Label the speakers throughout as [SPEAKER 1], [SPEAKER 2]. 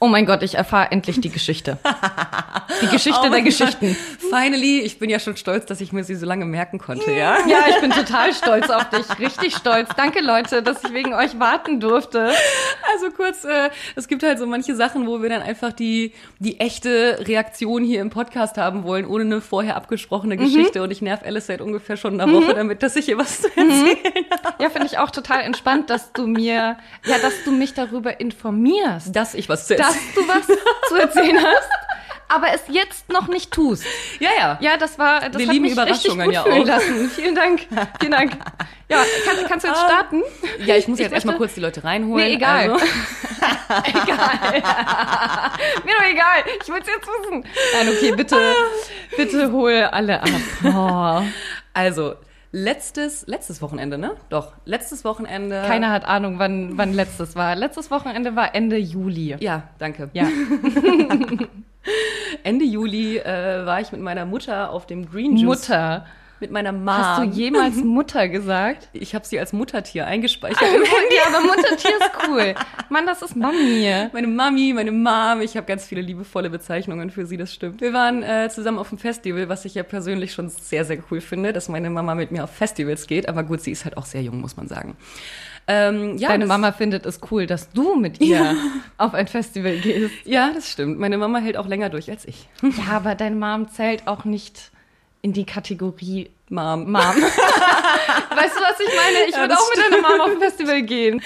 [SPEAKER 1] Oh mein Gott, ich erfahre endlich die Geschichte. Die Geschichte
[SPEAKER 2] Oh
[SPEAKER 1] der Geschichten.
[SPEAKER 2] Gott. Finally, ich bin ja schon stolz, dass ich mir sie so lange merken konnte, ja?
[SPEAKER 1] Ja, ich bin total stolz auf dich. Richtig stolz. Danke, Leute, dass ich wegen euch warten durfte.
[SPEAKER 2] Also kurz, äh, es gibt halt so manche Sachen, wo wir dann einfach die, die echte Reaktion hier im Podcast haben wollen, ohne eine vorher abgesprochene Geschichte. Und ich nerv Alice seit ungefähr schon einer Woche damit, dass ich ihr was zu erzählen habe.
[SPEAKER 1] Ja, finde ich auch total entspannt, dass du mir, ja, dass du mich darüber informierst,
[SPEAKER 2] Dass ich was zu erzählen
[SPEAKER 1] dass du was zu erzählen hast, aber es jetzt noch nicht tust.
[SPEAKER 2] Ja, ja.
[SPEAKER 1] Ja, das war, das
[SPEAKER 2] Wir
[SPEAKER 1] hat
[SPEAKER 2] lieben
[SPEAKER 1] mich richtig
[SPEAKER 2] Überraschungen
[SPEAKER 1] gut
[SPEAKER 2] ja auch.
[SPEAKER 1] lassen. Vielen Dank, vielen Dank. Ja, kann, kannst du jetzt starten?
[SPEAKER 2] Ja, ich muss
[SPEAKER 1] Ich
[SPEAKER 2] jetzt erstmal kurz die Leute reinholen.
[SPEAKER 1] Nee, egal.
[SPEAKER 2] Also,
[SPEAKER 1] egal. Mir doch egal. Ich will's jetzt wissen. Nein, okay, bitte, bitte hol alle ab. Oh.
[SPEAKER 2] also letztes, letztes Wochenende, ne? Doch, letztes Wochenende.
[SPEAKER 1] Keiner hat Ahnung, wann, wann letztes war. Letztes Wochenende war Ende Juli.
[SPEAKER 2] Ja, danke.
[SPEAKER 1] Ja.
[SPEAKER 2] Ende Juli äh, war ich mit meiner Mutter auf dem Green Juice.
[SPEAKER 1] Mutter.
[SPEAKER 2] Mit meiner Mom.
[SPEAKER 1] Hast du jemals Mutter gesagt?
[SPEAKER 2] ich habe sie als Muttertier eingespeichert.
[SPEAKER 1] ja, aber Muttertier ist cool. Mann, das ist Mami.
[SPEAKER 2] Meine Mami, meine Mom, ich habe ganz viele liebevolle Bezeichnungen für sie, das stimmt. Wir waren äh, zusammen auf dem Festival, was ich ja persönlich schon sehr, sehr cool finde, dass meine Mama mit mir auf Festivals geht. Aber gut, sie ist halt auch sehr jung, muss man sagen. Ähm, ja,
[SPEAKER 1] Deine Mama findet es cool, dass du mit ihr auf ein Festival gehst.
[SPEAKER 2] Ja, das stimmt. Meine Mama hält auch länger durch als ich.
[SPEAKER 1] Ja, aber deine Mom zählt auch nicht in die Kategorie
[SPEAKER 2] Mom.
[SPEAKER 1] Mom. weißt du, was ich meine? Ich
[SPEAKER 2] Ja,
[SPEAKER 1] würde auch mit deiner Mom auf ein Festival gehen.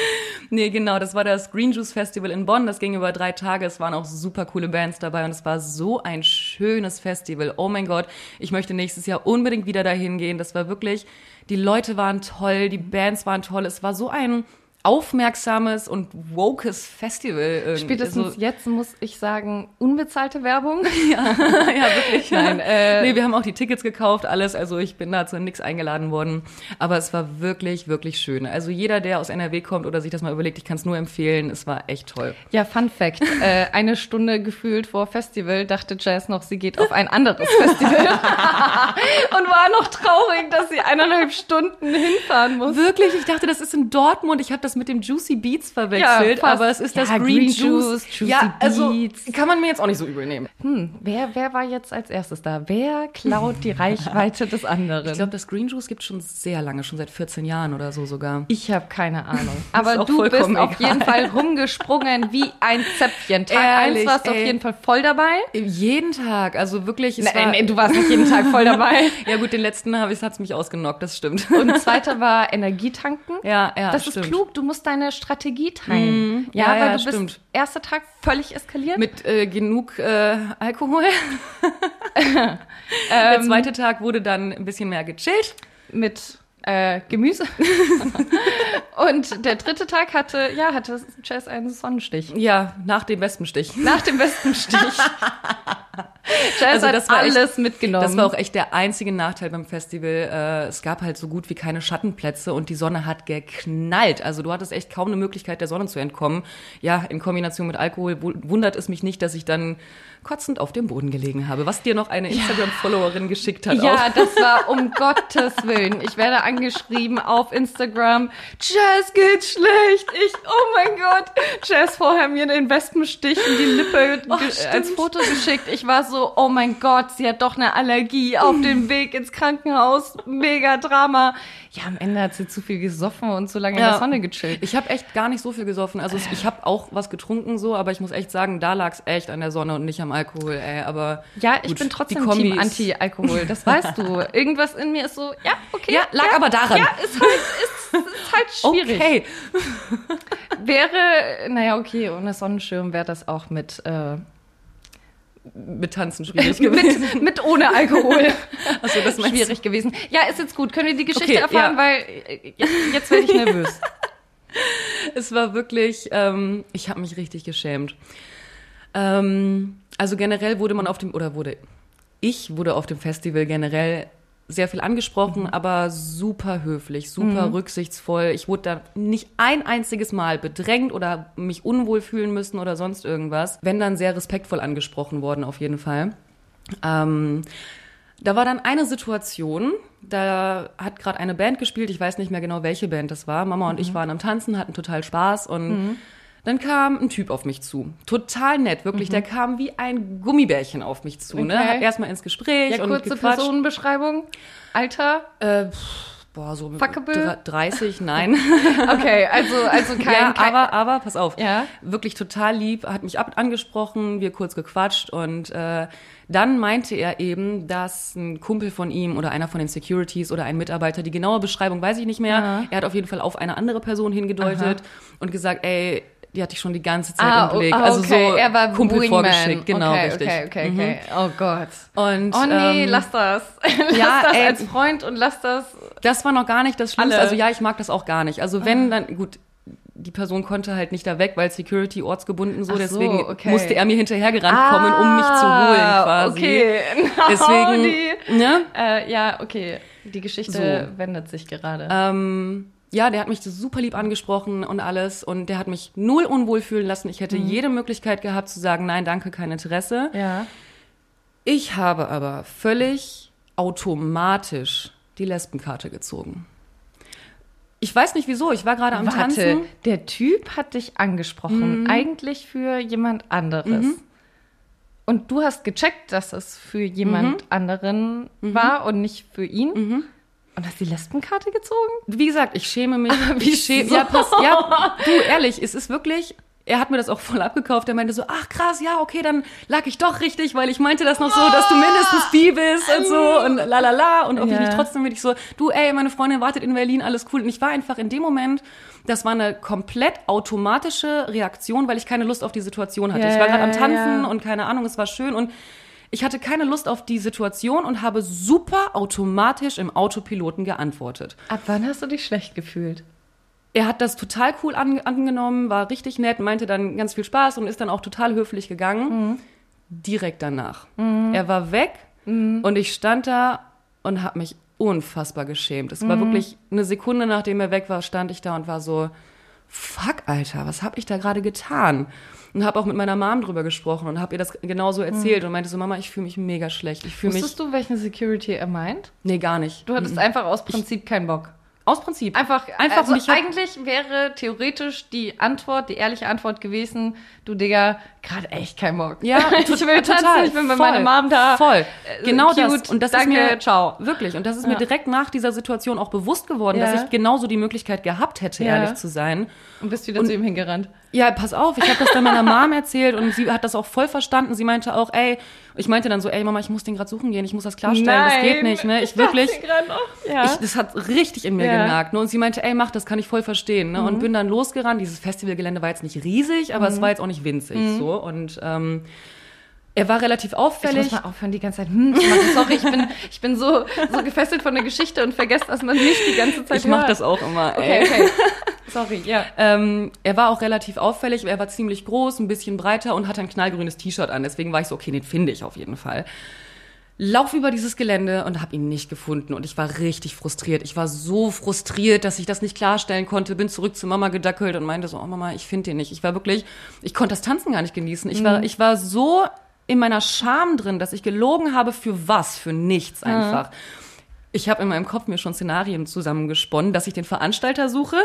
[SPEAKER 2] Nee, genau, das war das Green Juice Festival in Bonn. Das ging über drei Tage. Es waren auch super coole Bands dabei und es war so ein schönes Festival. Oh mein Gott, ich möchte nächstes Jahr unbedingt wieder dahin gehen. Das war wirklich, die Leute waren toll, die Bands waren toll. Es war so ein aufmerksames und wokes Festival. irgendwie.
[SPEAKER 1] Spätestens
[SPEAKER 2] Also,
[SPEAKER 1] jetzt muss ich sagen, unbezahlte Werbung.
[SPEAKER 2] ja, wirklich.
[SPEAKER 1] Nein, äh,
[SPEAKER 2] nee, wir haben auch die Tickets gekauft, alles. Also ich bin da zu nichts eingeladen worden. Aber es war wirklich, wirklich schön. Also jeder, der aus NRW kommt oder sich das mal überlegt, ich kann es nur empfehlen. Es war echt toll.
[SPEAKER 1] Ja, Fun Fact. Äh, eine Stunde gefühlt vor Festival dachte Jazz noch, sie geht auf ein anderes Festival. und war noch traurig, dass sie eineinhalb Stunden hinfahren muss.
[SPEAKER 2] Wirklich, ich dachte, das ist in Dortmund. Ich habe das mit dem Juicy Beats verwechselt,
[SPEAKER 1] Ja,
[SPEAKER 2] aber es ist das
[SPEAKER 1] Ja,
[SPEAKER 2] Green,
[SPEAKER 1] Green
[SPEAKER 2] Juice.
[SPEAKER 1] Juice,
[SPEAKER 2] ja, also
[SPEAKER 1] Beats.
[SPEAKER 2] kann man mir jetzt auch nicht so übel nehmen.
[SPEAKER 1] Hm, wer, wer war jetzt als erstes da? Wer klaut die Reichweite des anderen?
[SPEAKER 2] Ich glaube, das Green Juice gibt schon sehr lange, schon seit 14 Jahren oder so sogar.
[SPEAKER 1] Ich habe keine Ahnung. Aber du bist
[SPEAKER 2] vollkommen
[SPEAKER 1] auf
[SPEAKER 2] egal.
[SPEAKER 1] jeden Fall rumgesprungen wie ein Zäpfchen. Tag
[SPEAKER 2] Ehrlich,
[SPEAKER 1] 1 warst du auf jeden Fall voll dabei.
[SPEAKER 2] Jeden Tag, also wirklich. Es
[SPEAKER 1] Nein, nein, du warst nicht jeden Tag voll dabei.
[SPEAKER 2] ja gut, den letzten habe ich, hat's mich ausgenockt, das stimmt.
[SPEAKER 1] Und zweiter war Energietanken.
[SPEAKER 2] ja, ja,
[SPEAKER 1] Das
[SPEAKER 2] stimmt.
[SPEAKER 1] ist klug, du musst deine Strategie teilen.
[SPEAKER 2] ja,
[SPEAKER 1] ja, weil
[SPEAKER 2] ja,
[SPEAKER 1] du bist
[SPEAKER 2] stimmt.
[SPEAKER 1] erster Tag völlig eskaliert.
[SPEAKER 2] Mit äh, genug äh, Alkohol.
[SPEAKER 1] Ähm.
[SPEAKER 2] Der zweite Tag wurde dann ein bisschen mehr gechillt.
[SPEAKER 1] mit äh, Gemüse. Und der dritte Tag hatte, ja, hatte Jazz einen Sonnenstich.
[SPEAKER 2] Ja, nach dem Wespenstich.
[SPEAKER 1] Nach dem besten Stich. Jazz
[SPEAKER 2] Also
[SPEAKER 1] hat
[SPEAKER 2] das war
[SPEAKER 1] alles
[SPEAKER 2] echt-
[SPEAKER 1] mitgenommen.
[SPEAKER 2] Das war auch echt der einzige Nachteil beim Festival. Äh, es gab halt so gut wie keine Schattenplätze und die Sonne hat geknallt. Also du hattest echt kaum eine Möglichkeit, der Sonne zu entkommen. Ja, in Kombination mit Alkohol wu- wundert es mich nicht, dass ich dann kotzend auf dem Boden gelegen habe, was dir noch eine Instagram-Followerin geschickt hat.
[SPEAKER 1] Ja,
[SPEAKER 2] auch.
[SPEAKER 1] das war um Gottes Willen. Ich werde angeschrieben auf Instagram. Jazz geht schlecht. Ich, oh mein Gott. Jazz vorher mir den Wespenstich in die Lippe
[SPEAKER 2] Oh,
[SPEAKER 1] als Foto geschickt. Ich war so, oh mein Gott, sie hat doch eine Allergie auf dem Weg ins Krankenhaus. Mega Drama. Ja, am Ende hat sie zu viel gesoffen und zu lange in
[SPEAKER 2] Ja.
[SPEAKER 1] der Sonne gechillt.
[SPEAKER 2] Ich habe echt gar nicht so viel gesoffen. Also ich habe auch was getrunken so, aber ich muss echt sagen, da lag es echt an der Sonne und nicht am Alkohol. Ey, aber
[SPEAKER 1] Ja, ich
[SPEAKER 2] gut,
[SPEAKER 1] bin trotzdem Team Anti-Alkohol. Das weißt du. Irgendwas in mir ist so, ja, okay.
[SPEAKER 2] Ja, lag aber daran.
[SPEAKER 1] Ja, ist halt, ist, ist halt schwierig.
[SPEAKER 2] Okay.
[SPEAKER 1] Wäre, naja, okay, ohne Sonnenschirm wäre das auch mit, äh,
[SPEAKER 2] Mit Tanzen schwierig gewesen.
[SPEAKER 1] mit, mit ohne Alkohol
[SPEAKER 2] Also das du?
[SPEAKER 1] schwierig gewesen. Ja, ist jetzt gut. Können wir die Geschichte
[SPEAKER 2] Okay,
[SPEAKER 1] erfahren,
[SPEAKER 2] ja.
[SPEAKER 1] weil äh, jetzt, jetzt werde ich nervös.
[SPEAKER 2] Es war wirklich, ähm, ich habe mich richtig geschämt. Ähm, also generell wurde man auf dem, oder wurde, ich wurde auf dem Festival generell sehr viel angesprochen, aber super höflich, super rücksichtsvoll. Ich wurde da nicht ein einziges Mal bedrängt oder mich unwohl fühlen müssen oder sonst irgendwas. Wenn dann sehr respektvoll angesprochen worden, auf jeden Fall. Ähm, da war dann eine Situation, da hat gerade eine Band gespielt, ich weiß nicht mehr genau, welche Band das war. Mama und ich waren am Tanzen, hatten total Spaß und Dann kam ein Typ auf mich zu. Total nett, wirklich. Der kam wie ein Gummibärchen auf mich zu. Ne?
[SPEAKER 1] Mhm. Okay.
[SPEAKER 2] Hat erstmal ins Gespräch
[SPEAKER 1] Ja,
[SPEAKER 2] und
[SPEAKER 1] kurze
[SPEAKER 2] gequatscht.
[SPEAKER 1] Personenbeschreibung. Alter.
[SPEAKER 2] Äh, boah, so
[SPEAKER 1] Fuckable?
[SPEAKER 2] dr- 30, nein.
[SPEAKER 1] Okay, also, also kein,
[SPEAKER 2] ja,
[SPEAKER 1] kein
[SPEAKER 2] aber, aber, pass auf.
[SPEAKER 1] Ja.
[SPEAKER 2] Wirklich total lieb, hat mich ab angesprochen, wir kurz gequatscht und äh, dann meinte er eben, dass ein Kumpel von ihm oder einer von den Securities oder ein Mitarbeiter, die genaue Beschreibung weiß ich nicht mehr,
[SPEAKER 1] Ja.
[SPEAKER 2] er hat auf jeden Fall auf eine andere Person hingedeutet und gesagt, ey, die hatte ich schon die ganze Zeit
[SPEAKER 1] Ah,
[SPEAKER 2] im Blick.
[SPEAKER 1] ah,
[SPEAKER 2] Also
[SPEAKER 1] okay.
[SPEAKER 2] so
[SPEAKER 1] er war
[SPEAKER 2] Kumpel
[SPEAKER 1] Wingman.
[SPEAKER 2] vorgeschickt, genau,
[SPEAKER 1] okay,
[SPEAKER 2] richtig.
[SPEAKER 1] Okay, okay,
[SPEAKER 2] Mhm.
[SPEAKER 1] okay. Oh Gott.
[SPEAKER 2] Und,
[SPEAKER 1] Oh nee,
[SPEAKER 2] ähm,
[SPEAKER 1] lass das. lass
[SPEAKER 2] ja,
[SPEAKER 1] das
[SPEAKER 2] ey.
[SPEAKER 1] als Freund und lass das.
[SPEAKER 2] Das war noch gar nicht das Schlimmste.
[SPEAKER 1] Alle.
[SPEAKER 2] Also ja, ich mag das auch gar nicht. Also wenn dann, gut, die Person konnte halt nicht da weg, weil Security ortsgebunden so,
[SPEAKER 1] so,
[SPEAKER 2] deswegen
[SPEAKER 1] okay.
[SPEAKER 2] musste er mir hinterhergerannt kommen, um mich zu holen quasi.
[SPEAKER 1] Ah, Okay.
[SPEAKER 2] Deswegen,
[SPEAKER 1] Die,
[SPEAKER 2] ne?
[SPEAKER 1] äh, ja, okay. Die Geschichte
[SPEAKER 2] So.
[SPEAKER 1] wendet sich gerade.
[SPEAKER 2] Ähm, ja, der hat mich super lieb angesprochen und alles und der hat mich null unwohl fühlen lassen. Ich hätte jede Möglichkeit gehabt zu sagen, nein, danke, kein Interesse.
[SPEAKER 1] ja.
[SPEAKER 2] Ich habe aber völlig automatisch die Lesbenkarte gezogen. Ich weiß nicht wieso, ich war gerade am
[SPEAKER 1] Warte,
[SPEAKER 2] Tanzen.
[SPEAKER 1] der Typ hat dich angesprochen, eigentlich für jemand anderes. Und du hast gecheckt, dass es für jemand anderen war und nicht für ihn. Und hast die Lesbenkarte gezogen?
[SPEAKER 2] Wie gesagt, ich schäme mich. ich schäme, ja, pass, ja, du, ehrlich, es ist wirklich, er hat mir das auch voll abgekauft. Er meinte so, ach krass, ja, okay, dann lag ich doch richtig, weil ich meinte das noch so, dass du mindestens bi bist und so und la la la. Und ob ich
[SPEAKER 1] Ja.
[SPEAKER 2] nicht trotzdem wirklich so, du, ey, meine Freundin wartet in Berlin, alles cool. Und ich war einfach in dem Moment, das war eine komplett automatische Reaktion, weil ich keine Lust auf die Situation hatte.
[SPEAKER 1] Ja,
[SPEAKER 2] ich war gerade am Tanzen
[SPEAKER 1] ja.
[SPEAKER 2] und keine Ahnung, es war schön und ich hatte keine Lust auf die Situation und habe super automatisch im Autopiloten geantwortet.
[SPEAKER 1] Ab wann hast du dich schlecht gefühlt?
[SPEAKER 2] Er hat das total cool an, angenommen, war richtig nett, meinte dann ganz viel Spaß und ist dann auch total höflich gegangen. Direkt danach. Er war weg und ich stand da und habe mich unfassbar geschämt. Es war wirklich eine Sekunde, nachdem er weg war, stand ich da und war so, fuck, Alter, was habe ich da gerade getan? Und habe auch mit meiner Mom drüber gesprochen und habe ihr das genauso erzählt und meinte so, Mama, ich fühle mich mega schlecht. Ich fühle mich...
[SPEAKER 1] Wusstest du, welchen Security er meint?
[SPEAKER 2] Nee, gar nicht.
[SPEAKER 1] Du hattest einfach aus Prinzip keinen Bock.
[SPEAKER 2] Aus Prinzip.
[SPEAKER 1] Einfach,
[SPEAKER 2] Einfach
[SPEAKER 1] also
[SPEAKER 2] mich
[SPEAKER 1] eigentlich wäre theoretisch die Antwort, die ehrliche Antwort gewesen, du Digga, gerade echt kein Bock.
[SPEAKER 2] Ja,
[SPEAKER 1] ich will
[SPEAKER 2] total,
[SPEAKER 1] tanzen, ich bin bei meiner Mom da.
[SPEAKER 2] Voll.
[SPEAKER 1] Äh,
[SPEAKER 2] Genau
[SPEAKER 1] cute,
[SPEAKER 2] das. Und das
[SPEAKER 1] danke,
[SPEAKER 2] ist mir,
[SPEAKER 1] ciao.
[SPEAKER 2] Wirklich. Und das ist mir
[SPEAKER 1] Ja.
[SPEAKER 2] direkt nach dieser Situation auch bewusst geworden,
[SPEAKER 1] Ja.
[SPEAKER 2] dass ich genauso die Möglichkeit gehabt hätte,
[SPEAKER 1] Ja.
[SPEAKER 2] ehrlich zu sein.
[SPEAKER 1] Und bist wieder zu ihm hingerannt.
[SPEAKER 2] Ja, pass auf, ich habe das dann meiner Mom erzählt und sie hat das auch voll verstanden. Sie meinte auch, ey, ich meinte dann so, ey Mama, ich muss den gerade suchen gehen, ich muss das klarstellen, das geht nicht, ne? Ich wirklich,
[SPEAKER 1] Ja.
[SPEAKER 2] ich, das hat richtig in mir
[SPEAKER 1] Ja. Mhm.
[SPEAKER 2] genagt. Ne? Und sie meinte, ey, mach das, kann ich voll verstehen. Ne? Und bin dann losgerannt. Dieses Festivalgelände war jetzt nicht riesig, aber es war jetzt auch nicht winzig. So. Und ähm, er war relativ
[SPEAKER 1] Mhm. Ich
[SPEAKER 2] auffällig.
[SPEAKER 1] muss mal aufhören, die ganze Zeit hm zu machen. Sorry, ich bin, ich bin so, so gefesselt von der Geschichte und vergesse, dass man nicht die ganze Zeit
[SPEAKER 2] Ich mache das auch immer. Ey.
[SPEAKER 1] Okay, okay. Sorry, ja.
[SPEAKER 2] Ähm, er war auch relativ auffällig, er war ziemlich groß, ein bisschen breiter und hatte ein knallgrünes T-Shirt an. Deswegen war ich so, okay, den finde ich auf jeden Fall. Lauf über dieses Gelände und habe ihn nicht gefunden und ich war richtig frustriert. Ich war so frustriert, dass ich das nicht klarstellen konnte. Bin zurück zu Mama gedackelt und meinte so, oh Mama, ich finde den nicht. Ich war wirklich, ich konnte das Tanzen gar nicht genießen. Ich war, ich war so in meiner Scham drin, dass ich gelogen habe für was, für nichts einfach. Ich habe in meinem Kopf mir schon Szenarien zusammengesponnen, dass ich den Veranstalter suche,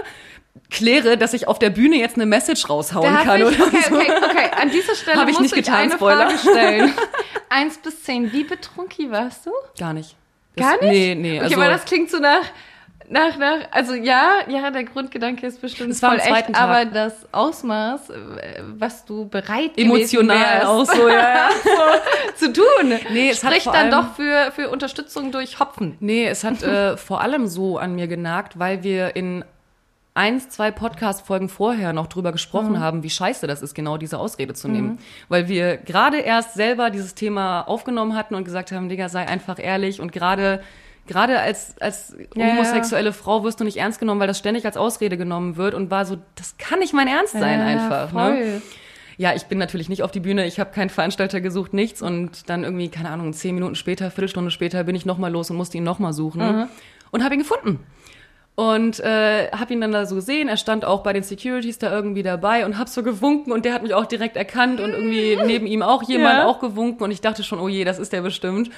[SPEAKER 2] kläre, dass ich auf der Bühne jetzt eine Message raushauen kann
[SPEAKER 1] ich,
[SPEAKER 2] oder
[SPEAKER 1] okay,
[SPEAKER 2] so.
[SPEAKER 1] okay, okay. An dieser Stelle
[SPEAKER 2] Hab ich
[SPEAKER 1] muss
[SPEAKER 2] nicht
[SPEAKER 1] ich
[SPEAKER 2] getan,
[SPEAKER 1] eine
[SPEAKER 2] Spoiler.
[SPEAKER 1] Frage stellen. Eins bis zehn, wie betrunken warst du?
[SPEAKER 2] Gar nicht. Das-
[SPEAKER 1] Gar nicht?
[SPEAKER 2] Nee, nee.
[SPEAKER 1] Okay,
[SPEAKER 2] Also,
[SPEAKER 1] weil das klingt so nach, nach, nach, also ja, ja, der Grundgedanke ist bestimmt
[SPEAKER 2] Es war
[SPEAKER 1] voll echt,
[SPEAKER 2] Tag.
[SPEAKER 1] aber das Ausmaß, äh, was du bereit
[SPEAKER 2] emotional
[SPEAKER 1] gewesen wärst,
[SPEAKER 2] auch so, ja. ja.
[SPEAKER 1] zu tun,
[SPEAKER 2] Nee, es
[SPEAKER 1] spricht dann doch für, für Unterstützung durch Hopfen.
[SPEAKER 2] Nee, es hat äh, vor allem so an mir genagt, weil wir in eins, zwei Podcast-Folgen vorher noch drüber gesprochen
[SPEAKER 1] Mhm.
[SPEAKER 2] haben, wie scheiße das ist, genau diese Ausrede zu nehmen. Weil wir gerade erst selber dieses Thema aufgenommen hatten und gesagt haben, Digga, sei einfach ehrlich und gerade gerade als, als
[SPEAKER 1] Ja, ja.
[SPEAKER 2] homosexuelle Frau wirst du nicht ernst genommen, weil das ständig als Ausrede genommen wird und war so, das kann nicht mein Ernst sein einfach. Ne?
[SPEAKER 1] voll.
[SPEAKER 2] Ja, ich bin natürlich nicht auf die Bühne, ich habe keinen Veranstalter gesucht, nichts. Und dann irgendwie, keine Ahnung, zehn Minuten später, Viertelstunde später bin ich nochmal los und musste ihn nochmal suchen. Und habe ihn gefunden. Und äh, habe ihn dann da so gesehen, er stand auch bei den Securities da irgendwie dabei und hab so gewunken und der hat mich auch direkt erkannt und irgendwie neben ihm auch jemand
[SPEAKER 1] Ja.
[SPEAKER 2] auch gewunken und ich dachte schon, oh je, das ist der bestimmt.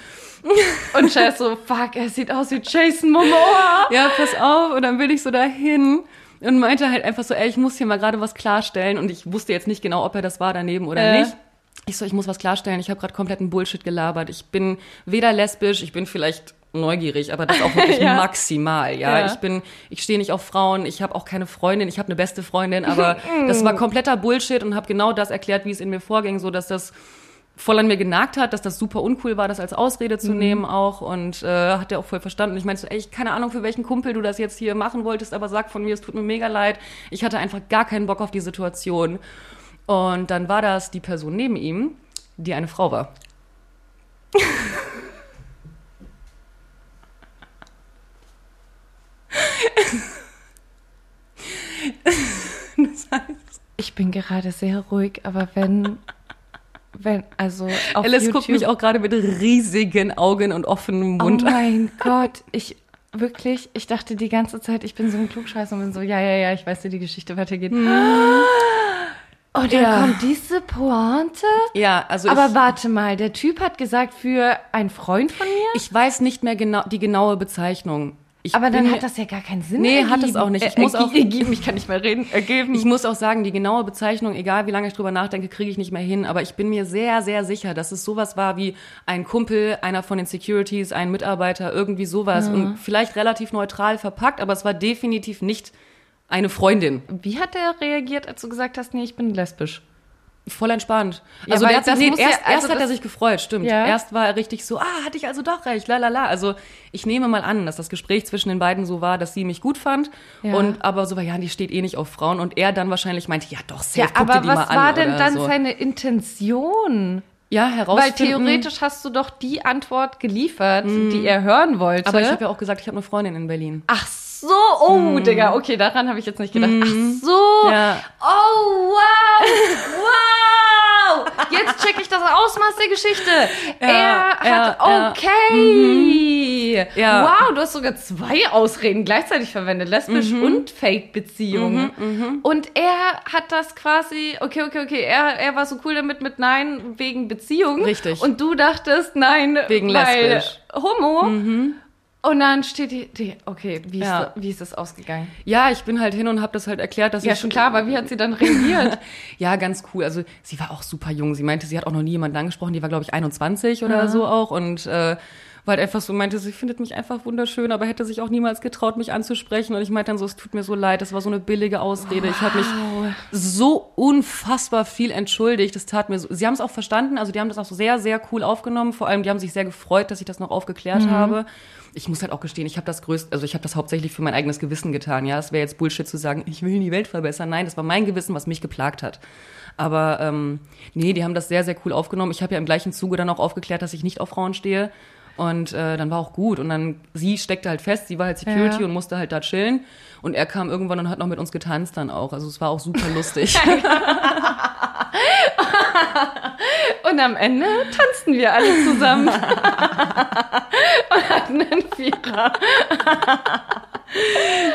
[SPEAKER 1] Und Chess so, fuck, er sieht aus wie Jason Momoa.
[SPEAKER 2] Ja, pass auf und dann bin ich so dahin und meinte halt einfach so, ey, ich muss hier mal gerade was klarstellen und ich wusste jetzt nicht genau, ob er das war daneben oder
[SPEAKER 1] Äh.
[SPEAKER 2] nicht. Ich so, ich muss was klarstellen, ich habe gerade kompletten Bullshit gelabert. Ich bin weder lesbisch, ich bin vielleicht neugierig, aber das auch wirklich
[SPEAKER 1] Ja.
[SPEAKER 2] maximal, ja.
[SPEAKER 1] Ja.
[SPEAKER 2] Ich bin, ich stehe nicht auf Frauen, ich habe auch keine Freundin, ich habe eine beste Freundin, aber das war kompletter Bullshit und habe genau das erklärt, wie es in mir vorging, so dass das voll an mir genagt hat, dass das super uncool war, das als Ausrede
[SPEAKER 1] Mhm.
[SPEAKER 2] zu nehmen auch und äh, hat er auch voll verstanden. Ich meinte so, ey, ich keine Ahnung, für welchen Kumpel du das jetzt hier machen wolltest, aber sag von mir, es tut mir mega leid. Ich hatte einfach gar keinen Bock auf die Situation. Und dann war das die Person neben ihm, die eine Frau war. das heißt,
[SPEAKER 1] Ich bin gerade sehr ruhig, aber wenn, wenn, also auf
[SPEAKER 2] Alice
[SPEAKER 1] YouTube,
[SPEAKER 2] guckt mich auch gerade mit riesigen Augen und offenem Mund
[SPEAKER 1] Oh
[SPEAKER 2] an.
[SPEAKER 1] mein Gott, ich wirklich, ich dachte die ganze Zeit, ich bin so ein Klugscheißer und bin so, ja, ja, ja, ich weiß, wie die Geschichte weitergeht. Und dann
[SPEAKER 2] Ja.
[SPEAKER 1] kommt diese Pointe.
[SPEAKER 2] Ja, also
[SPEAKER 1] Aber
[SPEAKER 2] ich,
[SPEAKER 1] warte mal, der Typ hat gesagt für einen Freund von mir.
[SPEAKER 2] ich weiß nicht mehr genau die genaue Bezeichnung. Ich
[SPEAKER 1] aber dann hat das ja gar keinen Sinn.
[SPEAKER 2] Nee, hat es
[SPEAKER 1] ergeben.
[SPEAKER 2] auch nicht.
[SPEAKER 1] Äh,
[SPEAKER 2] Ich muss auch-
[SPEAKER 1] ergeben, ich kann nicht mehr reden. Ergeben.
[SPEAKER 2] Ich muss auch sagen, die genaue Bezeichnung, egal wie lange ich drüber nachdenke, kriege ich nicht mehr hin. Aber ich bin mir sehr, sehr sicher, dass es sowas war wie ein Kumpel, einer von den Securities, ein Mitarbeiter, irgendwie sowas. Und vielleicht relativ neutral verpackt, aber es war definitiv nicht eine Freundin.
[SPEAKER 1] Wie hat er reagiert, als du gesagt hast, nee, ich bin lesbisch?
[SPEAKER 2] Voll entspannt.
[SPEAKER 1] Ja,
[SPEAKER 2] Also
[SPEAKER 1] weil
[SPEAKER 2] der
[SPEAKER 1] das
[SPEAKER 2] nee, erst,
[SPEAKER 1] ja- also
[SPEAKER 2] erst hat er sich gefreut, stimmt.
[SPEAKER 1] Ja.
[SPEAKER 2] Erst war er richtig so, ah, hatte ich also doch recht, la la la. Also ich nehme mal an, dass das Gespräch zwischen den beiden so war, dass sie mich gut fand
[SPEAKER 1] Ja.
[SPEAKER 2] und aber so war, ja, die steht eh nicht auf Frauen und er dann wahrscheinlich meinte, ja doch, safe,
[SPEAKER 1] Ja,
[SPEAKER 2] guck dir
[SPEAKER 1] aber
[SPEAKER 2] die mal
[SPEAKER 1] was
[SPEAKER 2] an
[SPEAKER 1] war denn dann
[SPEAKER 2] so.
[SPEAKER 1] seine Intention?
[SPEAKER 2] Ja,
[SPEAKER 1] Weil
[SPEAKER 2] herausfinden.
[SPEAKER 1] theoretisch hast du doch die Antwort geliefert, die er hören wollte.
[SPEAKER 2] aber ich habe ja auch gesagt, ich habe eine Freundin in Berlin.
[SPEAKER 1] Ach so, oh, Digga, okay, daran habe ich jetzt nicht gedacht. Ach so.
[SPEAKER 2] Ja.
[SPEAKER 1] Oh, wow. Wow. Jetzt check ich das Ausmaß der Geschichte. er
[SPEAKER 2] ja,
[SPEAKER 1] hat,
[SPEAKER 2] ja.
[SPEAKER 1] okay.
[SPEAKER 2] Ja.
[SPEAKER 1] Wow, du hast sogar zwei Ausreden gleichzeitig verwendet. Lesbisch und Fake-Beziehung. Und er hat das quasi, okay, okay, okay, er, er war so cool damit mit Nein wegen Beziehung.
[SPEAKER 2] Richtig.
[SPEAKER 1] Und du dachtest Nein
[SPEAKER 2] Wegen
[SPEAKER 1] weil
[SPEAKER 2] lesbisch.
[SPEAKER 1] Homo. Und dann steht die, die okay, wie ist,
[SPEAKER 2] Ja.
[SPEAKER 1] wie ist das ausgegangen?
[SPEAKER 2] Ja, ich bin halt hin und habe das halt erklärt, dass
[SPEAKER 1] Ja, schon klar, aber wie hat sie dann reagiert?
[SPEAKER 2] Ja, ganz cool. Also sie war auch super jung. Sie meinte, sie hat auch noch nie jemanden angesprochen. Die war, glaube ich, 21 oder so auch. Und äh, war halt einfach so, meinte, sie findet mich einfach wunderschön, aber hätte sich auch niemals getraut, mich anzusprechen. Und ich meinte dann so, es tut mir so leid, das war so eine billige Ausrede. Ich habe mich so unfassbar viel entschuldigt. Das tat mir so. Sie haben es auch verstanden, also die haben das auch sehr, sehr cool aufgenommen. Vor allem, die haben sich sehr gefreut, dass ich das noch aufgeklärt habe. Ich muss halt auch gestehen, ich habe das größte, also ich habe das hauptsächlich für mein eigenes Gewissen getan. Ja, es wäre jetzt Bullshit zu sagen, ich will die Welt verbessern. Nein, das war mein Gewissen, was mich geplagt hat. Aber ähm, nee, die haben das sehr, sehr cool aufgenommen. Ich habe ja im gleichen Zuge dann auch aufgeklärt, dass ich nicht auf Frauen stehe. Und äh, dann war auch gut. Und dann, sie steckte halt fest, sie war halt Security
[SPEAKER 1] Ja.
[SPEAKER 2] und musste halt da chillen. Und er kam irgendwann und hat noch mit uns getanzt dann auch. Also es war auch super lustig.
[SPEAKER 1] Und am Ende tanzten wir alle zusammen. und hatten einen Vierer.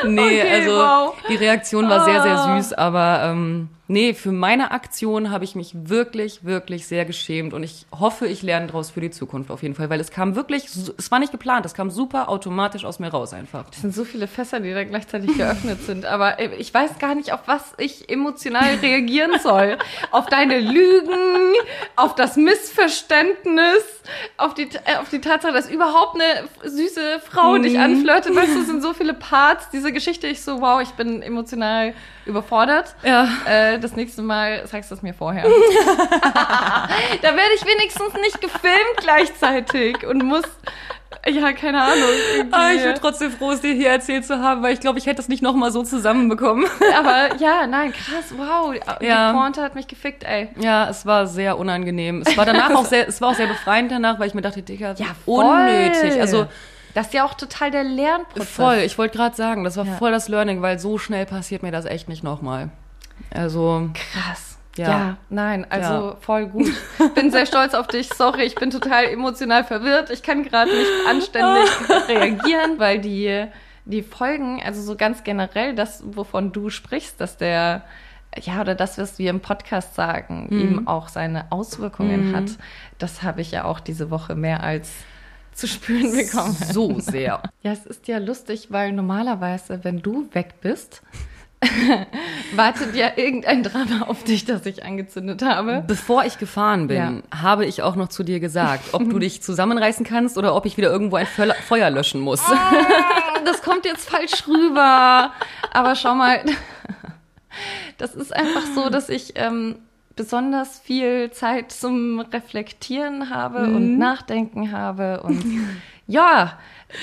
[SPEAKER 2] nee,
[SPEAKER 1] Okay,
[SPEAKER 2] also
[SPEAKER 1] wow.
[SPEAKER 2] die Reaktion war sehr, sehr
[SPEAKER 1] Ah.
[SPEAKER 2] süß. Aber ähm, nee, für meine Aktion habe ich mich wirklich, wirklich sehr geschämt. Und ich hoffe, ich lerne daraus für die Zukunft auf jeden Fall. Weil es kam wirklich, es war nicht geplant, es kam super automatisch aus mir raus einfach.
[SPEAKER 1] Es sind so viele Fässer, die da gleichzeitig geöffnet sind. Aber äh, ich weiß gar nicht, auf was ich emotional reagieren soll. auf deine Lügen, auf das Missverständnis, auf die, äh, auf die Tatsache, dass überhaupt eine süße Frau dich anflirtet. Weißt du, es sind so viele Parts. Diese Geschichte, ich so, wow, ich bin emotional überfordert.
[SPEAKER 2] Ja.
[SPEAKER 1] Äh, das nächste Mal sagst du es mir vorher. da werde ich wenigstens nicht gefilmt gleichzeitig und muss, ja, keine Ahnung.
[SPEAKER 2] Aber Ah, ich bin trotzdem froh, es dir hier erzählt zu haben, weil ich glaube, ich hätte es nicht nochmal so zusammenbekommen.
[SPEAKER 1] Aber ja, nein, krass, wow. Die
[SPEAKER 2] Ja.
[SPEAKER 1] Pointe hat mich gefickt, ey.
[SPEAKER 2] Ja, es war sehr unangenehm. Es war danach auch sehr, es war auch sehr befreiend danach, weil ich mir dachte, Digga,
[SPEAKER 1] Ja,
[SPEAKER 2] unnötig.
[SPEAKER 1] voll.
[SPEAKER 2] Also
[SPEAKER 1] Das ist ja auch total der Lernprozess.
[SPEAKER 2] voll. Ich wollte gerade sagen, das war
[SPEAKER 1] Ja.
[SPEAKER 2] voll das Learning, weil so schnell passiert mir das echt nicht nochmal. Also
[SPEAKER 1] Krass.
[SPEAKER 2] Ja.
[SPEAKER 1] Ja, nein, also
[SPEAKER 2] Ja.
[SPEAKER 1] voll gut. Bin sehr stolz auf dich. Sorry, ich bin total emotional verwirrt. Ich kann gerade nicht anständig reagieren, weil die, die Folgen, also so ganz generell, das, wovon du sprichst, dass der, ja, oder das, was wir im Podcast sagen, eben auch seine Auswirkungen hat, das habe ich ja auch diese Woche mehr als zu spüren bekommen.
[SPEAKER 2] so sehr.
[SPEAKER 1] Ja, es ist ja lustig, weil normalerweise, wenn du weg bist, Wartet ja irgendein Drama auf dich, das ich angezündet habe?
[SPEAKER 2] Bevor ich gefahren bin, ja. habe ich auch noch zu dir gesagt, ob du dich zusammenreißen kannst oder ob ich wieder irgendwo ein Feuer löschen muss. Oh,
[SPEAKER 1] das kommt jetzt falsch rüber. Aber schau mal, das ist einfach so, dass ich ähm, besonders viel Zeit zum Reflektieren habe mhm. und Nachdenken habe und ja,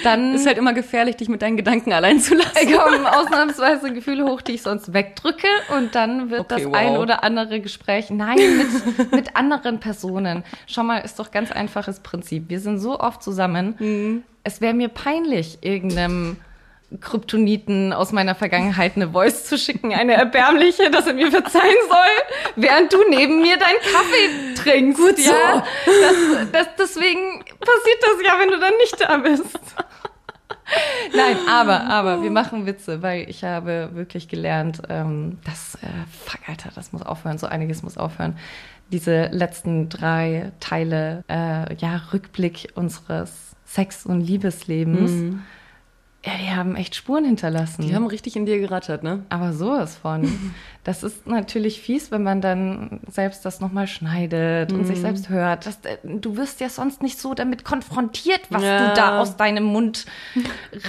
[SPEAKER 1] dann
[SPEAKER 2] ist halt immer gefährlich, dich mit deinen Gedanken allein zu lassen.
[SPEAKER 1] kommen ausnahmsweise Gefühle hoch, die ich sonst wegdrücke und dann wird okay, das wow. ein oder andere Gespräch, nein, mit, mit anderen Personen. Schau mal, ist doch ganz einfaches Prinzip. Wir sind so oft zusammen. Mhm. Es wäre mir peinlich, irgendeinem Kryptoniten aus meiner Vergangenheit eine Voice zu schicken, eine erbärmliche, dass er mir verzeihen soll, während du neben mir deinen Kaffee trinkst. Gut so. Ja, das, das, deswegen passiert das ja, wenn du dann nicht da bist. Nein, aber, aber wir machen Witze, weil ich habe wirklich gelernt, ähm, dass, äh, fuck, Alter, das muss aufhören, so einiges muss aufhören. Diese letzten drei Teile, äh, ja, Rückblick unseres Sex- und Liebeslebens. Mhm ja, die haben echt Spuren hinterlassen.
[SPEAKER 2] Die haben richtig in dir gerattert, ne?
[SPEAKER 1] Aber sowas von. Das ist natürlich fies, wenn man dann selbst das nochmal schneidet mhm. und sich mhm. selbst hört. Das, äh, du wirst ja sonst nicht so damit konfrontiert, was ja. du da aus deinem Mund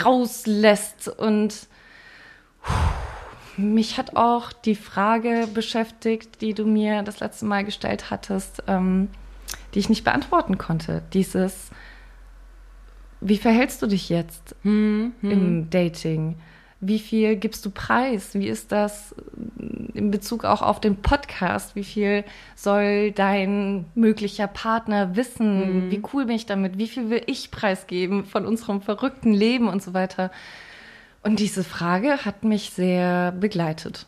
[SPEAKER 1] rauslässt. Und mich hat auch die Frage beschäftigt, die du mir das letzte Mal gestellt hattest, ähm, die ich nicht beantworten konnte. Dieses, wie verhältst du dich jetzt hm, hm. im Dating? Wie viel gibst du preis? Wie ist das in Bezug auch auf den Podcast? Wie viel soll dein möglicher Partner wissen? Mhm. Wie cool bin ich damit? Wie viel will ich preisgeben von unserem verrückten Leben und so weiter? Und diese Frage hat mich sehr begleitet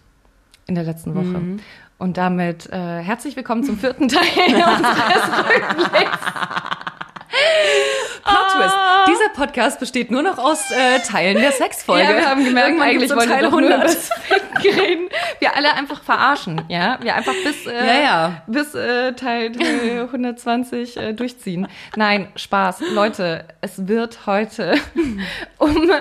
[SPEAKER 1] in der letzten Woche. Mhm. Und damit äh, herzlich willkommen zum vierten Teil unseres Rückblicks.
[SPEAKER 2] Plot Twist. Ah. Dieser Podcast besteht nur noch aus äh, Teilen der Sexfolge.
[SPEAKER 1] Ja, wir haben gemerkt, Irgendwann eigentlich wollen Teil wir 100 reden. Wir alle einfach verarschen, ja? Wir einfach bis, äh, ja, ja. bis äh, Teil, Teil 120 äh, durchziehen. Nein, Spaß. Leute, es wird heute um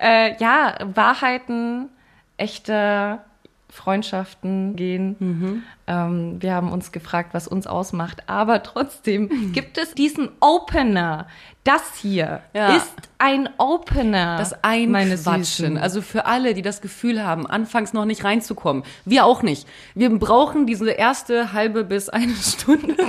[SPEAKER 1] äh, ja, Wahrheiten echter Freundschaften gehen. Mhm. Ähm, wir haben uns gefragt, was uns ausmacht. Aber trotzdem gibt es diesen Opener. Das hier ja. ist ein Opener.
[SPEAKER 2] Das Einquatschen. Also für alle, die das Gefühl haben, anfangs noch nicht reinzukommen. Wir auch nicht. Wir brauchen diese erste halbe bis eine Stunde.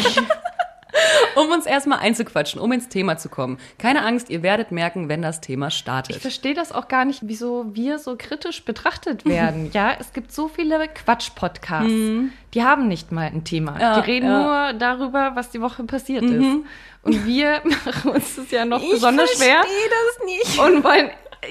[SPEAKER 2] um uns erstmal einzuquatschen, um ins Thema zu kommen. Keine Angst, ihr werdet merken, wenn das Thema startet.
[SPEAKER 1] Ich verstehe das auch gar nicht, wieso wir so kritisch betrachtet werden. ja, es gibt so viele Quatsch-Podcasts. Mhm. Die haben nicht mal ein Thema. Ja, die reden ja. nur darüber, was die Woche passiert mhm. ist. Und wir machen uns das ja noch
[SPEAKER 2] ich
[SPEAKER 1] besonders schwer.
[SPEAKER 2] Ich verstehe das nicht.
[SPEAKER 1] Und wollen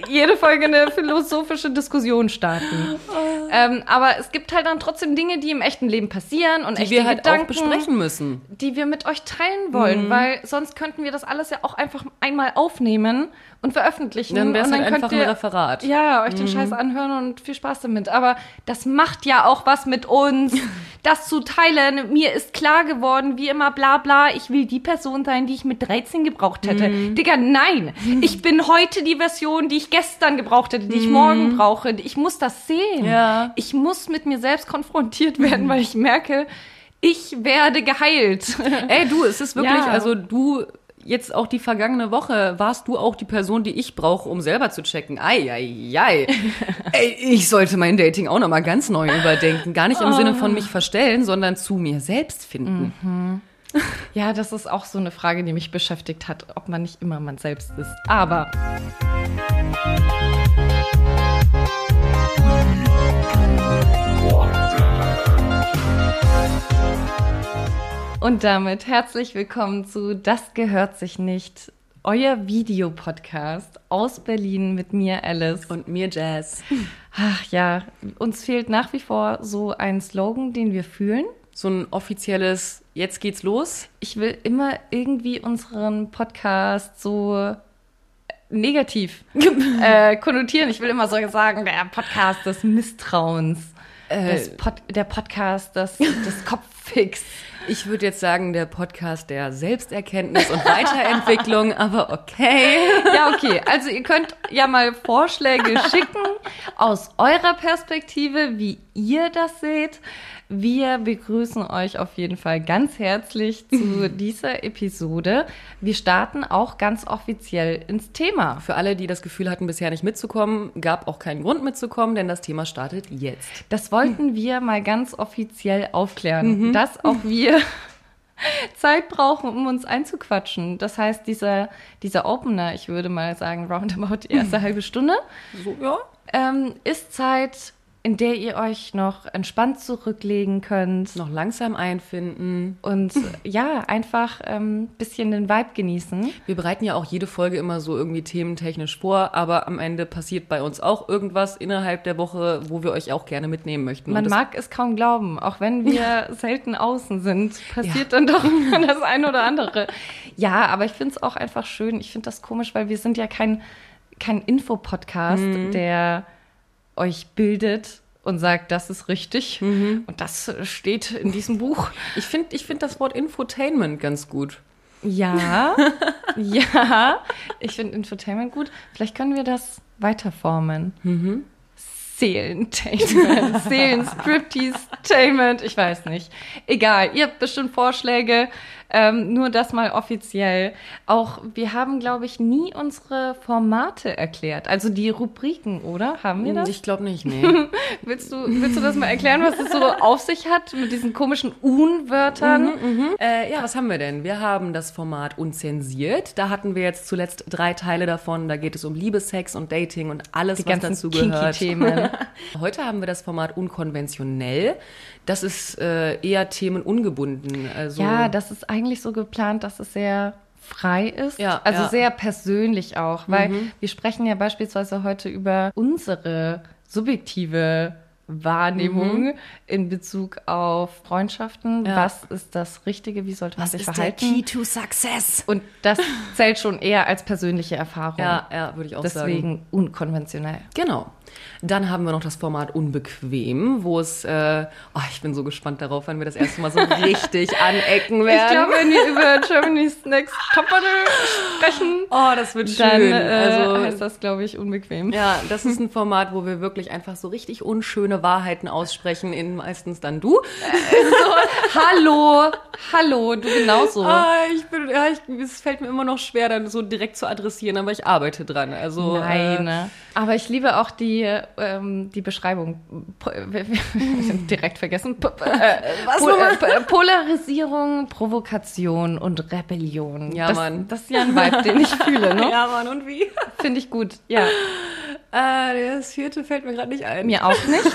[SPEAKER 1] jede Folge eine philosophische Diskussion starten. Oh. Ähm, aber es gibt halt dann trotzdem Dinge, die im echten Leben passieren und
[SPEAKER 2] die
[SPEAKER 1] echte
[SPEAKER 2] wir halt
[SPEAKER 1] Gedanken,
[SPEAKER 2] auch besprechen müssen,
[SPEAKER 1] die wir mit euch teilen wollen, mhm. weil sonst könnten wir das alles ja auch einfach einmal aufnehmen und veröffentlichen.
[SPEAKER 2] Dann wäre
[SPEAKER 1] es
[SPEAKER 2] halt einfach ihr, ein Referat.
[SPEAKER 1] Ja, euch den mhm. Scheiß anhören und viel Spaß damit. Aber das macht ja auch was mit uns, das zu teilen. Mir ist klar geworden, wie immer, bla bla, ich will die Person sein, die ich mit 13 gebraucht hätte. Mhm. Digga, nein. Ich bin heute die Version, die ich gestern gebraucht hätte, die ich mhm. morgen brauche. Ich muss das sehen. Ja. Ich muss mit mir selbst konfrontiert werden, mhm. weil ich merke, ich werde geheilt.
[SPEAKER 2] Ey, du, es ist wirklich, ja. also du jetzt auch die vergangene Woche warst du auch die Person, die ich brauche, um selber zu checken. Ei, ei, ei. Ey, ich sollte mein Dating auch nochmal ganz neu überdenken. Gar nicht im oh. Sinne von mich verstellen, sondern zu mir selbst finden. Mhm.
[SPEAKER 1] Ja, das ist auch so eine Frage, die mich beschäftigt hat, ob man nicht immer man selbst ist. Aber. Und damit herzlich willkommen zu Das gehört sich nicht, euer Videopodcast aus Berlin mit mir Alice
[SPEAKER 2] und mir Jazz.
[SPEAKER 1] Ach ja, uns fehlt nach wie vor so ein Slogan, den wir fühlen.
[SPEAKER 2] So ein offizielles Jetzt geht's los.
[SPEAKER 1] Ich will immer irgendwie unseren Podcast so negativ äh, konnotieren. Ich will immer so sagen, der Podcast des Misstrauens, äh, Pod der Podcast des, des Kopffix.
[SPEAKER 2] Ich würde jetzt sagen, der Podcast der Selbsterkenntnis und Weiterentwicklung, aber okay.
[SPEAKER 1] Ja, okay. Also ihr könnt ja mal Vorschläge schicken aus eurer Perspektive, wie ihr das seht. Wir begrüßen euch auf jeden Fall ganz herzlich zu dieser Episode. Wir starten auch ganz offiziell ins Thema.
[SPEAKER 2] Für alle, die das Gefühl hatten, bisher nicht mitzukommen, gab auch keinen Grund mitzukommen, denn das Thema startet jetzt.
[SPEAKER 1] Das wollten wir mal ganz offiziell aufklären, dass auch wir Zeit brauchen, um uns einzuquatschen. Das heißt, dieser, dieser Opener, ich würde mal sagen, roundabout die erste halbe Stunde,
[SPEAKER 2] So, ja.
[SPEAKER 1] ähm, ist Zeit, in der ihr euch noch entspannt zurücklegen könnt
[SPEAKER 2] Noch langsam einfinden.
[SPEAKER 1] und ja, einfach ein ähm, bisschen den Vibe genießen.
[SPEAKER 2] Wir bereiten ja auch jede Folge immer so irgendwie thementechnisch vor, aber am Ende passiert bei uns auch irgendwas innerhalb der Woche, wo wir euch auch gerne mitnehmen möchten.
[SPEAKER 1] Man mag es kaum glauben, auch wenn wir selten außen sind, passiert dann doch das eine oder andere. Ja, aber ich finde es auch einfach schön. Ich finde das komisch, weil wir sind ja kein, kein Infopodcast,
[SPEAKER 2] Mhm.
[SPEAKER 1] der euch bildet und sagt, das ist richtig
[SPEAKER 2] Mhm.
[SPEAKER 1] und das steht in diesem Buch.
[SPEAKER 2] Ich finde ich find das Wort Infotainment ganz gut.
[SPEAKER 1] Ja, ja, ich finde Infotainment gut. Vielleicht können wir das weiterformen.
[SPEAKER 2] Mhm.
[SPEAKER 1] Seelentainment, Seelenstriptease-Tainment, ich weiß nicht. Egal, ihr habt bestimmt Vorschläge, ähm, nur das mal offiziell. Auch wir haben, glaube ich, nie unsere Formate erklärt, also die Rubriken, oder? Haben wir das?
[SPEAKER 2] Ich glaube nicht, nee.
[SPEAKER 1] Willst du, willst du das mal erklären, was es so auf sich hat mit diesen komischen Un-Wörtern?
[SPEAKER 2] Äh, ja, was haben wir denn? Wir haben das Format unzensiert. Da hatten wir jetzt zuletzt drei Teile davon. Da geht es um Liebe, Sex und Dating und alles,
[SPEAKER 1] Die
[SPEAKER 2] was dazu gehört.
[SPEAKER 1] Kinky-Themen.
[SPEAKER 2] Heute haben wir das Format unkonventionell. Das ist äh, eher themenungebunden. Also
[SPEAKER 1] Ja, das ist eigentlich so geplant, dass es sehr frei ist.
[SPEAKER 2] Ja,
[SPEAKER 1] also
[SPEAKER 2] ja. Mhm.
[SPEAKER 1] sehr persönlich auch, weil wir sprechen ja beispielsweise heute über unsere subjektive Wahrnehmung in Bezug auf Freundschaften.
[SPEAKER 2] Mhm. Ja.
[SPEAKER 1] Was ist das Richtige? Wie sollte man
[SPEAKER 2] was
[SPEAKER 1] sich
[SPEAKER 2] ist der
[SPEAKER 1] verhalten?
[SPEAKER 2] Key to Success?
[SPEAKER 1] Und das zählt schon eher als persönliche Erfahrung.
[SPEAKER 2] Ja, ja, würde ich auch sagen.
[SPEAKER 1] Deswegen unkonventionell.
[SPEAKER 2] Genau. Dann haben wir noch das Format Unbequem, wo es, äh, oh, ich bin so gespannt darauf, wenn wir das erste Mal so richtig anecken werden.
[SPEAKER 1] Ich glaube, wenn wir über Germany's Next Topmodel sprechen,
[SPEAKER 2] oh, das wird schön.
[SPEAKER 1] dann äh,
[SPEAKER 2] also,
[SPEAKER 1] heißt das, glaube ich, unbequem.
[SPEAKER 2] ja, das ist ein Format, wo wir wirklich einfach so richtig unschöne Wahrheiten aussprechen, in meistens dann du.
[SPEAKER 1] Hallo, hallo, du genauso.
[SPEAKER 2] Ah, ich bin, ja, ich, es fällt mir immer noch schwer, dann so direkt zu adressieren, aber ich arbeite dran. Also,
[SPEAKER 1] Nein,
[SPEAKER 2] Äh,
[SPEAKER 1] ne? aber ich liebe auch die, ähm, die Beschreibung. Direkt vergessen. Po äh,
[SPEAKER 2] Was
[SPEAKER 1] po
[SPEAKER 2] nochmal?
[SPEAKER 1] äh, Polarisierung, Provokation und Rebellion.
[SPEAKER 2] Ja,
[SPEAKER 1] das,
[SPEAKER 2] Mann.
[SPEAKER 1] Das ist ja ein Vibe, den ich fühle, ne?
[SPEAKER 2] Ja, Mann, und wie?
[SPEAKER 1] Finde ich gut. Ja,
[SPEAKER 2] Äh, das vierte fällt mir gerade nicht ein.
[SPEAKER 1] mir auch nicht.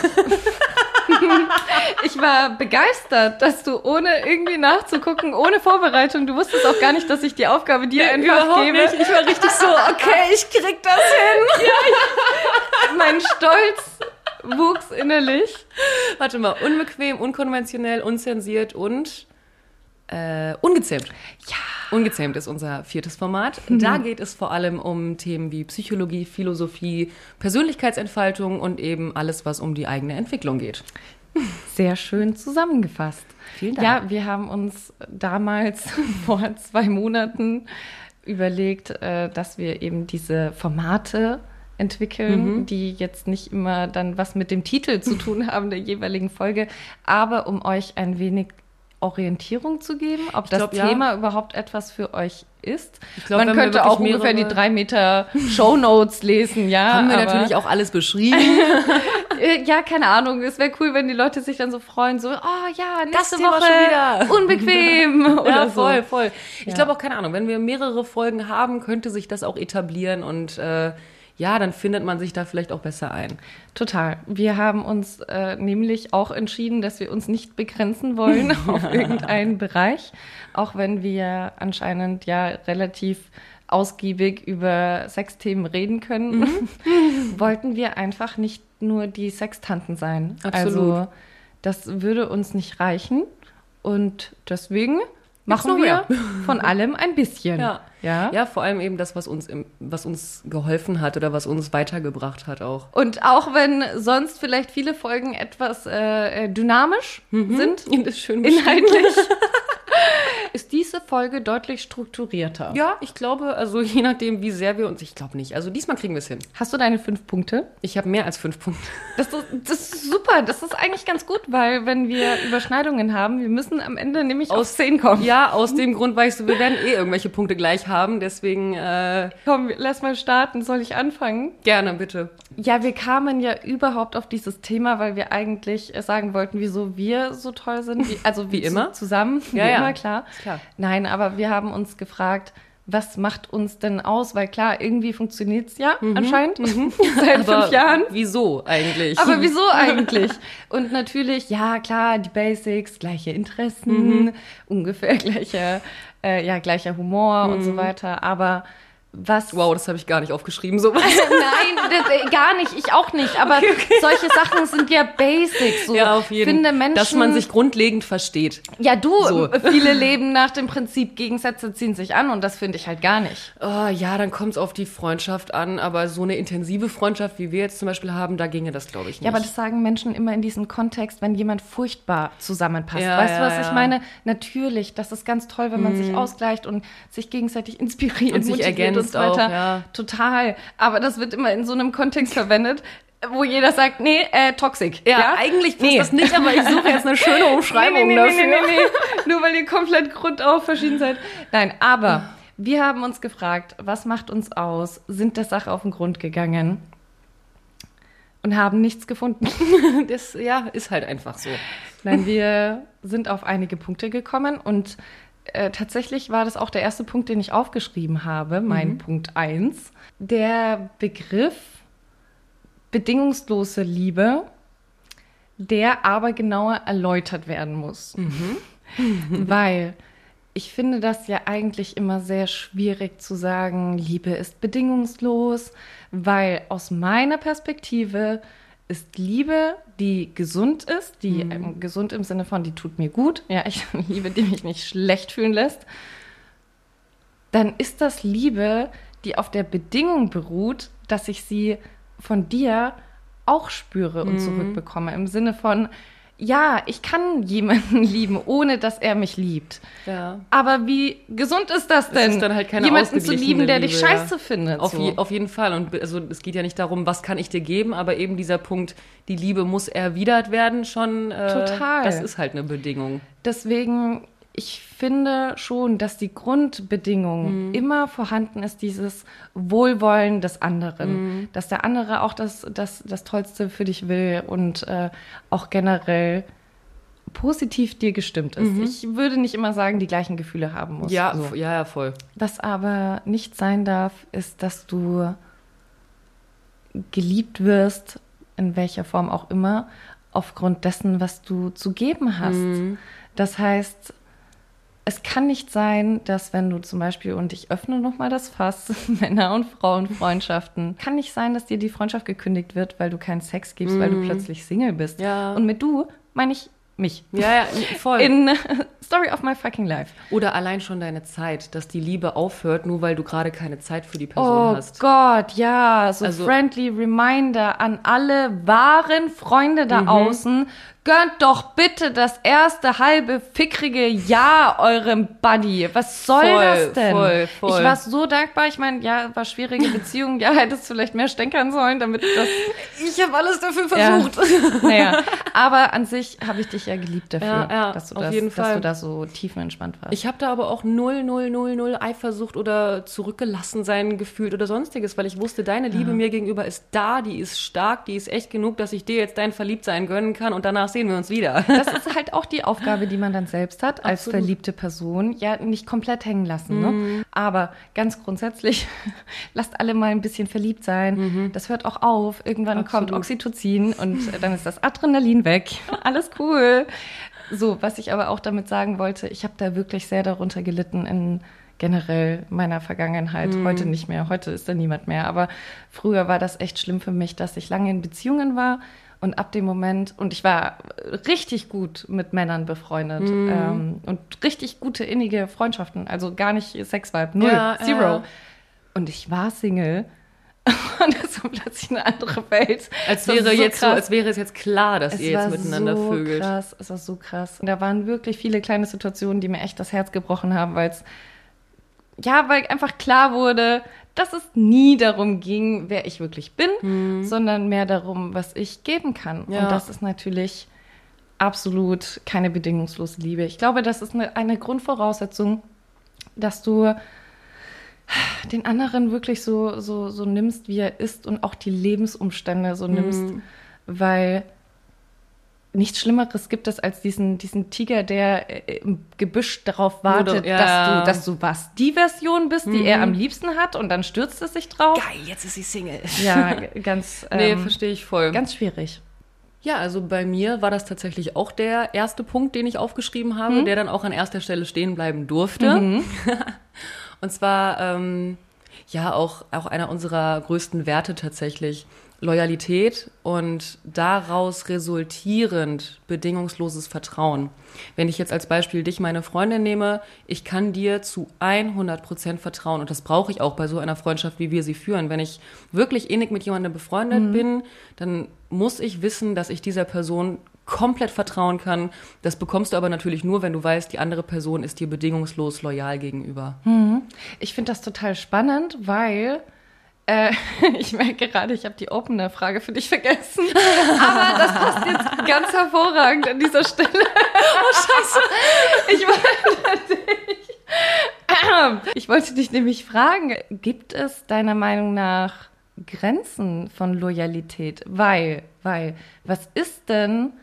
[SPEAKER 1] ich war begeistert, dass du ohne irgendwie nachzugucken, ohne Vorbereitung, du wusstest auch gar nicht, dass ich die Aufgabe dir einfach
[SPEAKER 2] Überhaupt
[SPEAKER 1] gebe.
[SPEAKER 2] nicht. Ich war richtig so, okay, ich krieg das hin.
[SPEAKER 1] Mein Stolz wuchs innerlich.
[SPEAKER 2] Warte mal, unbequem, unkonventionell, unzensiert und äh, ungezähmt.
[SPEAKER 1] Ja.
[SPEAKER 2] Ungezähmt ist unser viertes Format. Da geht es vor allem um Themen wie Psychologie, Philosophie, Persönlichkeitsentfaltung und eben alles, was um die eigene Entwicklung geht.
[SPEAKER 1] Sehr schön zusammengefasst.
[SPEAKER 2] Vielen Dank.
[SPEAKER 1] Ja, wir haben uns damals vor zwei Monaten überlegt, äh, dass wir eben diese Formate entwickeln,
[SPEAKER 2] Mhm.
[SPEAKER 1] die jetzt nicht immer dann was mit dem Titel zu tun haben der jeweiligen Folge, aber um euch ein wenig Orientierung zu geben, ob das
[SPEAKER 2] glaub, ja.
[SPEAKER 1] Thema überhaupt etwas für euch ist.
[SPEAKER 2] Ich glaub,
[SPEAKER 1] Man könnte auch ungefähr die drei Meter Shownotes lesen, ja.
[SPEAKER 2] Haben wir natürlich auch alles beschrieben.
[SPEAKER 1] äh, Ja, keine Ahnung. Es wäre cool, wenn die Leute sich dann so freuen, so, oh ja, nächste Woche
[SPEAKER 2] schon wieder.
[SPEAKER 1] unbequem oder
[SPEAKER 2] ja,
[SPEAKER 1] so.
[SPEAKER 2] voll, voll. Ich
[SPEAKER 1] Ja.
[SPEAKER 2] glaube auch, keine Ahnung, wenn wir mehrere Folgen haben, könnte sich das auch etablieren und äh, ja, dann findet man sich da vielleicht auch besser ein.
[SPEAKER 1] Total. Wir haben uns äh, nämlich auch entschieden, dass wir uns nicht begrenzen wollen auf irgendeinen Bereich, auch wenn wir anscheinend ja relativ ausgiebig über Sexthemen reden können,
[SPEAKER 2] Mhm.
[SPEAKER 1] wollten wir einfach nicht nur die Sextanten sein.
[SPEAKER 2] Absolut.
[SPEAKER 1] Also das würde uns nicht reichen und deswegen machen wir von allem ein bisschen.
[SPEAKER 2] Ja.
[SPEAKER 1] ja.
[SPEAKER 2] Ja, vor allem eben das, was uns, im, was uns geholfen hat oder was uns weitergebracht hat auch.
[SPEAKER 1] Und auch wenn sonst vielleicht viele Folgen etwas äh, äh, dynamisch sind,
[SPEAKER 2] schön beschrieben.
[SPEAKER 1] inhaltlich, ist diese Folge deutlich strukturierter.
[SPEAKER 2] Ja, ich glaube, also je nachdem, wie sehr wir uns, ich glaube nicht. Also diesmal kriegen wir es hin.
[SPEAKER 1] Hast du deine fünf Punkte?
[SPEAKER 2] Ich habe mehr als fünf Punkte.
[SPEAKER 1] Das ist, das ist super. Das ist eigentlich ganz gut, weil wenn wir Überschneidungen haben, wir müssen am Ende nämlich aus zehn kommen.
[SPEAKER 2] Ja, aus dem Grund weißt du, wir werden eh irgendwelche Punkte gleich haben. Deswegen äh,
[SPEAKER 1] Komm, lass mal starten. Soll ich anfangen?
[SPEAKER 2] gerne, bitte.
[SPEAKER 1] Ja, wir kamen ja überhaupt auf dieses Thema, weil wir eigentlich äh, sagen wollten, wieso wir so toll sind. Wie, also
[SPEAKER 2] Wie immer?
[SPEAKER 1] Zusammen,
[SPEAKER 2] Ja,
[SPEAKER 1] wie
[SPEAKER 2] ja.
[SPEAKER 1] immer, klar.
[SPEAKER 2] Klar.
[SPEAKER 1] Nein, aber wir haben uns gefragt, was macht uns denn aus? Weil klar, irgendwie funktioniert's ja anscheinend seit
[SPEAKER 2] Aber
[SPEAKER 1] fünf Jahren.
[SPEAKER 2] Wieso eigentlich?
[SPEAKER 1] Aber wieso eigentlich? Und natürlich, ja klar, die Basics, gleiche Interessen, ungefähr gleicher, äh, ja, gleicher Humor und so weiter. Aber was
[SPEAKER 2] Wow, das habe ich gar nicht aufgeschrieben, sowas.
[SPEAKER 1] Nein, das, äh, gar nicht, ich auch nicht. Aber solche Sachen sind ja Basics. So.
[SPEAKER 2] Ja, auf jeden
[SPEAKER 1] Finde Menschen,
[SPEAKER 2] Dass man sich grundlegend versteht.
[SPEAKER 1] Ja, du,
[SPEAKER 2] So.
[SPEAKER 1] viele leben nach dem Prinzip, Gegensätze ziehen sich an und das finde ich halt gar nicht.
[SPEAKER 2] Oh, ja, dann kommt es auf die Freundschaft an, aber so eine intensive Freundschaft, wie wir jetzt zum Beispiel haben, da ginge das, glaube ich, nicht.
[SPEAKER 1] Ja, aber das sagen Menschen immer in diesem Kontext, wenn jemand furchtbar zusammenpasst.
[SPEAKER 2] Ja,
[SPEAKER 1] weißt du,
[SPEAKER 2] ja,
[SPEAKER 1] was ich.
[SPEAKER 2] Mhm.
[SPEAKER 1] meine? Natürlich, das ist ganz toll, wenn man sich ausgleicht und sich gegenseitig inspiriert
[SPEAKER 2] Und sich ergänzt
[SPEAKER 1] und so weiter.
[SPEAKER 2] auch, ja.
[SPEAKER 1] Total. Aber das wird immer in so einem Kontext verwendet, wo jeder sagt, nee, äh, toxic.
[SPEAKER 2] ja, eigentlich passt
[SPEAKER 1] Nee.
[SPEAKER 2] das nicht, aber ich suche jetzt eine schöne Umschreibung
[SPEAKER 1] nee, nee,
[SPEAKER 2] dafür.
[SPEAKER 1] Nee, nee, nee, nee. Nur weil ihr komplett grundauf verschieden seid. Nein, aber wir haben uns gefragt, was macht uns aus? Sind der Sache auf den Grund gegangen und haben nichts gefunden.
[SPEAKER 2] Das, ja, ist halt einfach so.
[SPEAKER 1] Nein, wir sind auf einige Punkte gekommen und äh, tatsächlich war das auch der erste Punkt, den ich aufgeschrieben habe, mein Punkt 1. Der Begriff bedingungslose Liebe, der aber genauer erläutert werden muss. Weil ich finde das ja eigentlich immer sehr schwierig zu sagen, Liebe ist bedingungslos, weil aus meiner Perspektive ist Liebe, die gesund ist, die ähm, gesund im Sinne von, die tut mir gut, ja, ich liebe, die mich nicht schlecht fühlen lässt, dann ist das Liebe, die auf der Bedingung beruht, dass ich sie von dir auch spüre und zurückbekomme. Im Sinne von, ja, ich kann jemanden lieben, ohne dass er mich liebt.
[SPEAKER 2] Ja.
[SPEAKER 1] Aber wie gesund ist das denn?
[SPEAKER 2] ist dann halt keine
[SPEAKER 1] jemanden zu lieben, der dich
[SPEAKER 2] Liebe, ja.
[SPEAKER 1] scheiße findet.
[SPEAKER 2] Auf,
[SPEAKER 1] so.
[SPEAKER 2] je, auf jeden Fall. Und also es geht ja nicht darum, was kann ich dir geben, aber eben dieser Punkt, die Liebe muss erwidert werden, schon. Äh,
[SPEAKER 1] Total.
[SPEAKER 2] Das ist halt eine Bedingung.
[SPEAKER 1] Deswegen, ich finde schon, dass die Grundbedingung immer vorhanden ist, dieses Wohlwollen des anderen. Dass der andere auch das, das, das Tollste für dich will und äh, auch generell positiv dir gestimmt ist. Ich würde nicht immer sagen, die gleichen Gefühle haben muss.
[SPEAKER 2] Ja,
[SPEAKER 1] so.
[SPEAKER 2] ja, ja, voll.
[SPEAKER 1] Was aber nicht sein darf, ist, dass du geliebt wirst, in welcher Form auch immer, aufgrund dessen, was du zu geben hast. Das heißt, es kann nicht sein, dass wenn du zum Beispiel, und ich öffne nochmal das Fass, Männer- und Frauenfreundschaften, kann nicht sein, dass dir die Freundschaft gekündigt wird, weil du keinen Sex gibst, weil du plötzlich Single bist.
[SPEAKER 2] Ja.
[SPEAKER 1] Und mit du meine ich mich.
[SPEAKER 2] Ja, ja, voll.
[SPEAKER 1] In Story of my fucking life.
[SPEAKER 2] Oder allein schon deine Zeit, dass die Liebe aufhört, nur weil du gerade keine Zeit für die Person
[SPEAKER 1] Oh
[SPEAKER 2] hast.
[SPEAKER 1] Gott, ja, so
[SPEAKER 2] Also-
[SPEAKER 1] friendly reminder an alle wahren Freunde
[SPEAKER 2] Mhm.
[SPEAKER 1] da außen. Gönnt doch bitte das erste halbe fickrige Jahr eurem Buddy. Was soll
[SPEAKER 2] Voll,
[SPEAKER 1] das denn?
[SPEAKER 2] voll, voll.
[SPEAKER 1] Ich war so dankbar. Ich meine, ja, war schwierige Beziehung. Ja, hättest vielleicht mehr stänkern sollen, damit das.
[SPEAKER 2] Ich habe alles dafür
[SPEAKER 1] Ja.
[SPEAKER 2] versucht.
[SPEAKER 1] Naja, aber an sich habe ich dich ja geliebt dafür,
[SPEAKER 2] Ja, ja,
[SPEAKER 1] dass, du
[SPEAKER 2] auf
[SPEAKER 1] das,
[SPEAKER 2] jeden
[SPEAKER 1] dass du da so tiefenentspannt warst.
[SPEAKER 2] Ich habe da aber auch null, null, null, null Eifersucht oder zurückgelassen sein gefühlt oder sonstiges, weil ich wusste, deine Liebe mir gegenüber ist da, die ist stark, die ist echt genug, dass ich dir jetzt dein Verliebtsein gönnen kann und danach sehen wir uns wieder.
[SPEAKER 1] Das ist halt auch die Aufgabe, die man dann selbst hat als
[SPEAKER 2] Absolut.
[SPEAKER 1] verliebte Person. Ja, nicht komplett hängen lassen. Ne? Aber ganz grundsätzlich, lasst alle mal ein bisschen verliebt sein. Das hört auch auf. Irgendwann kommt
[SPEAKER 2] Absolut.
[SPEAKER 1] Oxytocin und dann ist das Adrenalin weg. Alles cool. So, was ich aber auch damit sagen wollte, ich habe da wirklich sehr darunter gelitten in generell meiner Vergangenheit. Heute nicht mehr. Heute ist da niemand mehr. Aber früher war das echt schlimm für mich, dass ich lange in Beziehungen war und ab dem Moment, und ich war richtig gut mit Männern befreundet ähm, und richtig gute innige Freundschaften, also gar nicht Sexvibe, null,
[SPEAKER 2] Ja,
[SPEAKER 1] zero.
[SPEAKER 2] ja.
[SPEAKER 1] Und ich war Single Und das war plötzlich eine andere Welt.
[SPEAKER 2] Als wäre,
[SPEAKER 1] so
[SPEAKER 2] jetzt so, als wäre es jetzt klar, dass
[SPEAKER 1] Es
[SPEAKER 2] ihr jetzt miteinander
[SPEAKER 1] so
[SPEAKER 2] vögelt.
[SPEAKER 1] krass, es war so krass. Und da waren wirklich viele kleine Situationen, die mir echt das Herz gebrochen haben, weil es, ja, weil einfach klar wurde, dass es nie darum ging, wer ich wirklich bin, sondern mehr darum, was ich geben kann.
[SPEAKER 2] Ja.
[SPEAKER 1] Und das ist natürlich absolut keine bedingungslose Liebe. Ich glaube, das ist eine, eine Grundvoraussetzung, dass du den anderen wirklich so, so, so nimmst, wie er ist und auch die Lebensumstände so nimmst, weil nichts Schlimmeres gibt es als diesen, diesen Tiger, der äh, im Gebüsch darauf wartet,
[SPEAKER 2] ja.
[SPEAKER 1] dass, du, dass du was die Version bist, die er am liebsten hat und dann stürzt es sich drauf.
[SPEAKER 2] Geil, jetzt ist sie Single.
[SPEAKER 1] Ja, ganz,
[SPEAKER 2] nee,
[SPEAKER 1] ähm,
[SPEAKER 2] verstehe ich voll.
[SPEAKER 1] ganz schwierig.
[SPEAKER 2] Ja, also bei mir war das tatsächlich auch der erste Punkt, den ich aufgeschrieben habe, der dann auch an erster Stelle stehen bleiben durfte. Und zwar, ähm, ja, auch, auch einer unserer größten Werte tatsächlich. Loyalität und daraus resultierend bedingungsloses Vertrauen. Wenn ich jetzt als Beispiel dich, meine Freundin, nehme, ich kann dir zu 100 Prozent vertrauen und das brauche ich auch bei so einer Freundschaft, wie wir sie führen. Wenn ich wirklich innig mit jemandem befreundet bin, dann muss ich wissen, dass ich dieser Person komplett vertrauen kann. Das bekommst du aber natürlich nur, wenn du weißt, die andere Person ist dir bedingungslos loyal gegenüber.
[SPEAKER 1] Ich finde das total spannend, weil äh, ich merke gerade, ich habe die Opener-Frage für dich vergessen. Aber das passt jetzt ganz hervorragend an dieser Stelle. Oh, scheiße. Ich wollte dich, ich wollte dich nämlich fragen, gibt es deiner Meinung nach Grenzen von Loyalität? Weil, weil, was ist denn,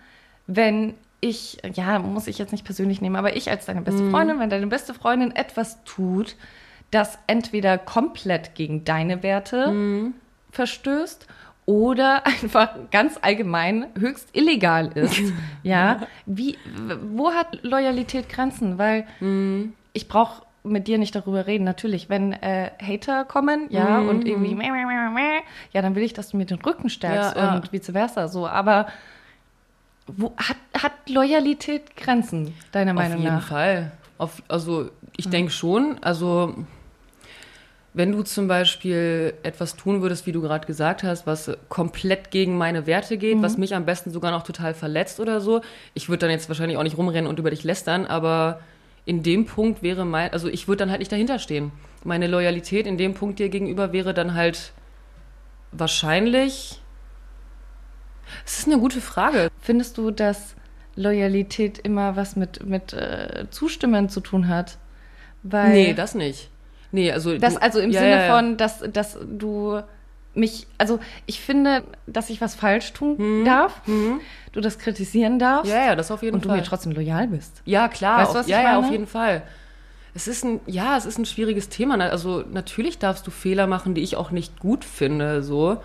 [SPEAKER 1] wenn ich, ja, muss ich jetzt nicht persönlich nehmen, aber ich als deine beste Freundin, wenn deine beste Freundin etwas tut, das entweder komplett gegen deine Werte verstößt oder einfach ganz allgemein höchst illegal ist. ja, wie, wo hat Loyalität Grenzen? Weil ich brauche mit dir nicht darüber reden. Natürlich, wenn äh, Hater kommen, ja, und irgendwie, meh, meh, meh, meh, ja, dann will ich, dass du mir den Rücken stärkst
[SPEAKER 2] Ja, ja.
[SPEAKER 1] und vice versa. So, aber wo hat, hat Loyalität Grenzen, deiner Meinung
[SPEAKER 2] Auf jeden
[SPEAKER 1] nach?
[SPEAKER 2] Fall. Auf, also ich denke schon, also wenn du zum Beispiel etwas tun würdest, wie du gerade gesagt hast, was komplett gegen meine Werte geht, was mich am besten sogar noch total verletzt oder so, ich würde dann jetzt wahrscheinlich auch nicht rumrennen und über dich lästern, aber in dem Punkt wäre mein, also ich würde dann halt nicht dahinter stehen. Meine Loyalität in dem Punkt dir gegenüber wäre dann halt wahrscheinlich. Es ist eine gute Frage.
[SPEAKER 1] Findest du, dass Loyalität immer was mit, mit äh, Zustimmen zu tun hat? Weil
[SPEAKER 2] Nee, das nicht. Nee, also.
[SPEAKER 1] das
[SPEAKER 2] du-
[SPEAKER 1] also im
[SPEAKER 2] ja,
[SPEAKER 1] Sinne
[SPEAKER 2] ja, ja.
[SPEAKER 1] von, dass, dass du mich, also ich finde, dass ich was falsch tun darf, du das kritisieren darfst.
[SPEAKER 2] Ja, ja, das auf jeden
[SPEAKER 1] und du
[SPEAKER 2] Fall.
[SPEAKER 1] mir trotzdem loyal bist.
[SPEAKER 2] Ja, klar.
[SPEAKER 1] Weißt du,
[SPEAKER 2] auf,
[SPEAKER 1] was ich
[SPEAKER 2] ja, ja,
[SPEAKER 1] meine?
[SPEAKER 2] auf jeden Fall. Es ist ein, ja, es ist ein schwieriges Thema. Also natürlich darfst du Fehler machen, die ich auch nicht gut finde. So,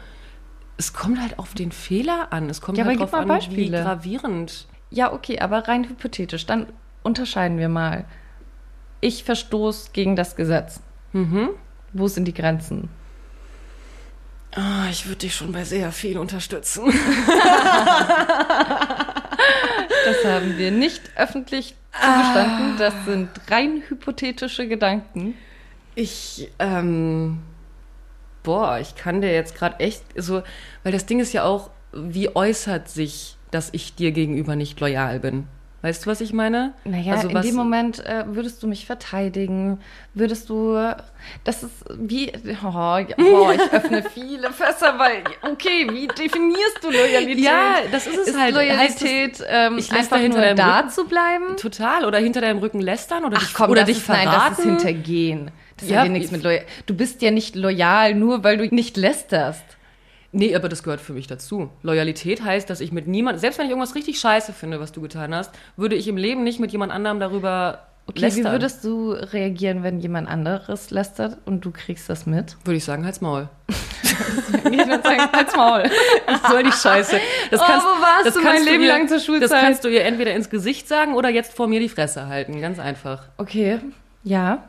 [SPEAKER 2] es kommt halt auf den Fehler an. Es kommt
[SPEAKER 1] Ja,
[SPEAKER 2] halt drauf
[SPEAKER 1] mal
[SPEAKER 2] an, wie
[SPEAKER 1] Beispiele.
[SPEAKER 2] gravierend.
[SPEAKER 1] Ja, okay, aber rein hypothetisch, dann unterscheiden wir mal. Ich verstoß gegen das Gesetz.
[SPEAKER 2] Mhm.
[SPEAKER 1] Wo sind die Grenzen?
[SPEAKER 2] Ah, ich würde dich schon bei sehr viel unterstützen.
[SPEAKER 1] Das haben wir nicht öffentlich
[SPEAKER 2] Ah.
[SPEAKER 1] zugestanden. Das sind rein hypothetische Gedanken.
[SPEAKER 2] Ich, ähm, boah, ich kann dir jetzt gerade echt so, weil das Ding ist ja auch, wie äußert sich, dass ich dir gegenüber nicht loyal bin? Weißt du, was ich meine?
[SPEAKER 1] Naja,
[SPEAKER 2] also
[SPEAKER 1] in
[SPEAKER 2] was,
[SPEAKER 1] dem Moment äh, würdest du mich verteidigen, würdest du, das ist wie, oh, oh, ich öffne viele Fässer, weil, okay, wie definierst du Loyalität?
[SPEAKER 2] Ja, das ist es
[SPEAKER 1] ist
[SPEAKER 2] halt.
[SPEAKER 1] Loyalität, ähm,
[SPEAKER 2] ich
[SPEAKER 1] einfach
[SPEAKER 2] hinter
[SPEAKER 1] nur
[SPEAKER 2] deinem
[SPEAKER 1] da
[SPEAKER 2] Rücken?
[SPEAKER 1] zu bleiben?
[SPEAKER 2] Total. Oder hinter deinem Rücken lästern oder
[SPEAKER 1] Ach
[SPEAKER 2] dich,
[SPEAKER 1] komm,
[SPEAKER 2] oder
[SPEAKER 1] das
[SPEAKER 2] dich
[SPEAKER 1] ist,
[SPEAKER 2] verraten.
[SPEAKER 1] nein, das ist Hintergehen. Das
[SPEAKER 2] Ja,
[SPEAKER 1] hat ja nichts mit loyal. Du bist ja nicht loyal, nur weil du nicht lästerst.
[SPEAKER 2] Nee, aber das gehört für mich dazu. Loyalität heißt, dass ich mit niemand, selbst wenn ich irgendwas richtig scheiße finde, was du getan hast, würde ich im Leben nicht mit jemand anderem darüber
[SPEAKER 1] Okay,
[SPEAKER 2] lästern.
[SPEAKER 1] wie würdest du reagieren, wenn jemand anderes lästert und du kriegst das mit?
[SPEAKER 2] Würde ich sagen, halt's Maul.
[SPEAKER 1] Ich würde sagen, als Maul.
[SPEAKER 2] Was soll die Scheiße? Das
[SPEAKER 1] Oh, wo warst
[SPEAKER 2] das
[SPEAKER 1] du
[SPEAKER 2] kannst
[SPEAKER 1] mein Leben
[SPEAKER 2] ihr,
[SPEAKER 1] lang zur Schulzeit?
[SPEAKER 2] Das kannst du ihr entweder ins Gesicht sagen oder jetzt vor mir die Fresse halten. Ganz einfach.
[SPEAKER 1] Okay, ja.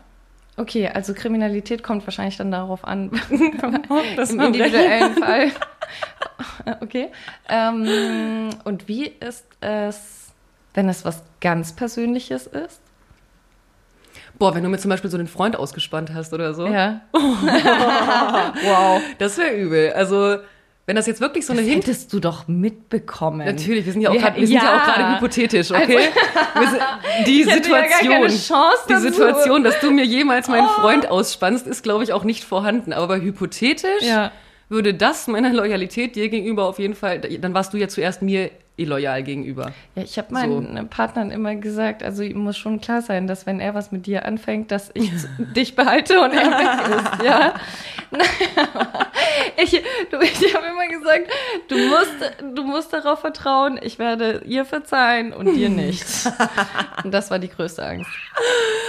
[SPEAKER 1] Okay, also Kriminalität kommt wahrscheinlich dann darauf an,
[SPEAKER 2] Das
[SPEAKER 1] im individuellen Fall. Okay. Ähm, und wie ist es, wenn es was ganz Persönliches ist?
[SPEAKER 2] Boah, wenn du mir zum Beispiel so einen Freund ausgespannt hast oder so.
[SPEAKER 1] Ja.
[SPEAKER 2] wow. Das wäre übel. Also, wenn das jetzt wirklich so eine
[SPEAKER 1] Das
[SPEAKER 2] Hint
[SPEAKER 1] hättest du doch mitbekommen.
[SPEAKER 2] Natürlich, wir sind ja auch
[SPEAKER 1] Wir
[SPEAKER 2] grad, wir sind ja.
[SPEAKER 1] ja.
[SPEAKER 2] auch gerade hypothetisch, okay? sind, die
[SPEAKER 1] ja
[SPEAKER 2] Situation,
[SPEAKER 1] Chance
[SPEAKER 2] die
[SPEAKER 1] dazu.
[SPEAKER 2] Situation, dass du mir jemals meinen
[SPEAKER 1] Oh.
[SPEAKER 2] Freund ausspannst, ist, glaube ich, auch nicht vorhanden. Aber hypothetisch
[SPEAKER 1] Ja.
[SPEAKER 2] würde das meiner Loyalität dir gegenüber auf jeden Fall, dann warst du ja zuerst mir illoyal gegenüber.
[SPEAKER 1] Ja, ich habe meinen Partnern immer gesagt, also ihm muss schon klar sein, dass wenn er was mit dir anfängt, dass ich dich behalte und er weg ist, ja. ich du, ich habe immer gesagt, du musst, du musst darauf vertrauen, ich werde ihr verzeihen und dir nicht. Und das war die größte Angst.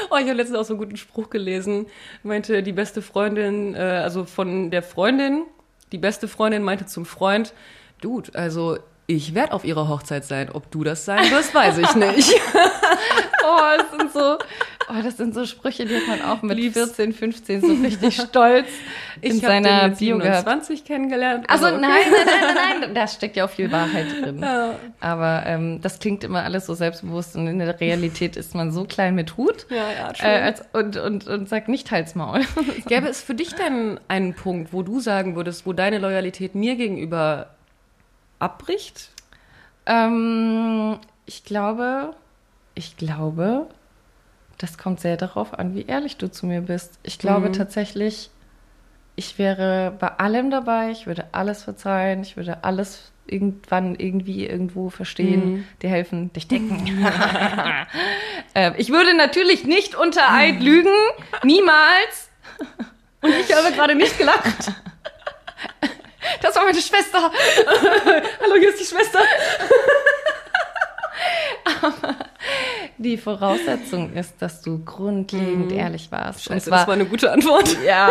[SPEAKER 2] Oh, ich habe letztens auch so einen guten Spruch gelesen. Meinte die beste Freundin, äh, also von der Freundin, die beste Freundin meinte zum Freund, Dude, also ich werde auf ihrer Hochzeit sein. Ob du das sein wirst, weiß ich nicht.
[SPEAKER 1] Oh, das sind so, oh, das sind so Sprüche, die hat man auch mit
[SPEAKER 2] Lieb's.
[SPEAKER 1] 14, 15 so richtig stolz in
[SPEAKER 2] Ich hab
[SPEAKER 1] seiner Bio gehabt.
[SPEAKER 2] 27 kennengelernt.
[SPEAKER 1] Also
[SPEAKER 2] aber
[SPEAKER 1] nein,
[SPEAKER 2] okay.
[SPEAKER 1] nein, nein, nein, nein, da steckt ja auch viel Wahrheit drin.
[SPEAKER 2] Ja.
[SPEAKER 1] Aber ähm, das klingt immer alles so selbstbewusst und in der Realität ist man so klein mit Hut
[SPEAKER 2] Ja, ja,
[SPEAKER 1] äh,
[SPEAKER 2] true.
[SPEAKER 1] als, und, und, und sagt nicht Halsmaul.
[SPEAKER 2] Gäbe es für dich denn einen Punkt, wo du sagen würdest, wo deine Loyalität mir gegenüber abbricht?
[SPEAKER 1] ähm, ich glaube, ich glaube, das kommt sehr darauf an, wie ehrlich du zu mir bist. Ich glaube
[SPEAKER 2] Mhm.
[SPEAKER 1] tatsächlich, ich wäre bei allem dabei, ich würde alles verzeihen, ich würde alles irgendwann irgendwie irgendwo verstehen,
[SPEAKER 2] Mhm.
[SPEAKER 1] dir helfen, dich decken. äh, ich würde natürlich nicht unter Eid lügen, niemals.
[SPEAKER 2] Und ich habe gerade nicht gelacht.
[SPEAKER 1] Das war meine Schwester.
[SPEAKER 2] Hallo, hier ist die Schwester.
[SPEAKER 1] Die Voraussetzung ist, dass du grundlegend ehrlich warst. Und
[SPEAKER 2] Scheiße,
[SPEAKER 1] zwar
[SPEAKER 2] das war eine gute Antwort.
[SPEAKER 1] Ja,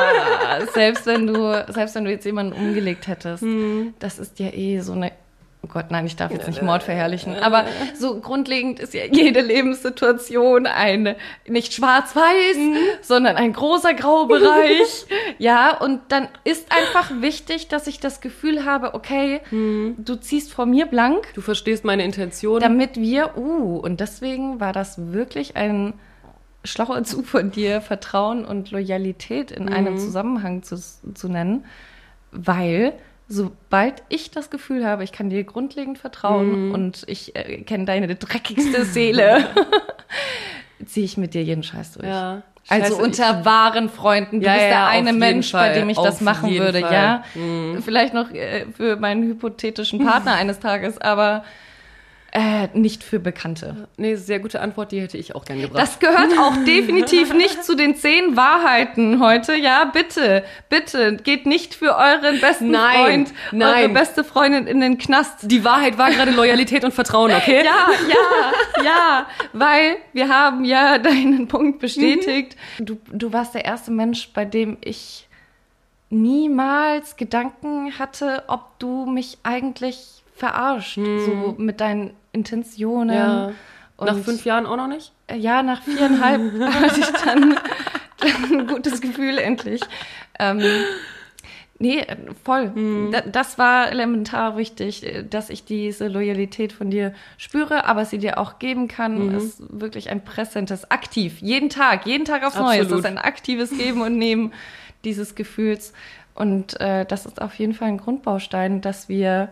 [SPEAKER 1] selbst wenn du, selbst wenn du jetzt jemanden umgelegt hättest,
[SPEAKER 2] Hm.
[SPEAKER 1] das ist ja eh so eine. Oh Gott, nein, ich darf jetzt nicht Mord verherrlichen. Aber so grundlegend ist ja jede Lebenssituation eine nicht schwarz-weiß,
[SPEAKER 2] Hm.
[SPEAKER 1] sondern ein großer Graubereich. ja, und dann ist einfach wichtig, dass ich das Gefühl habe, okay,
[SPEAKER 2] Hm.
[SPEAKER 1] du ziehst vor mir blank,
[SPEAKER 2] Du verstehst meine Intention.
[SPEAKER 1] damit wir, uh, und deswegen war das wirklich ein schlauer Zug von dir, Vertrauen und Loyalität in einem Zusammenhang zu, zu nennen, weil sobald ich das Gefühl habe, ich kann dir grundlegend vertrauen und ich äh, kenne deine dreckigste Seele, ziehe ich mit dir jeden Scheiß durch.
[SPEAKER 2] ja.
[SPEAKER 1] Also
[SPEAKER 2] Scheiße,
[SPEAKER 1] unter wahren Freunden. Du
[SPEAKER 2] Ja,
[SPEAKER 1] bist
[SPEAKER 2] ja,
[SPEAKER 1] der eine Mensch, bei
[SPEAKER 2] Fall,
[SPEAKER 1] dem ich
[SPEAKER 2] auf
[SPEAKER 1] das machen würde,
[SPEAKER 2] Fall.
[SPEAKER 1] ja.
[SPEAKER 2] Mhm.
[SPEAKER 1] Vielleicht noch äh, für meinen hypothetischen Partner eines Tages, aber äh, nicht für Bekannte.
[SPEAKER 2] Nee, sehr gute Antwort, die hätte ich auch gern gebracht.
[SPEAKER 1] Das gehört auch definitiv nicht zu den zehn Wahrheiten heute. Ja, bitte, bitte, geht nicht für euren besten
[SPEAKER 2] Nein,
[SPEAKER 1] Freund, eure
[SPEAKER 2] nein.
[SPEAKER 1] beste Freundin in den Knast.
[SPEAKER 2] die Wahrheit war gerade Loyalität und Vertrauen, okay?
[SPEAKER 1] Ja, ja, ja, weil wir haben ja deinen Punkt bestätigt. Du, du warst der erste Mensch, bei dem ich niemals Gedanken hatte, ob du mich eigentlich verarscht, so mit deinen Intentionen.
[SPEAKER 2] Ja. Nach fünf Jahren auch noch nicht?
[SPEAKER 1] ja, nach viereinhalb hatte ich dann, dann ein gutes Gefühl endlich. Ähm, nee, äh, voll. Da, das war elementar wichtig, äh, dass ich diese Loyalität von dir spüre, aber sie dir auch geben kann. ist wirklich ein präsentes, aktiv, jeden Tag, jeden Tag aufs Neue. Es ist ein aktives Geben und Nehmen dieses Gefühls. Und äh, das ist auf jeden Fall ein Grundbaustein, dass wir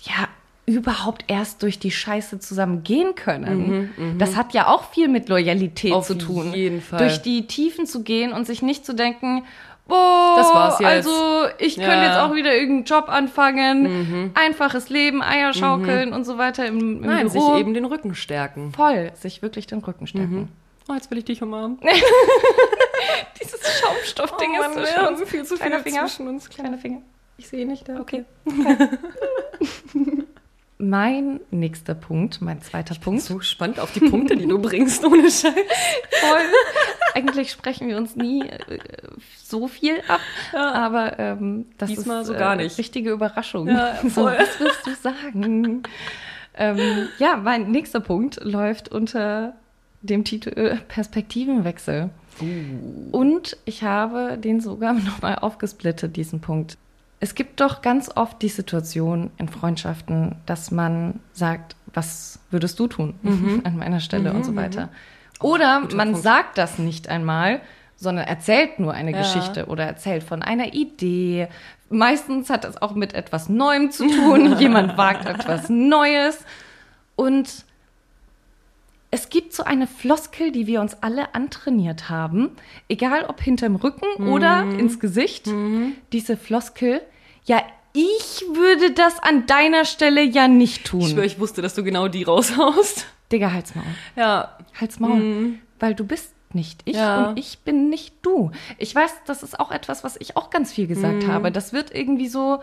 [SPEAKER 1] ja überhaupt erst durch die Scheiße zusammen gehen können. das hat ja auch viel mit Loyalität
[SPEAKER 2] Mhm, Auf
[SPEAKER 1] zu tun.
[SPEAKER 2] jeden Fall.
[SPEAKER 1] Durch die Tiefen zu gehen und sich nicht zu denken, boah,
[SPEAKER 2] Das war's jetzt.
[SPEAKER 1] also ich
[SPEAKER 2] Ja.
[SPEAKER 1] könnte jetzt auch wieder irgendeinen Job anfangen, einfaches Leben, Eier schaukeln und so weiter im, im
[SPEAKER 2] Nein,
[SPEAKER 1] Büro.
[SPEAKER 2] sich eben den Rücken stärken.
[SPEAKER 1] voll, sich wirklich den Rücken stärken.
[SPEAKER 2] Oh, jetzt will ich dich umarmen.
[SPEAKER 1] Dieses Schaumstoffding
[SPEAKER 2] Oh
[SPEAKER 1] ist so
[SPEAKER 2] haben viel zu viel
[SPEAKER 1] Kleiner Finger.
[SPEAKER 2] zwischen uns.
[SPEAKER 1] Kleiner Finger.
[SPEAKER 2] Ich sehe nicht da.
[SPEAKER 1] Okay. mein nächster Punkt, mein zweiter Punkt.
[SPEAKER 2] So spannend auf die Punkte, die du bringst, ohne Scheiß.
[SPEAKER 1] Voll. Eigentlich sprechen wir uns nie äh, so viel ab,
[SPEAKER 2] Ja.
[SPEAKER 1] aber ähm, das
[SPEAKER 2] Diesmal
[SPEAKER 1] ist
[SPEAKER 2] so gar nicht.
[SPEAKER 1] richtige Überraschung.
[SPEAKER 2] Ja,
[SPEAKER 1] so, was wirst du sagen? ähm, ja, mein nächster Punkt läuft unter dem Titel Perspektivenwechsel.
[SPEAKER 2] Uh.
[SPEAKER 1] Und ich habe den sogar nochmal aufgesplittet, diesen Punkt. Es gibt doch ganz oft die Situation in Freundschaften, dass man sagt, was würdest du tun
[SPEAKER 2] Mhm.
[SPEAKER 1] an meiner Stelle und so weiter. Oder
[SPEAKER 2] guter
[SPEAKER 1] man
[SPEAKER 2] Punkt.
[SPEAKER 1] sagt das nicht einmal, sondern erzählt nur eine
[SPEAKER 2] Ja.
[SPEAKER 1] Geschichte oder erzählt von einer Idee. Meistens hat es auch mit etwas Neuem zu tun. Jemand wagt etwas Neues. Und es gibt so eine Floskel, die wir uns alle antrainiert haben, egal ob hinterm Rücken oder
[SPEAKER 2] Mhm.
[SPEAKER 1] ins Gesicht. Diese Floskel, ja, ich würde das an deiner Stelle ja nicht tun.
[SPEAKER 2] Ich schwöre, ich wusste, dass du genau die raushaust.
[SPEAKER 1] Digga, halt's Maul.
[SPEAKER 2] Ja.
[SPEAKER 1] Halt's Maul. Weil du bist nicht ich
[SPEAKER 2] Mhm. Ja.
[SPEAKER 1] und ich bin nicht du. Ich weiß, das ist auch etwas, was ich auch ganz viel gesagt
[SPEAKER 2] Mhm.
[SPEAKER 1] habe. Das wird irgendwie so,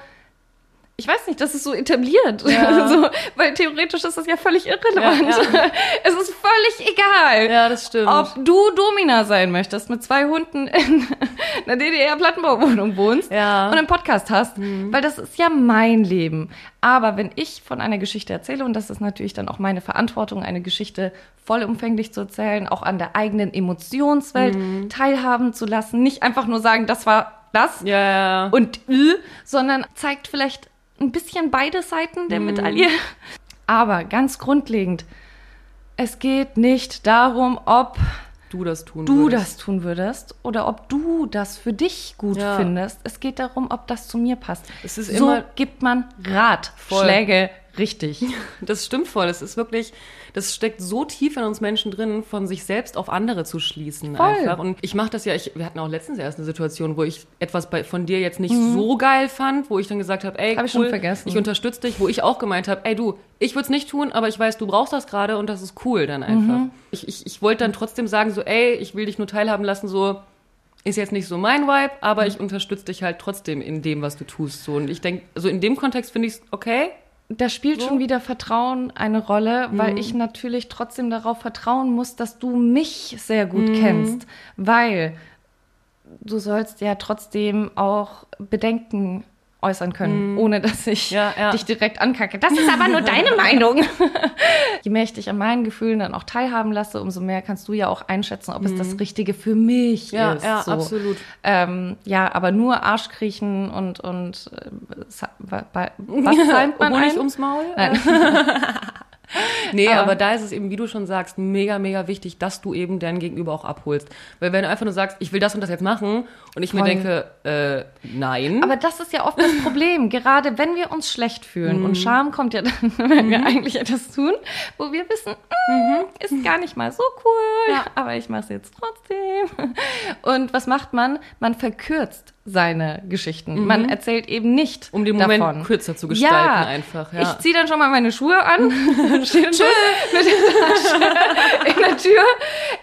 [SPEAKER 1] ich weiß nicht, das ist so etabliert.
[SPEAKER 2] Ja.
[SPEAKER 1] so, weil theoretisch ist das ja völlig irrelevant.
[SPEAKER 2] Ja,
[SPEAKER 1] Es ist völlig egal.
[SPEAKER 2] Ja, das stimmt.
[SPEAKER 1] Ob du Domina sein möchtest, mit zwei Hunden in einer DDR-Plattenbauwohnung wohnst
[SPEAKER 2] Ja.
[SPEAKER 1] und einen Podcast hast, weil das ist ja mein Leben. Aber wenn ich von einer Geschichte erzähle, und das ist natürlich dann auch meine Verantwortung, eine Geschichte vollumfänglich zu erzählen, auch an der eigenen Emotionswelt teilhaben zu lassen, nicht einfach nur sagen, das war das
[SPEAKER 2] ja, ja.
[SPEAKER 1] und sondern zeigt vielleicht ein bisschen beide Seiten der Medaille. Aber ganz grundlegend, es geht nicht darum, ob
[SPEAKER 2] du das tun
[SPEAKER 1] du
[SPEAKER 2] würdest.
[SPEAKER 1] das tun würdest oder ob du das für dich gut
[SPEAKER 2] Ja.
[SPEAKER 1] findest. Es geht darum, ob das zu mir passt.
[SPEAKER 2] Es ist
[SPEAKER 1] so
[SPEAKER 2] immer-
[SPEAKER 1] gibt man Ratschläge richtig.
[SPEAKER 2] Das stimmt voll. Das ist wirklich, das steckt so tief in uns Menschen drin, von sich selbst auf andere zu schließen
[SPEAKER 1] Voll.
[SPEAKER 2] einfach. Und ich mache das ja, ich, wir hatten auch letztens erst eine Situation, wo ich etwas bei, von dir jetzt nicht so geil fand, wo ich dann gesagt habe, ey,
[SPEAKER 1] Mhm. Hab ich
[SPEAKER 2] cool,
[SPEAKER 1] schon vergessen.
[SPEAKER 2] ich unterstütze dich, wo ich auch gemeint habe, ey du, ich würde es nicht tun, aber ich weiß, du brauchst das gerade und das ist cool dann einfach.
[SPEAKER 1] Mhm.
[SPEAKER 2] Ich, ich, ich wollte dann trotzdem sagen, so, ey, ich will dich nur teilhaben lassen, so, ist jetzt nicht so mein Vibe, aber
[SPEAKER 1] Mhm.
[SPEAKER 2] ich unterstütze dich halt trotzdem in dem, was du tust. So. Und ich denke, also in dem Kontext finde ich es okay.
[SPEAKER 1] Da spielt
[SPEAKER 2] So.
[SPEAKER 1] schon wieder Vertrauen eine Rolle, weil
[SPEAKER 2] Mhm.
[SPEAKER 1] ich natürlich trotzdem darauf vertrauen muss, dass du mich sehr gut
[SPEAKER 2] Mhm.
[SPEAKER 1] kennst, weil du sollst ja trotzdem auch Bedenken äußern können, ohne dass ich
[SPEAKER 2] Mhm. Ja, ja.
[SPEAKER 1] dich direkt ankacke. Das ist aber nur deine Meinung. Je mehr ich dich an meinen Gefühlen dann auch teilhaben lasse, umso mehr kannst du ja auch einschätzen, ob es das Richtige für mich
[SPEAKER 2] Mhm. Ja,
[SPEAKER 1] ist.
[SPEAKER 2] ja,
[SPEAKER 1] so.
[SPEAKER 2] absolut.
[SPEAKER 1] Ähm, ja, aber nur Arschkriechen und, und äh, sa- wa- wa- was zahlt man
[SPEAKER 2] Honig
[SPEAKER 1] ein?
[SPEAKER 2] ums Maul?
[SPEAKER 1] Nein.
[SPEAKER 2] Nee,
[SPEAKER 1] Aber-
[SPEAKER 2] aber da ist es eben, wie du schon sagst, mega, mega wichtig, dass du eben dein Gegenüber auch abholst. Weil wenn du einfach nur sagst, ich will das und das jetzt machen und ich mir
[SPEAKER 1] Voll.
[SPEAKER 2] denke, äh, nein.
[SPEAKER 1] Aber das ist ja oft das Problem, gerade wenn wir uns schlecht fühlen.
[SPEAKER 2] Mhm.
[SPEAKER 1] Und Scham kommt ja dann, wenn wir eigentlich etwas tun, wo wir wissen, mm, ist gar nicht mal so cool,
[SPEAKER 2] Ja.
[SPEAKER 1] aber ich mache es jetzt trotzdem. Und was macht man? Man verkürzt seine Geschichten. Man erzählt eben nicht
[SPEAKER 2] Mhm. um den Moment
[SPEAKER 1] davon.
[SPEAKER 2] kürzer zu gestalten
[SPEAKER 1] ja,
[SPEAKER 2] einfach. Ja.
[SPEAKER 1] Ich ziehe dann schon mal meine Schuhe an, stehe mit der in der Tür.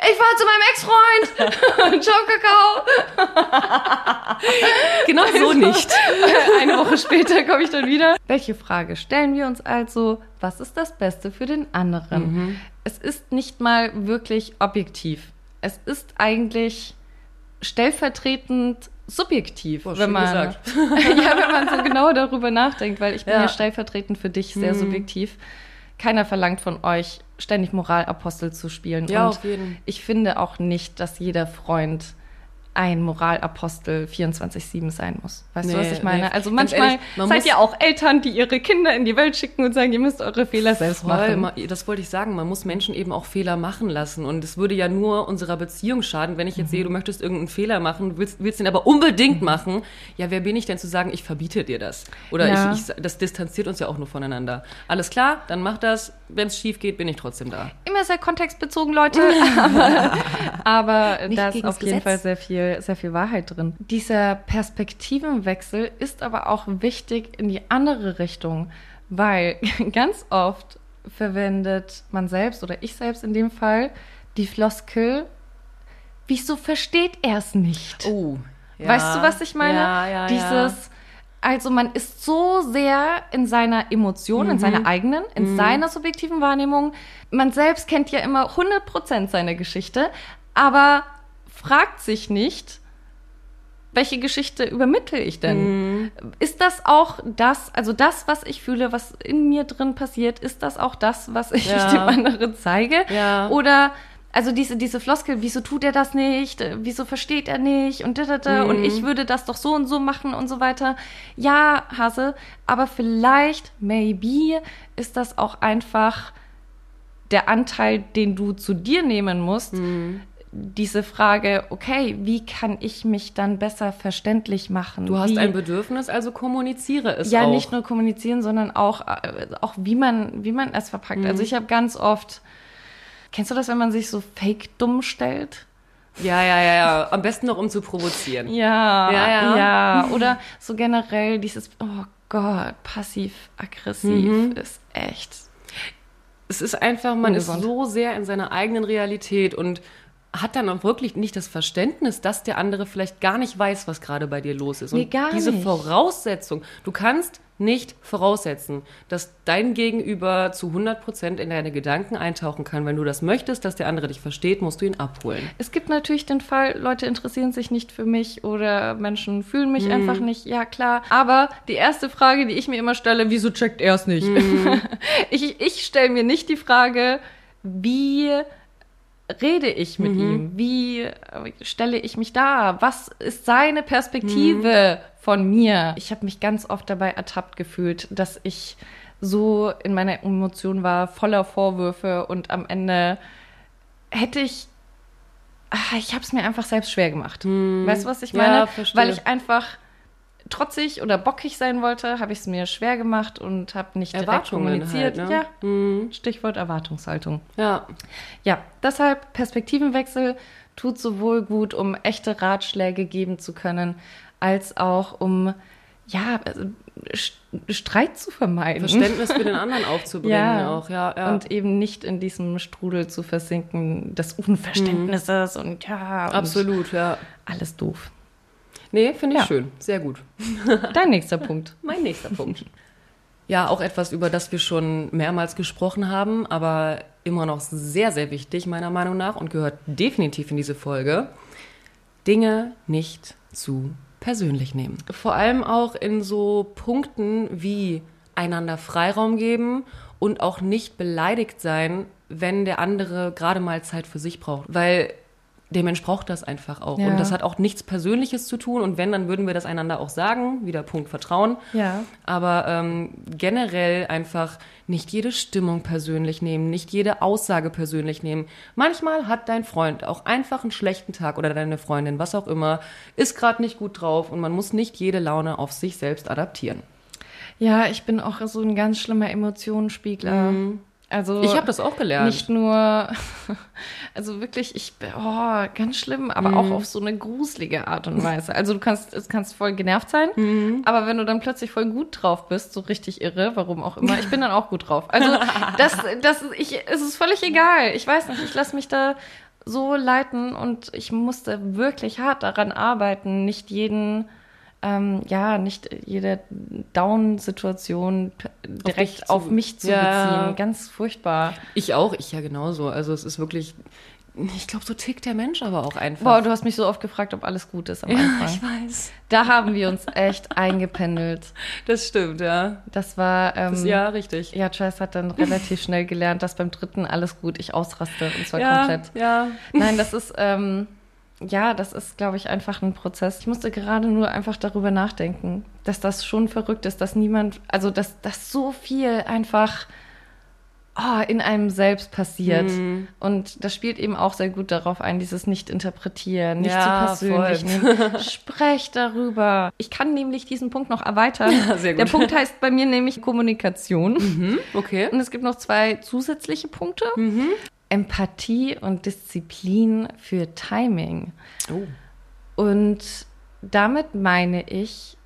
[SPEAKER 1] Ich fahre zu meinem Ex-Freund. Ciao, Kakao.
[SPEAKER 2] genau so nicht.
[SPEAKER 1] Eine Woche später komme ich dann wieder. Welche Frage stellen wir uns also? Was ist das Beste für den anderen?
[SPEAKER 2] Mhm.
[SPEAKER 1] Es ist nicht mal wirklich objektiv. Es ist eigentlich stellvertretend subjektiv,
[SPEAKER 2] Boah,
[SPEAKER 1] wenn man ja, wenn man so genau darüber nachdenkt, weil ich bin ja,
[SPEAKER 2] Ja.
[SPEAKER 1] stellvertretend für dich sehr subjektiv. Keiner verlangt von euch ständig Moralapostel zu spielen
[SPEAKER 2] Ja,
[SPEAKER 1] und
[SPEAKER 2] auf jeden.
[SPEAKER 1] ich finde auch nicht, dass jeder Freund ein Moralapostel 24-7 sein muss. Weißt du, was
[SPEAKER 2] Nee,
[SPEAKER 1] ich meine?
[SPEAKER 2] nee.
[SPEAKER 1] Also manchmal
[SPEAKER 2] ehrlich, man
[SPEAKER 1] seid ihr auch Eltern, die ihre Kinder in die Welt schicken und sagen, ihr müsst eure Fehler selbst
[SPEAKER 2] Voll,
[SPEAKER 1] machen.
[SPEAKER 2] ma- das wollte ich sagen. Man muss Menschen eben auch Fehler machen lassen. Und es würde ja nur unserer Beziehung schaden, wenn ich jetzt sehe, du möchtest irgendeinen Fehler machen, du willst, willst den aber unbedingt machen. Ja, wer bin ich denn zu sagen, ich verbiete dir das? Oder
[SPEAKER 1] Ja.
[SPEAKER 2] ich, ich, das distanziert uns ja auch nur voneinander. Alles klar, dann mach das. Wenn es schief geht, bin ich trotzdem da.
[SPEAKER 1] Immer sehr kontextbezogen, Leute. aber aber
[SPEAKER 2] Nicht
[SPEAKER 1] da ist auf jeden
[SPEAKER 2] Gesetz.
[SPEAKER 1] Fall sehr viel, sehr viel Wahrheit drin. Dieser Perspektivenwechsel ist aber auch wichtig in die andere Richtung, weil ganz oft verwendet man selbst oder ich selbst in dem Fall die Floskel, wieso versteht er es nicht?
[SPEAKER 2] Oh.
[SPEAKER 1] Weißt du, was ich meine?
[SPEAKER 2] Ja, ja,
[SPEAKER 1] Dieses, also man ist so sehr in seiner Emotion, in
[SPEAKER 2] Mhm.
[SPEAKER 1] seiner eigenen, in seiner subjektiven Wahrnehmung. Man selbst kennt ja immer 100% seine Geschichte, aber fragt sich nicht, welche Geschichte übermittle ich denn?
[SPEAKER 2] Mhm.
[SPEAKER 1] Ist das auch das, also das, was ich fühle, was in mir drin passiert, ist das auch das, was ich
[SPEAKER 2] Ja.
[SPEAKER 1] dem anderen zeige?
[SPEAKER 2] Ja.
[SPEAKER 1] Oder also diese, diese Floskel, wieso tut er das nicht? Äh, Wieso versteht er nicht? Und da, da, da, und
[SPEAKER 2] Mhm.
[SPEAKER 1] ich würde das doch so und so machen und so weiter. Ja, Hase, aber vielleicht, maybe, ist das auch einfach der Anteil, den du zu dir nehmen musst,
[SPEAKER 2] Mhm.
[SPEAKER 1] diese Frage, okay, wie kann ich mich dann besser verständlich machen?
[SPEAKER 2] Du hast
[SPEAKER 1] wie,
[SPEAKER 2] ein Bedürfnis, also kommuniziere es
[SPEAKER 1] ja,
[SPEAKER 2] auch.
[SPEAKER 1] nicht nur kommunizieren, sondern auch, äh, auch wie man, wie man es verpackt.
[SPEAKER 2] Mhm.
[SPEAKER 1] Also ich habe ganz oft, kennst du das, wenn man sich so fake dumm stellt?
[SPEAKER 2] Ja, ja, ja, ja. Am besten noch, um zu provozieren.
[SPEAKER 1] Ja,
[SPEAKER 2] Ja, ja.
[SPEAKER 1] ja. Oder so generell dieses, oh Gott, passiv-aggressiv
[SPEAKER 2] Mhm.
[SPEAKER 1] ist echt.
[SPEAKER 2] Es ist einfach, man
[SPEAKER 1] Ungesund.
[SPEAKER 2] ist so sehr in seiner eigenen Realität und hat dann auch wirklich nicht das Verständnis, dass der andere vielleicht gar nicht weiß, was gerade bei dir los ist. Und
[SPEAKER 1] Nee, gar
[SPEAKER 2] diese
[SPEAKER 1] nicht.
[SPEAKER 2] Voraussetzung, du kannst nicht voraussetzen, dass dein Gegenüber zu 100 Prozent in deine Gedanken eintauchen kann. Wenn du das möchtest, dass der andere dich versteht, musst du ihn abholen.
[SPEAKER 1] Es gibt natürlich den Fall, Leute interessieren sich nicht für mich oder Menschen fühlen mich
[SPEAKER 2] Mhm.
[SPEAKER 1] einfach nicht. Ja, klar. Aber die erste Frage, die ich mir immer stelle, wieso checkt er es nicht?
[SPEAKER 2] Mhm.
[SPEAKER 1] ich ich stelle mir nicht die Frage, wie rede ich
[SPEAKER 2] Mhm.
[SPEAKER 1] mit ihm? Wie äh, stelle ich mich dar? Was ist seine Perspektive
[SPEAKER 2] Mhm.
[SPEAKER 1] von mir? Ich habe mich ganz oft dabei ertappt gefühlt, dass ich so in meiner Emotion war, voller Vorwürfe und am Ende hätte ich ah, ich habe es mir einfach selbst schwer gemacht. Weißt du, was ich
[SPEAKER 2] Hm. Ja,
[SPEAKER 1] meine?
[SPEAKER 2] verstehe.
[SPEAKER 1] Weil ich einfach trotzig oder bockig sein wollte, habe ich es mir schwer gemacht und habe nicht direkt
[SPEAKER 2] Erwartungen
[SPEAKER 1] kommuniziert.
[SPEAKER 2] halt, ne?
[SPEAKER 1] Ja,
[SPEAKER 2] Mhm.
[SPEAKER 1] Stichwort Erwartungshaltung.
[SPEAKER 2] Ja.
[SPEAKER 1] Ja, deshalb Perspektivenwechsel tut sowohl gut, um echte Ratschläge geben zu können, als auch um ja, also, St- Streit zu vermeiden.
[SPEAKER 2] Verständnis für den anderen aufzubringen
[SPEAKER 1] Ja.
[SPEAKER 2] auch, ja, ja.
[SPEAKER 1] Und eben nicht in diesem Strudel zu versinken des Unverständnisses und ja, und
[SPEAKER 2] Absolut, ja.
[SPEAKER 1] alles doof.
[SPEAKER 2] Nee, finde ich
[SPEAKER 1] Ja.
[SPEAKER 2] schön. Sehr gut.
[SPEAKER 1] Dein nächster Punkt.
[SPEAKER 2] Mein nächster Punkt. Ja, auch etwas, über das wir schon mehrmals gesprochen haben, aber immer noch sehr, sehr wichtig, meiner Meinung nach, und gehört definitiv in diese Folge. Dinge nicht zu persönlich nehmen. Vor allem auch in so Punkten wie einander Freiraum geben und auch nicht beleidigt sein, wenn der andere gerade mal Zeit für sich braucht. Weil der Mensch braucht das einfach auch.
[SPEAKER 1] Ja.
[SPEAKER 2] Und das hat auch nichts Persönliches zu tun. Und wenn, dann würden wir das einander auch sagen. Wieder Punkt Vertrauen.
[SPEAKER 1] Ja.
[SPEAKER 2] Aber ähm, generell einfach nicht jede Stimmung persönlich nehmen, nicht jede Aussage persönlich nehmen. Manchmal hat dein Freund auch einfach einen schlechten Tag oder deine Freundin, was auch immer, ist gerade nicht gut drauf und man muss nicht jede Laune auf sich selbst adaptieren.
[SPEAKER 1] Ja, ich bin auch so ein ganz schlimmer Emotionsspiegler. Also.
[SPEAKER 2] Ich habe das auch gelernt.
[SPEAKER 1] nicht nur, also wirklich, ich, oh, ganz schlimm, aber
[SPEAKER 2] Mhm.
[SPEAKER 1] auch auf so eine gruselige Art und Weise. Also du kannst, es kannst voll genervt sein,
[SPEAKER 2] Mhm.
[SPEAKER 1] aber wenn du dann plötzlich voll gut drauf bist, so richtig irre, warum auch immer, ich bin dann auch gut drauf. Also das, das, ich, es ist völlig egal. Ich weiß nicht, ich lasse mich da so leiten und ich musste wirklich hart daran arbeiten, nicht jeden ähm, ja, nicht jede Down-Situation direkt auf
[SPEAKER 2] zu-
[SPEAKER 1] mich zu
[SPEAKER 2] Ja.
[SPEAKER 1] beziehen. Ganz furchtbar.
[SPEAKER 2] Ich auch, ich ja genauso. Also es ist wirklich, ich glaube, so tickt der Mensch aber auch einfach.
[SPEAKER 1] Boah, du hast mich so oft gefragt, ob alles gut ist am
[SPEAKER 2] ja,
[SPEAKER 1] Anfang.
[SPEAKER 2] ich weiß.
[SPEAKER 1] Da haben wir uns echt eingependelt.
[SPEAKER 2] Das stimmt, ja.
[SPEAKER 1] Das war, ähm,
[SPEAKER 2] Das, ja, richtig.
[SPEAKER 1] ja, Chase hat dann relativ schnell gelernt, dass beim dritten alles gut, ich ausraste und zwar
[SPEAKER 2] ja,
[SPEAKER 1] komplett.
[SPEAKER 2] ja.
[SPEAKER 1] Nein, das ist, ähm, ja, das ist, glaube ich, einfach ein Prozess. Ich musste gerade nur einfach darüber nachdenken, dass das schon verrückt ist, dass niemand, also dass, dass so viel einfach oh, in einem selbst passiert.
[SPEAKER 2] Mhm.
[SPEAKER 1] Und das spielt eben auch sehr gut darauf ein, dieses Nicht-Interpretieren, nicht
[SPEAKER 2] Ja,
[SPEAKER 1] zu persönlich nehmen. Sprecht darüber. Ich kann nämlich diesen Punkt noch erweitern.
[SPEAKER 2] Ja, sehr
[SPEAKER 1] Der
[SPEAKER 2] gut.
[SPEAKER 1] Punkt heißt bei mir nämlich Kommunikation.
[SPEAKER 2] Mhm, okay.
[SPEAKER 1] Und es gibt noch zwei zusätzliche Punkte.
[SPEAKER 2] Mhm.
[SPEAKER 1] Empathie und Disziplin für Timing.
[SPEAKER 2] Oh.
[SPEAKER 1] Und damit meine ich,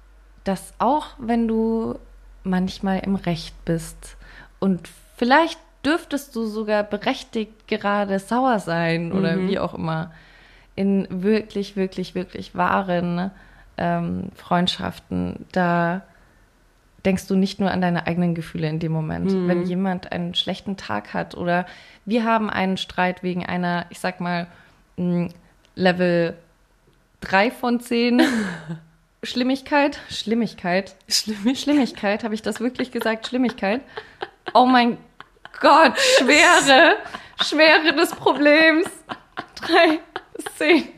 [SPEAKER 1] dass auch wenn du manchmal im Recht bist und vielleicht dürftest du sogar berechtigt gerade sauer sein oder
[SPEAKER 2] Mhm.
[SPEAKER 1] wie auch immer, in wirklich, wirklich, wirklich wahren ähm, Freundschaften, da denkst du nicht nur an deine eigenen Gefühle in dem Moment.
[SPEAKER 2] Mhm.
[SPEAKER 1] Wenn jemand einen schlechten Tag hat oder wir haben einen Streit wegen einer, ich sag mal, mh, Level 3 von 10 Schlimmigkeit, Schlimmigkeit,
[SPEAKER 2] Schlimm.
[SPEAKER 1] Schlimmigkeit, habe ich das wirklich gesagt? Schlimmigkeit? Oh mein Gott, Schwere, Schwere des Problems. 3 bis 10.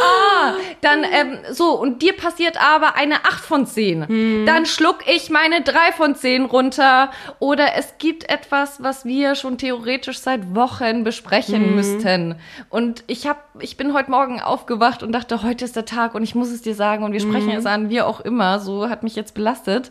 [SPEAKER 1] Ah, dann ähm, so, und dir passiert aber eine 8 von 10.
[SPEAKER 2] Hm.
[SPEAKER 1] Dann schluck ich meine 3 von 10 runter. Oder es gibt etwas, was wir schon theoretisch seit Wochen besprechen
[SPEAKER 2] Hm.
[SPEAKER 1] müssten. Und ich hab, ich bin heute Morgen aufgewacht und dachte, heute ist der Tag und ich muss es dir sagen und wir sprechen
[SPEAKER 2] Hm.
[SPEAKER 1] es an, wie auch immer. So hat mich jetzt belastet.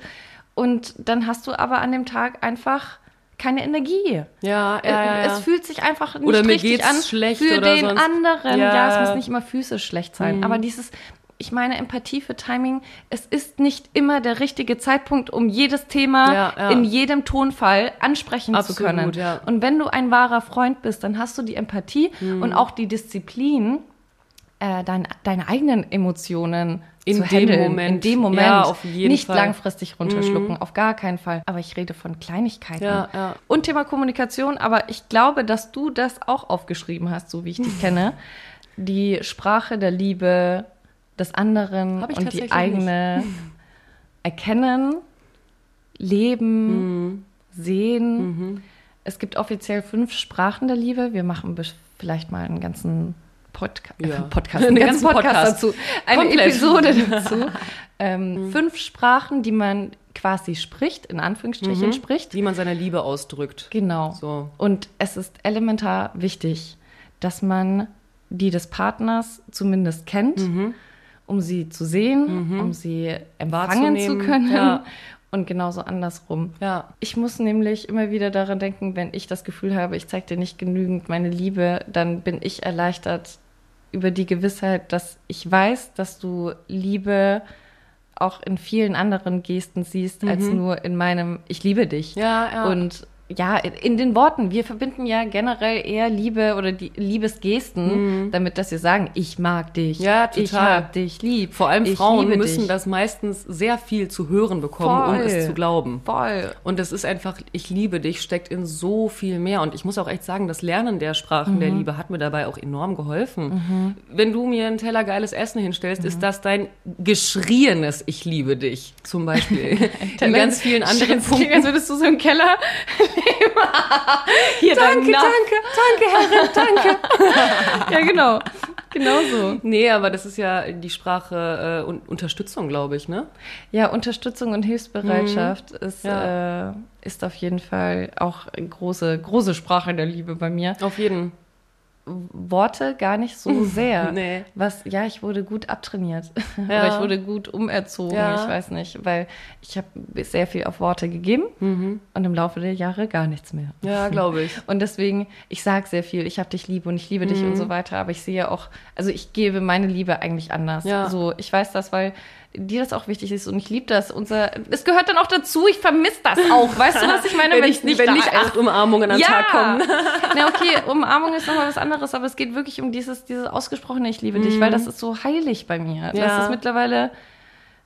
[SPEAKER 1] Und dann hast du aber an dem Tag einfach keine Energie.
[SPEAKER 2] Ja, ja,
[SPEAKER 1] Äh,
[SPEAKER 2] ja, ja.
[SPEAKER 1] Es fühlt sich einfach nicht
[SPEAKER 2] Oder mir
[SPEAKER 1] richtig
[SPEAKER 2] geht's
[SPEAKER 1] an
[SPEAKER 2] schlecht
[SPEAKER 1] für
[SPEAKER 2] oder
[SPEAKER 1] den
[SPEAKER 2] sonst-
[SPEAKER 1] anderen. Ja.
[SPEAKER 2] Ja.
[SPEAKER 1] es muss nicht immer physisch schlecht sein.
[SPEAKER 2] Mhm.
[SPEAKER 1] Aber dieses, ich meine, Empathie für Timing, es ist nicht immer der richtige Zeitpunkt, um jedes Thema
[SPEAKER 2] Ja, ja.
[SPEAKER 1] in jedem Tonfall ansprechen
[SPEAKER 2] Absolut,
[SPEAKER 1] zu können.
[SPEAKER 2] ja.
[SPEAKER 1] Und wenn du ein wahrer Freund bist, dann hast du die Empathie
[SPEAKER 2] Mhm.
[SPEAKER 1] und auch die Disziplin, äh, dein, deine eigenen Emotionen
[SPEAKER 2] In
[SPEAKER 1] zu
[SPEAKER 2] dem
[SPEAKER 1] handeln.
[SPEAKER 2] Moment.
[SPEAKER 1] In dem Moment.
[SPEAKER 2] Ja, auf jeden
[SPEAKER 1] nicht
[SPEAKER 2] Fall. Mhm.
[SPEAKER 1] langfristig runterschlucken, auf gar keinen Fall. Aber ich rede von Kleinigkeiten.
[SPEAKER 2] Ja, ja.
[SPEAKER 1] Und Thema Kommunikation, aber ich glaube, dass du das auch aufgeschrieben hast, so wie ich dich kenne. Die Sprache der Liebe des anderen und die eigene erkennen, leben,
[SPEAKER 2] Mhm.
[SPEAKER 1] sehen. Es gibt offiziell fünf Sprachen der Liebe. Wir machen vielleicht mal einen ganzen Podca
[SPEAKER 2] Ja.
[SPEAKER 1] äh, Podcast,
[SPEAKER 2] Einen
[SPEAKER 1] ganzen
[SPEAKER 2] ganzen
[SPEAKER 1] Podcast,
[SPEAKER 2] Podcast.
[SPEAKER 1] dazu, eine
[SPEAKER 2] Komplett.
[SPEAKER 1] Episode dazu. Ähm, Fünf Sprachen, die man quasi spricht, in Anführungsstrichen spricht.
[SPEAKER 2] Wie man seine Liebe ausdrückt.
[SPEAKER 1] Genau.
[SPEAKER 2] So.
[SPEAKER 1] Und es ist elementar wichtig, dass man die des Partners zumindest kennt,
[SPEAKER 2] Mhm.
[SPEAKER 1] um sie zu sehen, um sie empfangen zu können.
[SPEAKER 2] ja.
[SPEAKER 1] Und genauso andersrum.
[SPEAKER 2] Ja.
[SPEAKER 1] Ich muss nämlich immer wieder daran denken, wenn ich das Gefühl habe, ich zeige dir nicht genügend meine Liebe, dann bin ich erleichtert über die Gewissheit, dass ich weiß, dass du Liebe auch in vielen anderen Gesten siehst, als nur in meinem Ich liebe dich.
[SPEAKER 2] Mhm. Ja, ja.
[SPEAKER 1] Und ja, in, den Worten. Wir verbinden ja generell eher Liebe oder die Liebesgesten, damit, dass wir sagen, ich mag dich.
[SPEAKER 2] Mhm. Ja,
[SPEAKER 1] Ich
[SPEAKER 2] total.
[SPEAKER 1] hab dich lieb.
[SPEAKER 2] Vor allem
[SPEAKER 1] ich
[SPEAKER 2] Frauen müssen
[SPEAKER 1] dich.
[SPEAKER 2] das meistens sehr viel zu hören bekommen, um
[SPEAKER 1] Voll.
[SPEAKER 2] es zu glauben.
[SPEAKER 1] Voll.
[SPEAKER 2] Und es ist einfach, ich liebe dich, steckt in so viel mehr. Und ich muss auch echt sagen, das Lernen der Sprachen
[SPEAKER 1] Mhm.
[SPEAKER 2] der Liebe hat mir dabei auch enorm geholfen. Wenn du mir einen Teller geiles Essen hinstellst,
[SPEAKER 1] Mhm.
[SPEAKER 2] ist das dein geschrieenes Ich liebe dich zum Beispiel. in ganz vielen anderen Punkten.
[SPEAKER 1] als würdest du so im Keller Hier
[SPEAKER 2] Danke, danke, danke, Herrin, danke.
[SPEAKER 1] Ja, genau. Genau so.
[SPEAKER 2] Nee, aber das ist ja die Sprache äh, Un Unterstützung, glaube ich, ne?
[SPEAKER 1] Ja, Unterstützung und Hilfsbereitschaft ist,
[SPEAKER 2] Mhm. Ja.
[SPEAKER 1] äh, ist auf jeden Fall auch eine große, große Sprache der Liebe bei mir.
[SPEAKER 2] Auf jeden.
[SPEAKER 1] Worte gar nicht so sehr.
[SPEAKER 2] Nee.
[SPEAKER 1] Was, ja, ich wurde gut abtrainiert.
[SPEAKER 2] Ja.
[SPEAKER 1] Oder ich wurde gut umerzogen.
[SPEAKER 2] Ja.
[SPEAKER 1] Ich weiß nicht, weil ich habe sehr viel auf Worte gegeben und im Laufe der Jahre gar nichts mehr.
[SPEAKER 2] Ja, glaube ich.
[SPEAKER 1] Und deswegen, ich sage sehr viel, ich habe dich lieb und ich liebe dich
[SPEAKER 2] Mhm.
[SPEAKER 1] und so weiter, aber ich sehe auch, also ich gebe meine Liebe eigentlich anders.
[SPEAKER 2] Ja.
[SPEAKER 1] So, ich weiß das, weil dir das auch wichtig ist und ich liebe das. Unser, es gehört dann auch dazu, ich vermisse das auch. Weißt du, was ich meine?
[SPEAKER 2] Wenn,
[SPEAKER 1] Wenn
[SPEAKER 2] ich,
[SPEAKER 1] nicht,
[SPEAKER 2] wenn nicht acht Umarmungen am
[SPEAKER 1] ja.
[SPEAKER 2] Tag kommen.
[SPEAKER 1] Na okay, Umarmung ist nochmal was anderes, aber es geht wirklich um dieses, dieses ausgesprochene Ich liebe dich, weil das ist so heilig bei mir. Das
[SPEAKER 2] Mhm. Ja.
[SPEAKER 1] ist mittlerweile,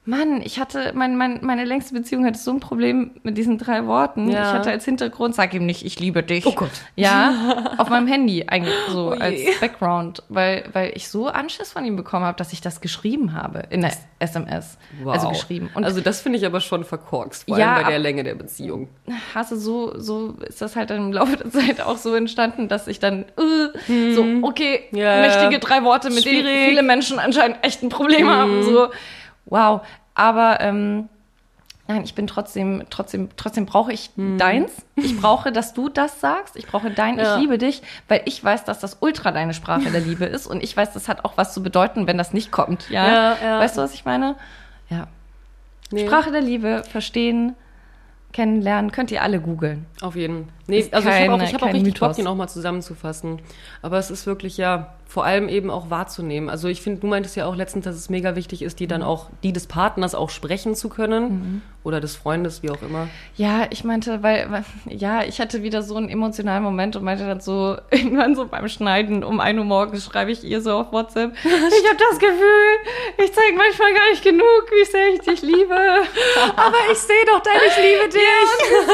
[SPEAKER 1] Mann, ich hatte, mein, mein, meine längste Beziehung hatte so ein Problem mit diesen drei Worten.
[SPEAKER 2] Ja.
[SPEAKER 1] Ich hatte als Hintergrund, sag ihm nicht, ich liebe dich.
[SPEAKER 2] Oh Gott.
[SPEAKER 1] Ja, auf meinem Handy eigentlich so
[SPEAKER 2] Oh
[SPEAKER 1] als Background, weil, weil ich so Anschiss von ihm bekommen habe, dass ich das geschrieben habe in der SMS. Also geschrieben. Und
[SPEAKER 2] also das finde ich aber schon verkorkst, vor
[SPEAKER 1] Ja,
[SPEAKER 2] allem bei der Länge der Beziehung.
[SPEAKER 1] hasse so, so ist das halt im Laufe der Zeit auch so entstanden, dass ich dann äh, so, okay.
[SPEAKER 2] Ja,
[SPEAKER 1] mächtige drei Worte, mit denen
[SPEAKER 2] Schwierig.
[SPEAKER 1] viele Menschen anscheinend echt ein Problem
[SPEAKER 2] Mhm.
[SPEAKER 1] haben. So, wow. Aber ähm, nein, ich bin trotzdem, trotzdem, trotzdem brauche ich deins. Ich brauche, dass du das sagst. Ich brauche dein
[SPEAKER 2] Ja.
[SPEAKER 1] Ich liebe dich, weil ich weiß, dass das ultra deine Sprache der Liebe ist. Und ich weiß, das hat auch was zu bedeuten, wenn das nicht kommt. Ja,
[SPEAKER 2] Ja, ja.
[SPEAKER 1] weißt du, was ich meine? Ja.
[SPEAKER 2] Nee,
[SPEAKER 1] Sprache der Liebe, verstehen, kennenlernen, könnt ihr alle googeln.
[SPEAKER 2] Auf jeden. Nee,
[SPEAKER 1] Ist
[SPEAKER 2] also ich habe auch, ich hab auch richtig Bock,
[SPEAKER 1] Mythos.
[SPEAKER 2] die nochmal zusammenzufassen. Aber es ist wirklich ja, vor allem eben auch wahrzunehmen. Also ich finde, du meintest ja auch letztens, dass es mega wichtig ist, die dann
[SPEAKER 1] Mhm.
[SPEAKER 2] auch, die des Partners auch sprechen zu können. Oder des Freundes, wie auch immer.
[SPEAKER 1] Ja, ich meinte, weil, weil, ja, ich hatte wieder so einen emotionalen Moment und meinte dann so, irgendwann so beim Schneiden um 1 Uhr morgens schreibe ich ihr so auf WhatsApp, ich habe das Gefühl, ich zeige manchmal gar nicht genug, wie sehr ich dich liebe. Aber ich sehe doch dein Ich liebe dich. Ja, und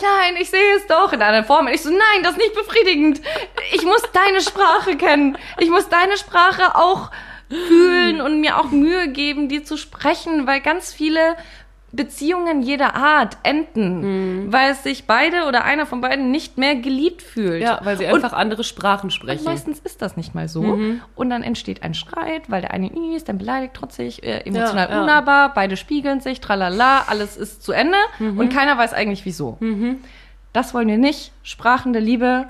[SPEAKER 1] so, nein, ich sehe es doch in einer Form. Und ich so, nein, das ist nicht befriedigend. Ich muss deine Sprache kennen. Ich muss deine Sprache auch fühlen und mir auch Mühe geben, die zu sprechen, weil ganz viele Beziehungen jeder Art enden,
[SPEAKER 2] Mhm.
[SPEAKER 1] weil sich beide oder einer von beiden nicht mehr geliebt fühlt.
[SPEAKER 2] Ja, weil sie
[SPEAKER 1] Und
[SPEAKER 2] einfach andere Sprachen
[SPEAKER 1] und
[SPEAKER 2] sprechen.
[SPEAKER 1] meistens ist das nicht mal so.
[SPEAKER 2] Mhm.
[SPEAKER 1] Und dann entsteht ein Streit, weil der eine ist, dann beleidigt, trotzig, äh, emotional
[SPEAKER 2] Ja, ja.
[SPEAKER 1] unnahbar, beide spiegeln sich, tralala, alles ist zu Ende
[SPEAKER 2] Mhm.
[SPEAKER 1] und keiner weiß eigentlich wieso. Das wollen wir nicht. Sprachen der Liebe,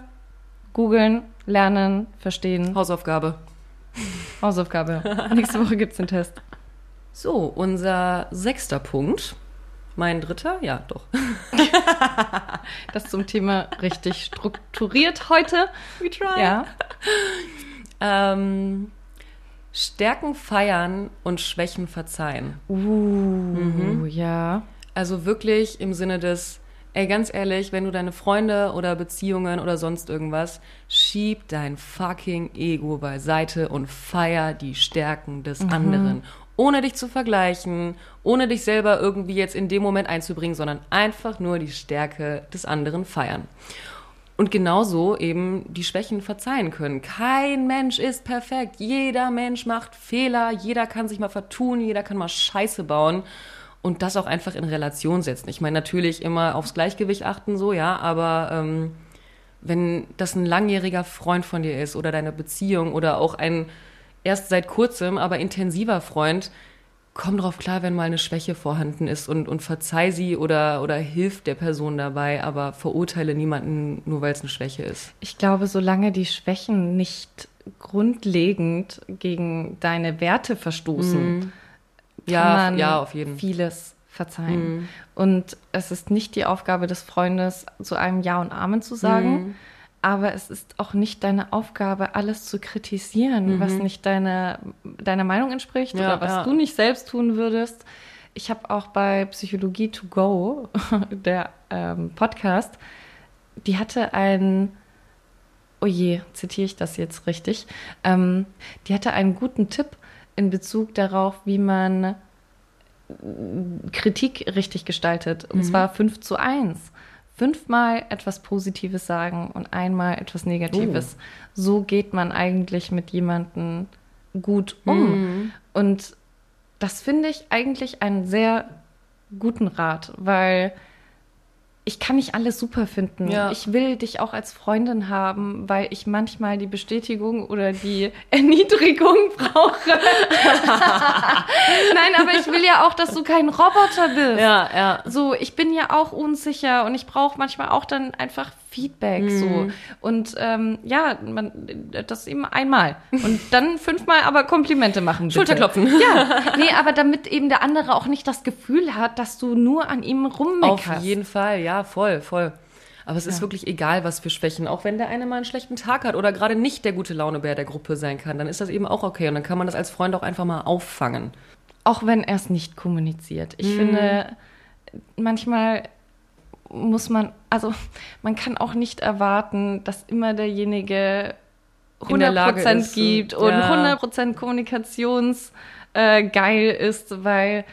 [SPEAKER 1] googeln, lernen, verstehen.
[SPEAKER 2] Hausaufgabe.
[SPEAKER 1] Hausaufgabe. Nächste Woche gibt's den Test.
[SPEAKER 2] So, unser sechster Punkt. Mein dritter? Ja, doch.
[SPEAKER 1] Das zum Thema richtig strukturiert heute.
[SPEAKER 2] We try.
[SPEAKER 1] Ja.
[SPEAKER 2] Ähm, Stärken feiern und Schwächen verzeihen.
[SPEAKER 1] Uh, ja.
[SPEAKER 2] Also wirklich im Sinne des, ey, ganz ehrlich, wenn du deine Freunde oder Beziehungen oder sonst irgendwas, schieb dein fucking Ego beiseite und feier die Stärken des anderen. Ohne dich zu vergleichen, ohne dich selber irgendwie jetzt in dem Moment einzubringen, sondern einfach nur die Stärke des anderen feiern. Und genauso eben die Schwächen verzeihen können. Kein Mensch ist perfekt. Jeder Mensch macht Fehler. Jeder kann sich mal vertun. Jeder kann mal Scheiße bauen. Und das auch einfach in Relation setzen. Ich meine, natürlich immer aufs Gleichgewicht achten, so, ja, aber ähm, wenn das ein langjähriger Freund von dir ist oder deine Beziehung oder auch ein erst seit kurzem, aber intensiver Freund, komm drauf klar, wenn mal eine Schwäche vorhanden ist und, und verzeih sie oder, oder hilf der Person dabei, aber verurteile niemanden nur, weil es eine Schwäche ist.
[SPEAKER 1] Ich glaube, solange die Schwächen nicht grundlegend gegen deine Werte verstoßen, kann
[SPEAKER 2] Ja,
[SPEAKER 1] man
[SPEAKER 2] ja, auf jeden.
[SPEAKER 1] vieles verzeihen. Und es ist nicht die Aufgabe des Freundes, zu einem Ja und Amen zu sagen. Aber es ist auch nicht deine Aufgabe, alles zu kritisieren, was nicht deine, deiner Meinung entspricht
[SPEAKER 2] Ja,
[SPEAKER 1] oder was
[SPEAKER 2] ja.
[SPEAKER 1] du nicht selbst tun würdest. Ich habe auch bei Psychologie to go, der ähm, Podcast, die hatte ein, oh je, zitiere ich das jetzt richtig, ähm, die hatte einen guten Tipp in Bezug darauf, wie man Kritik richtig gestaltet. Und zwar 5 zu 1. Fünfmal etwas Positives sagen und einmal etwas Negatives. So geht man eigentlich mit jemandem gut um. Und das finde ich eigentlich einen sehr guten Rat, weil ich kann nicht alles super finden.
[SPEAKER 2] Ja.
[SPEAKER 1] Ich will dich auch als Freundin haben, weil ich manchmal die Bestätigung oder die Erniedrigung brauche. Nein, aber ich will ja auch, dass du kein Roboter bist.
[SPEAKER 2] Ja, ja.
[SPEAKER 1] So, ich bin ja auch unsicher und ich brauche manchmal auch dann einfach Feedback.
[SPEAKER 2] Mhm.
[SPEAKER 1] So. Und ähm, ja, man, das eben einmal. Und dann fünfmal aber Komplimente machen. Bitte.
[SPEAKER 2] Schulterklopfen.
[SPEAKER 1] Ja, nee, aber damit eben der andere auch nicht das Gefühl hat, dass du nur an ihm rummeckerst.
[SPEAKER 2] Auf jeden Fall, ja, voll, voll. Aber es ist wirklich egal, was für Schwächen. Auch wenn der eine mal einen schlechten Tag hat oder gerade nicht der gute Launebär der Gruppe sein kann, dann ist das eben auch okay. Und dann kann man das als Freund auch einfach mal auffangen.
[SPEAKER 1] Auch wenn er es nicht kommuniziert. Ich
[SPEAKER 2] Mhm.
[SPEAKER 1] finde, manchmal muss man, also man kann auch nicht erwarten, dass immer derjenige
[SPEAKER 2] In der Lage
[SPEAKER 1] 100%
[SPEAKER 2] ist,
[SPEAKER 1] gibt
[SPEAKER 2] ja.
[SPEAKER 1] und 100% kommunikationsgeil äh, ist, weil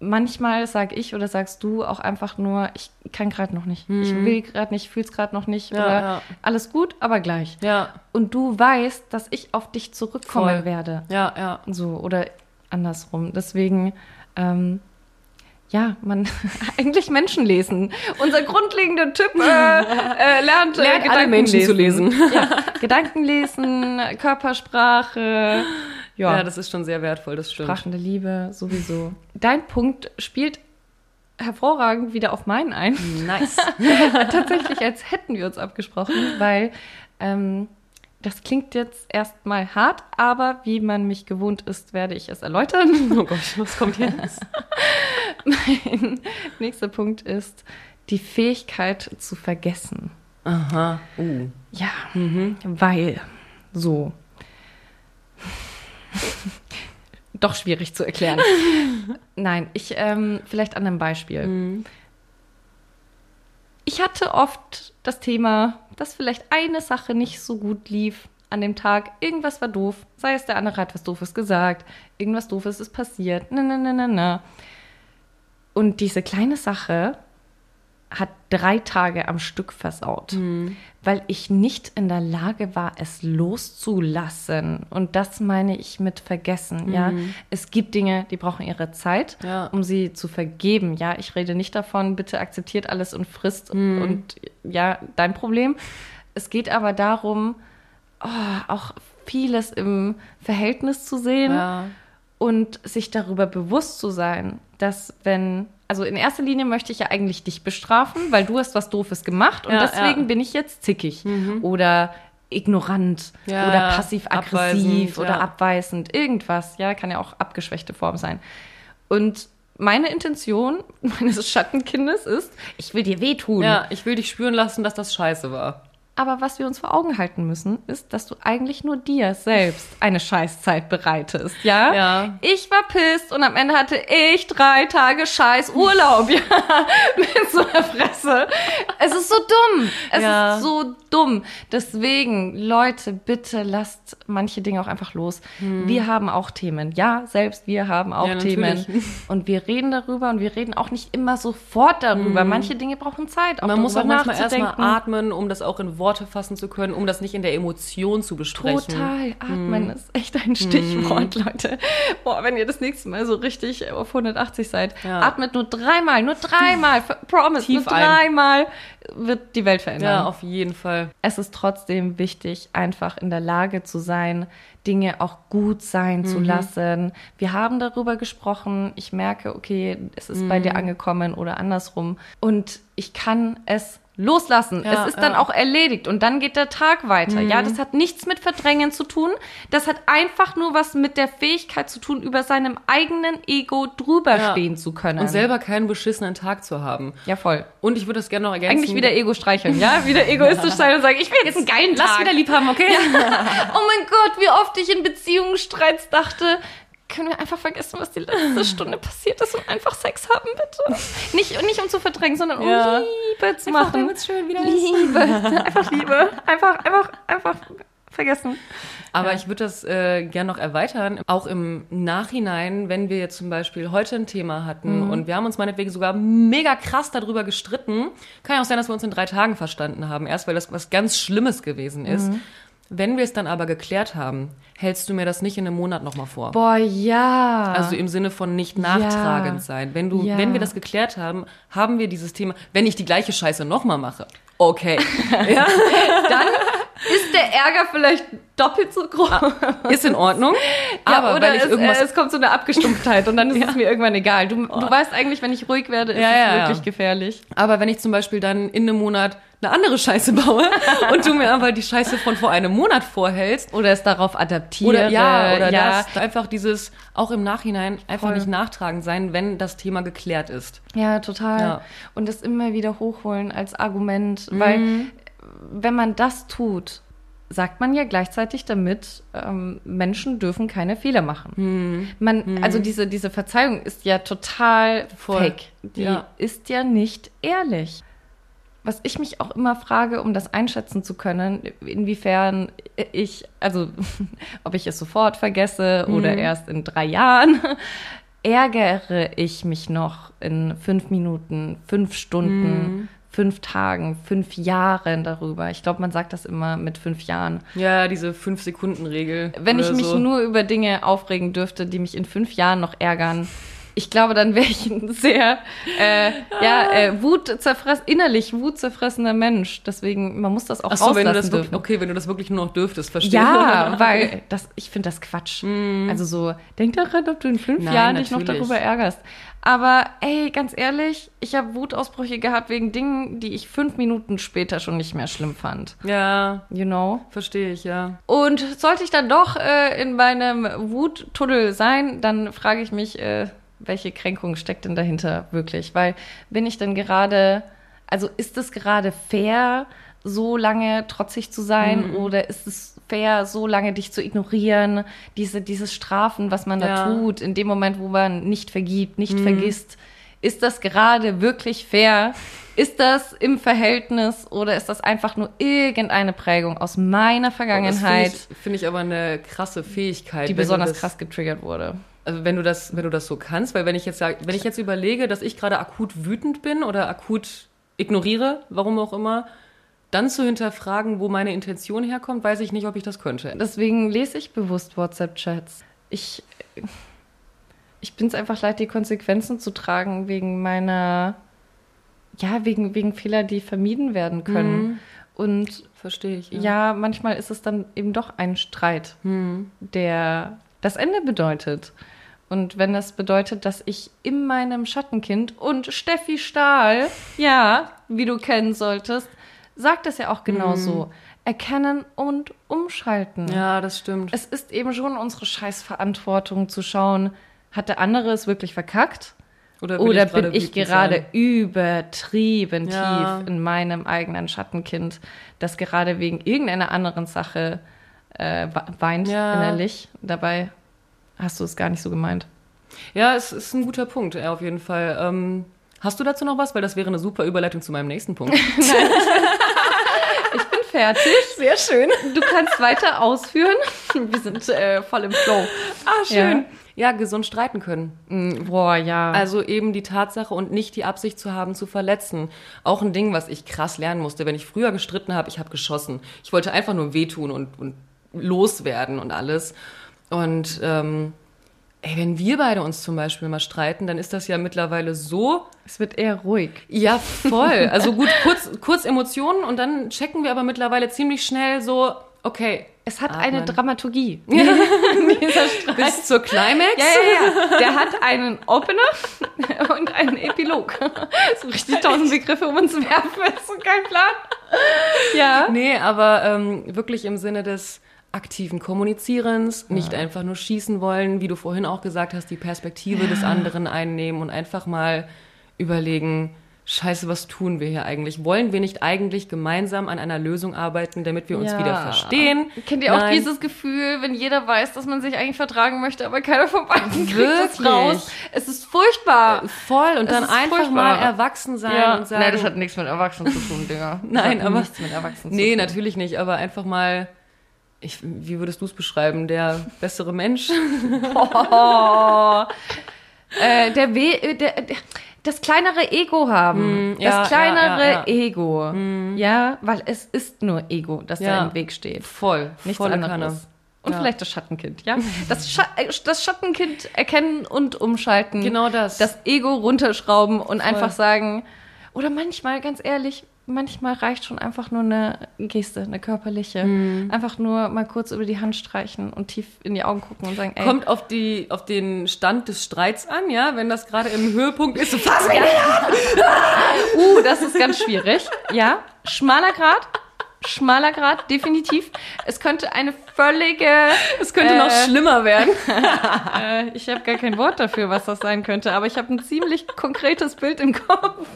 [SPEAKER 1] manchmal sag ich oder sagst du auch einfach nur, ich kann gerade noch nicht, ich will gerade nicht, fühl's gerade noch nicht
[SPEAKER 2] Mhm. Ja,
[SPEAKER 1] oder
[SPEAKER 2] ja.
[SPEAKER 1] alles gut, aber gleich.
[SPEAKER 2] Ja,
[SPEAKER 1] Und du weißt, dass ich auf dich zurückkommen
[SPEAKER 2] Voll.
[SPEAKER 1] werde.
[SPEAKER 2] ja, ja.
[SPEAKER 1] So, oder andersrum. Deswegen, ähm, ja, man eigentlich Menschen lesen. Unser grundlegender Tipp äh, äh, lernt, äh, Gedanken
[SPEAKER 2] Menschen zu lesen.
[SPEAKER 1] Ja, Gedanken lesen, Körpersprache, ja,
[SPEAKER 2] Ja, das ist schon sehr wertvoll, das stimmt.
[SPEAKER 1] Sprachen der Liebe, sowieso. Dein Punkt spielt hervorragend wieder auf meinen ein.
[SPEAKER 2] Nice.
[SPEAKER 1] Tatsächlich, als hätten wir uns abgesprochen, weil ähm, das klingt jetzt erstmal hart, aber wie man mich gewohnt ist, werde ich es erläutern.
[SPEAKER 2] Oh Gott, was kommt jetzt?
[SPEAKER 1] Mein nächster Punkt ist die Fähigkeit zu vergessen.
[SPEAKER 2] Aha. Uh.
[SPEAKER 1] Ja, weil so. Doch schwierig zu erklären. Nein, ich ähm, vielleicht an einem Beispiel. Ich hatte oft das Thema, dass vielleicht eine Sache nicht so gut lief an dem Tag. Irgendwas war doof. Sei es der andere hat was Doofes gesagt, irgendwas Doofes ist passiert. Na, na, na, na, na. Und diese kleine Sache hat drei Tage am Stück versaut,
[SPEAKER 2] Mhm.
[SPEAKER 1] weil ich nicht in der Lage war, es loszulassen. Und das meine ich mit vergessen. Ja, es gibt Dinge, die brauchen ihre Zeit,
[SPEAKER 2] Mhm. Ja.
[SPEAKER 1] um sie zu vergeben. Ja, ich rede nicht davon, bitte akzeptiert alles und frisst
[SPEAKER 2] Mhm.
[SPEAKER 1] und ja, dein Problem. Es geht aber darum, oh, auch vieles im Verhältnis zu sehen
[SPEAKER 2] Ja.
[SPEAKER 1] Und sich darüber bewusst zu sein, dass wenn, also in erster Linie möchte ich ja eigentlich dich bestrafen, weil du hast was Doofes gemacht und
[SPEAKER 2] Ja,
[SPEAKER 1] deswegen
[SPEAKER 2] ja.
[SPEAKER 1] bin ich jetzt zickig oder ignorant
[SPEAKER 2] Ja,
[SPEAKER 1] oder passiv-aggressiv oder abweisend, irgendwas, ja, kann ja auch abgeschwächte Form sein. Und meine Intention meines Schattenkindes ist, ich will dir wehtun.
[SPEAKER 2] Ja, ich will dich spüren lassen, dass das scheiße war.
[SPEAKER 1] Aber was wir uns vor Augen halten müssen, ist, dass du eigentlich nur dir selbst eine Scheißzeit bereitest, ja?
[SPEAKER 2] Ja.
[SPEAKER 1] Ich war pisst und am Ende hatte ich drei Tage Scheiß Urlaub, ja, mit so einer Fresse. Es ist so dumm. Es
[SPEAKER 2] Ja.
[SPEAKER 1] ist so dumm. Deswegen, Leute, bitte lasst manche Dinge auch einfach los. Wir haben auch Themen. Ja, selbst wir haben auch
[SPEAKER 2] Ja,
[SPEAKER 1] Themen. Und wir reden darüber und wir reden auch nicht immer sofort darüber. Manche Dinge brauchen Zeit. Auch
[SPEAKER 2] Man muss auch manchmal erstmal atmen, um das auch in Worte fassen zu können, um das nicht in der Emotion zu besprechen.
[SPEAKER 1] Total. Atmen
[SPEAKER 2] Hm.
[SPEAKER 1] ist echt ein Stichwort, Leute. Boah, wenn ihr das nächste Mal so richtig auf 180 seid,
[SPEAKER 2] Ja.
[SPEAKER 1] atmet nur dreimal, nur dreimal, promise,
[SPEAKER 2] Tief
[SPEAKER 1] nur
[SPEAKER 2] ein.
[SPEAKER 1] dreimal wird die Welt verändern.
[SPEAKER 2] Ja, auf jeden Fall.
[SPEAKER 1] es ist trotzdem wichtig, einfach in der Lage zu sein, Dinge auch gut sein zu
[SPEAKER 2] Mhm.
[SPEAKER 1] lassen. Wir haben darüber gesprochen. Ich merke, okay, es ist bei
[SPEAKER 2] Mhm.
[SPEAKER 1] dir angekommen oder andersrum. Und ich kann es loslassen.
[SPEAKER 2] Ja,
[SPEAKER 1] es ist dann
[SPEAKER 2] ja. Mhm.
[SPEAKER 1] auch erledigt und dann geht der Tag weiter. Ja, das hat nichts mit Verdrängen zu tun. Das hat einfach nur was mit der Fähigkeit zu tun, über seinem eigenen Ego drüber
[SPEAKER 2] Ja.
[SPEAKER 1] zu können.
[SPEAKER 2] Und selber keinen beschissenen Tag zu haben.
[SPEAKER 1] ja, voll.
[SPEAKER 2] Und ich würde das gerne noch ergänzen.
[SPEAKER 1] Eigentlich wieder Ego streicheln, ja? Wieder egoistisch sein und sagen, ich will jetzt einen geilen Tag.
[SPEAKER 2] Lass wieder lieb haben, okay?
[SPEAKER 1] Oh mein Gott, wie oft ich in Beziehungsstreits dachte, können wir einfach vergessen, was die letzte Stunde passiert ist und einfach Sex haben, bitte. Nicht, nicht um zu verdrängen, sondern um
[SPEAKER 2] Ja.
[SPEAKER 1] Liebe zu
[SPEAKER 2] Einfach,
[SPEAKER 1] machen.
[SPEAKER 2] schön wieder.
[SPEAKER 1] Liebe, einfach Liebe. Einfach, einfach, einfach vergessen.
[SPEAKER 2] Aber
[SPEAKER 1] Ja.
[SPEAKER 2] ich würde das äh, gerne noch erweitern. Auch im Nachhinein, wenn wir jetzt zum Beispiel heute ein Thema hatten und wir haben uns meinetwegen sogar mega krass darüber gestritten, kann ja auch sein, dass wir uns in drei Tagen verstanden haben. Erst weil das was ganz Schlimmes gewesen ist. Wenn wir es dann aber geklärt haben, hältst du mir das nicht in einem Monat nochmal vor.
[SPEAKER 1] Boah, ja.
[SPEAKER 2] Also im Sinne von nicht nachtragend sein. Wenn du,
[SPEAKER 1] Ja.
[SPEAKER 2] wenn wir das geklärt haben, haben wir dieses Thema, wenn ich die gleiche Scheiße nochmal mache. Okay. ja,
[SPEAKER 1] dann ist der Ärger vielleicht doppelt so groß.
[SPEAKER 2] ist in Ordnung.
[SPEAKER 1] Ja,
[SPEAKER 2] aber
[SPEAKER 1] oder
[SPEAKER 2] weil ich
[SPEAKER 1] es,
[SPEAKER 2] irgendwas
[SPEAKER 1] äh, es kommt so eine Abgestumpftheit und dann ist es mir irgendwann egal. Du, du weißt eigentlich, wenn ich ruhig werde, ist
[SPEAKER 2] Ja,
[SPEAKER 1] es
[SPEAKER 2] ja, ja.
[SPEAKER 1] wirklich gefährlich.
[SPEAKER 2] Aber wenn ich zum Beispiel dann in einem Monat eine andere Scheiße baue und du mir aber die Scheiße von vor einem Monat vorhältst,
[SPEAKER 1] Oder es darauf adaptiere.
[SPEAKER 2] oder ja, oder
[SPEAKER 1] ja.
[SPEAKER 2] das, einfach dieses, auch im Nachhinein einfach
[SPEAKER 1] Voll.
[SPEAKER 2] nicht nachtragend sein, wenn das Thema geklärt ist.
[SPEAKER 1] Ja, total.
[SPEAKER 2] Ja.
[SPEAKER 1] Und das immer wieder hochholen als Argument, weil
[SPEAKER 2] Mhm.
[SPEAKER 1] wenn man das tut, sagt man ja gleichzeitig damit, ähm, Menschen dürfen keine Fehler machen.
[SPEAKER 2] Mhm.
[SPEAKER 1] Man, also diese, diese Verzeihung ist ja total
[SPEAKER 2] Voll.
[SPEAKER 1] fake. Die
[SPEAKER 2] Ja.
[SPEAKER 1] ist ja nicht ehrlich. Was ich mich auch immer frage, um das einschätzen zu können, inwiefern ich, also ob ich es sofort vergesse
[SPEAKER 2] Mhm.
[SPEAKER 1] oder erst in drei Jahren, ärgere ich mich noch in fünf Minuten, fünf Stunden,
[SPEAKER 2] Mhm.
[SPEAKER 1] fünf Tagen, fünf Jahren darüber. Ich glaube, man sagt das immer mit fünf Jahren.
[SPEAKER 2] Ja, diese Fünf-Sekunden-Regel.
[SPEAKER 1] Wenn ich mich
[SPEAKER 2] so.
[SPEAKER 1] nur über Dinge aufregen dürfte, die mich in fünf Jahren noch ärgern, ich glaube, dann wäre ich ein sehr, äh, ja, äh, Wutzerfress, innerlich wutzerfressener Mensch. Deswegen, man muss das auch
[SPEAKER 2] Ach so, wenn du das
[SPEAKER 1] rauslassen
[SPEAKER 2] wirklich, okay, wenn du das wirklich nur noch dürftest, verstehe.
[SPEAKER 1] Ja, weil das, ich finde das Quatsch. Also so, denk daran, ob du in fünf
[SPEAKER 2] Nein,
[SPEAKER 1] Jahren dich noch
[SPEAKER 2] natürlich.
[SPEAKER 1] darüber ärgerst. Aber ey, ganz ehrlich, ich habe Wutausbrüche gehabt wegen Dingen, die ich fünf Minuten später schon nicht mehr schlimm fand.
[SPEAKER 2] Ja,
[SPEAKER 1] You know?
[SPEAKER 2] verstehe ich, ja.
[SPEAKER 1] Und sollte ich dann doch äh, in meinem Wuttunnel sein, dann frage ich mich, äh, welche Kränkung steckt denn dahinter wirklich? Weil bin ich denn gerade, also ist es gerade fair, so lange trotzig zu sein
[SPEAKER 2] Mhm.
[SPEAKER 1] oder ist es fair, so lange dich zu ignorieren, diese, dieses Strafen, was man da
[SPEAKER 2] Ja.
[SPEAKER 1] tut, in dem Moment, wo man nicht vergibt, nicht
[SPEAKER 2] Mhm.
[SPEAKER 1] vergisst, ist das gerade wirklich fair? Ist das im Verhältnis oder ist das einfach nur irgendeine Prägung aus meiner Vergangenheit?
[SPEAKER 2] Finde ich, find ich aber eine krasse Fähigkeit.
[SPEAKER 1] die besonders krass getriggert wurde.
[SPEAKER 2] Also wenn du das, wenn du das so kannst, weil wenn ich jetzt sag, wenn ich jetzt überlege, dass ich gerade akut wütend bin oder akut ignoriere, warum auch immer, dann zu hinterfragen, wo meine Intention herkommt, weiß ich nicht, ob ich das könnte.
[SPEAKER 1] Deswegen lese ich bewusst WhatsApp-Chats. Ich, ich bin es einfach leid, die Konsequenzen zu tragen wegen meiner, ja, wegen, wegen Fehler, die vermieden werden können. Mhm. Und
[SPEAKER 2] verstehe ich.
[SPEAKER 1] Ja. ja. manchmal ist es dann eben doch ein Streit, mhm. der das Ende bedeutet. Und wenn das bedeutet, dass ich in meinem Schattenkind und Steffi Stahl, ja, wie du kennen solltest, sagt es ja auch genauso. Mhm. Erkennen und umschalten.
[SPEAKER 2] Ja, das stimmt.
[SPEAKER 1] Es ist eben schon unsere Scheißverantwortung zu schauen, hat der andere es wirklich verkackt? Oder, Oder ich bin ich gerade übertrieben ja. tief in meinem eigenen Schattenkind, das gerade wegen irgendeiner anderen Sache äh, weint ja. innerlich. Dabei hast du es gar nicht so gemeint.
[SPEAKER 2] Ja, es ist ein guter Punkt, ja, auf jeden Fall. Ähm, hast du dazu noch was? Weil das wäre eine super Überleitung zu meinem nächsten Punkt. Nein.
[SPEAKER 1] ich bin fertig.
[SPEAKER 2] Sehr schön.
[SPEAKER 1] Du kannst weiter ausführen. Wir sind äh, voll im Flow.
[SPEAKER 2] Ah, schön. Ja. Ja, gesund streiten können.
[SPEAKER 1] Mm, boah, ja.
[SPEAKER 2] Also eben die Tatsache und nicht die Absicht zu haben, zu verletzen. Auch ein Ding, was ich krass lernen musste. Wenn ich früher gestritten habe, ich habe geschossen. Ich wollte einfach nur wehtun und, und loswerden und alles. Und ähm, ey, wenn wir beide uns zum Beispiel mal streiten, dann ist das ja mittlerweile so.
[SPEAKER 1] Es wird eher ruhig.
[SPEAKER 2] Ja, voll. Also gut, kurz, kurz Emotionen und dann checken wir aber mittlerweile ziemlich schnell so, okay.
[SPEAKER 1] Es hat atmen. eine Dramaturgie.
[SPEAKER 2] Ja. Bis zur Climax.
[SPEAKER 1] Ja, ja, ja. Der hat einen Opener und einen Epilog. So richtig tausend Begriffe um uns werfen, ist so kein Plan.
[SPEAKER 2] Ja. Nee, aber ähm, wirklich im Sinne des aktiven Kommunizierens, nicht ja. einfach nur schießen wollen, wie du vorhin auch gesagt hast, die Perspektive ja. des anderen einnehmen und einfach mal überlegen, Scheiße, was tun wir hier eigentlich? Wollen wir nicht eigentlich gemeinsam an einer Lösung arbeiten, damit wir uns ja. wieder verstehen?
[SPEAKER 1] Kennt ihr Nein. auch dieses Gefühl, wenn jeder weiß, dass man sich eigentlich vertragen möchte, aber keiner von beiden kriegt Wirklich? es raus? Es ist furchtbar. Äh,
[SPEAKER 2] voll. Und es dann einfach furchtbar. mal erwachsen sein ja. und sagen.
[SPEAKER 1] Nein, das hat nichts mit Erwachsenen zu tun, Digga.
[SPEAKER 2] Nein, aber. Nichts mit Erwachsenen nee, natürlich nicht, aber einfach mal ich, wie würdest du es beschreiben? Der bessere Mensch?
[SPEAKER 1] oh, äh, der, We äh, der, der, das kleinere Ego haben. Mm, das ja, kleinere ja, ja, Ego. Mm. Ja, weil es ist nur Ego, das da im Weg steht.
[SPEAKER 2] Voll.
[SPEAKER 1] Nichts Volle anderes. Kanne. Und vielleicht das Schattenkind, ja? Das, Scha äh, das, Schattenkind erkennen und umschalten.
[SPEAKER 2] Genau das.
[SPEAKER 1] Das Ego runterschrauben und Voll. einfach sagen, oder manchmal, ganz ehrlich, manchmal reicht schon einfach nur eine Geste, eine körperliche. Mhm. Einfach nur mal kurz über die Hand streichen und tief in die Augen gucken und sagen,
[SPEAKER 2] ey. Kommt auf, die, auf den Stand des Streits an, ja? Wenn das gerade im Höhepunkt ist, so fass
[SPEAKER 1] mich ja. uh, das ist ganz schwierig. Ja, schmaler Grad schmaler Grad, definitiv. Es könnte eine völlige.
[SPEAKER 2] Es könnte äh, noch schlimmer werden.
[SPEAKER 1] äh, ich habe gar kein Wort dafür, was das sein könnte, aber ich habe ein ziemlich konkretes Bild im Kopf.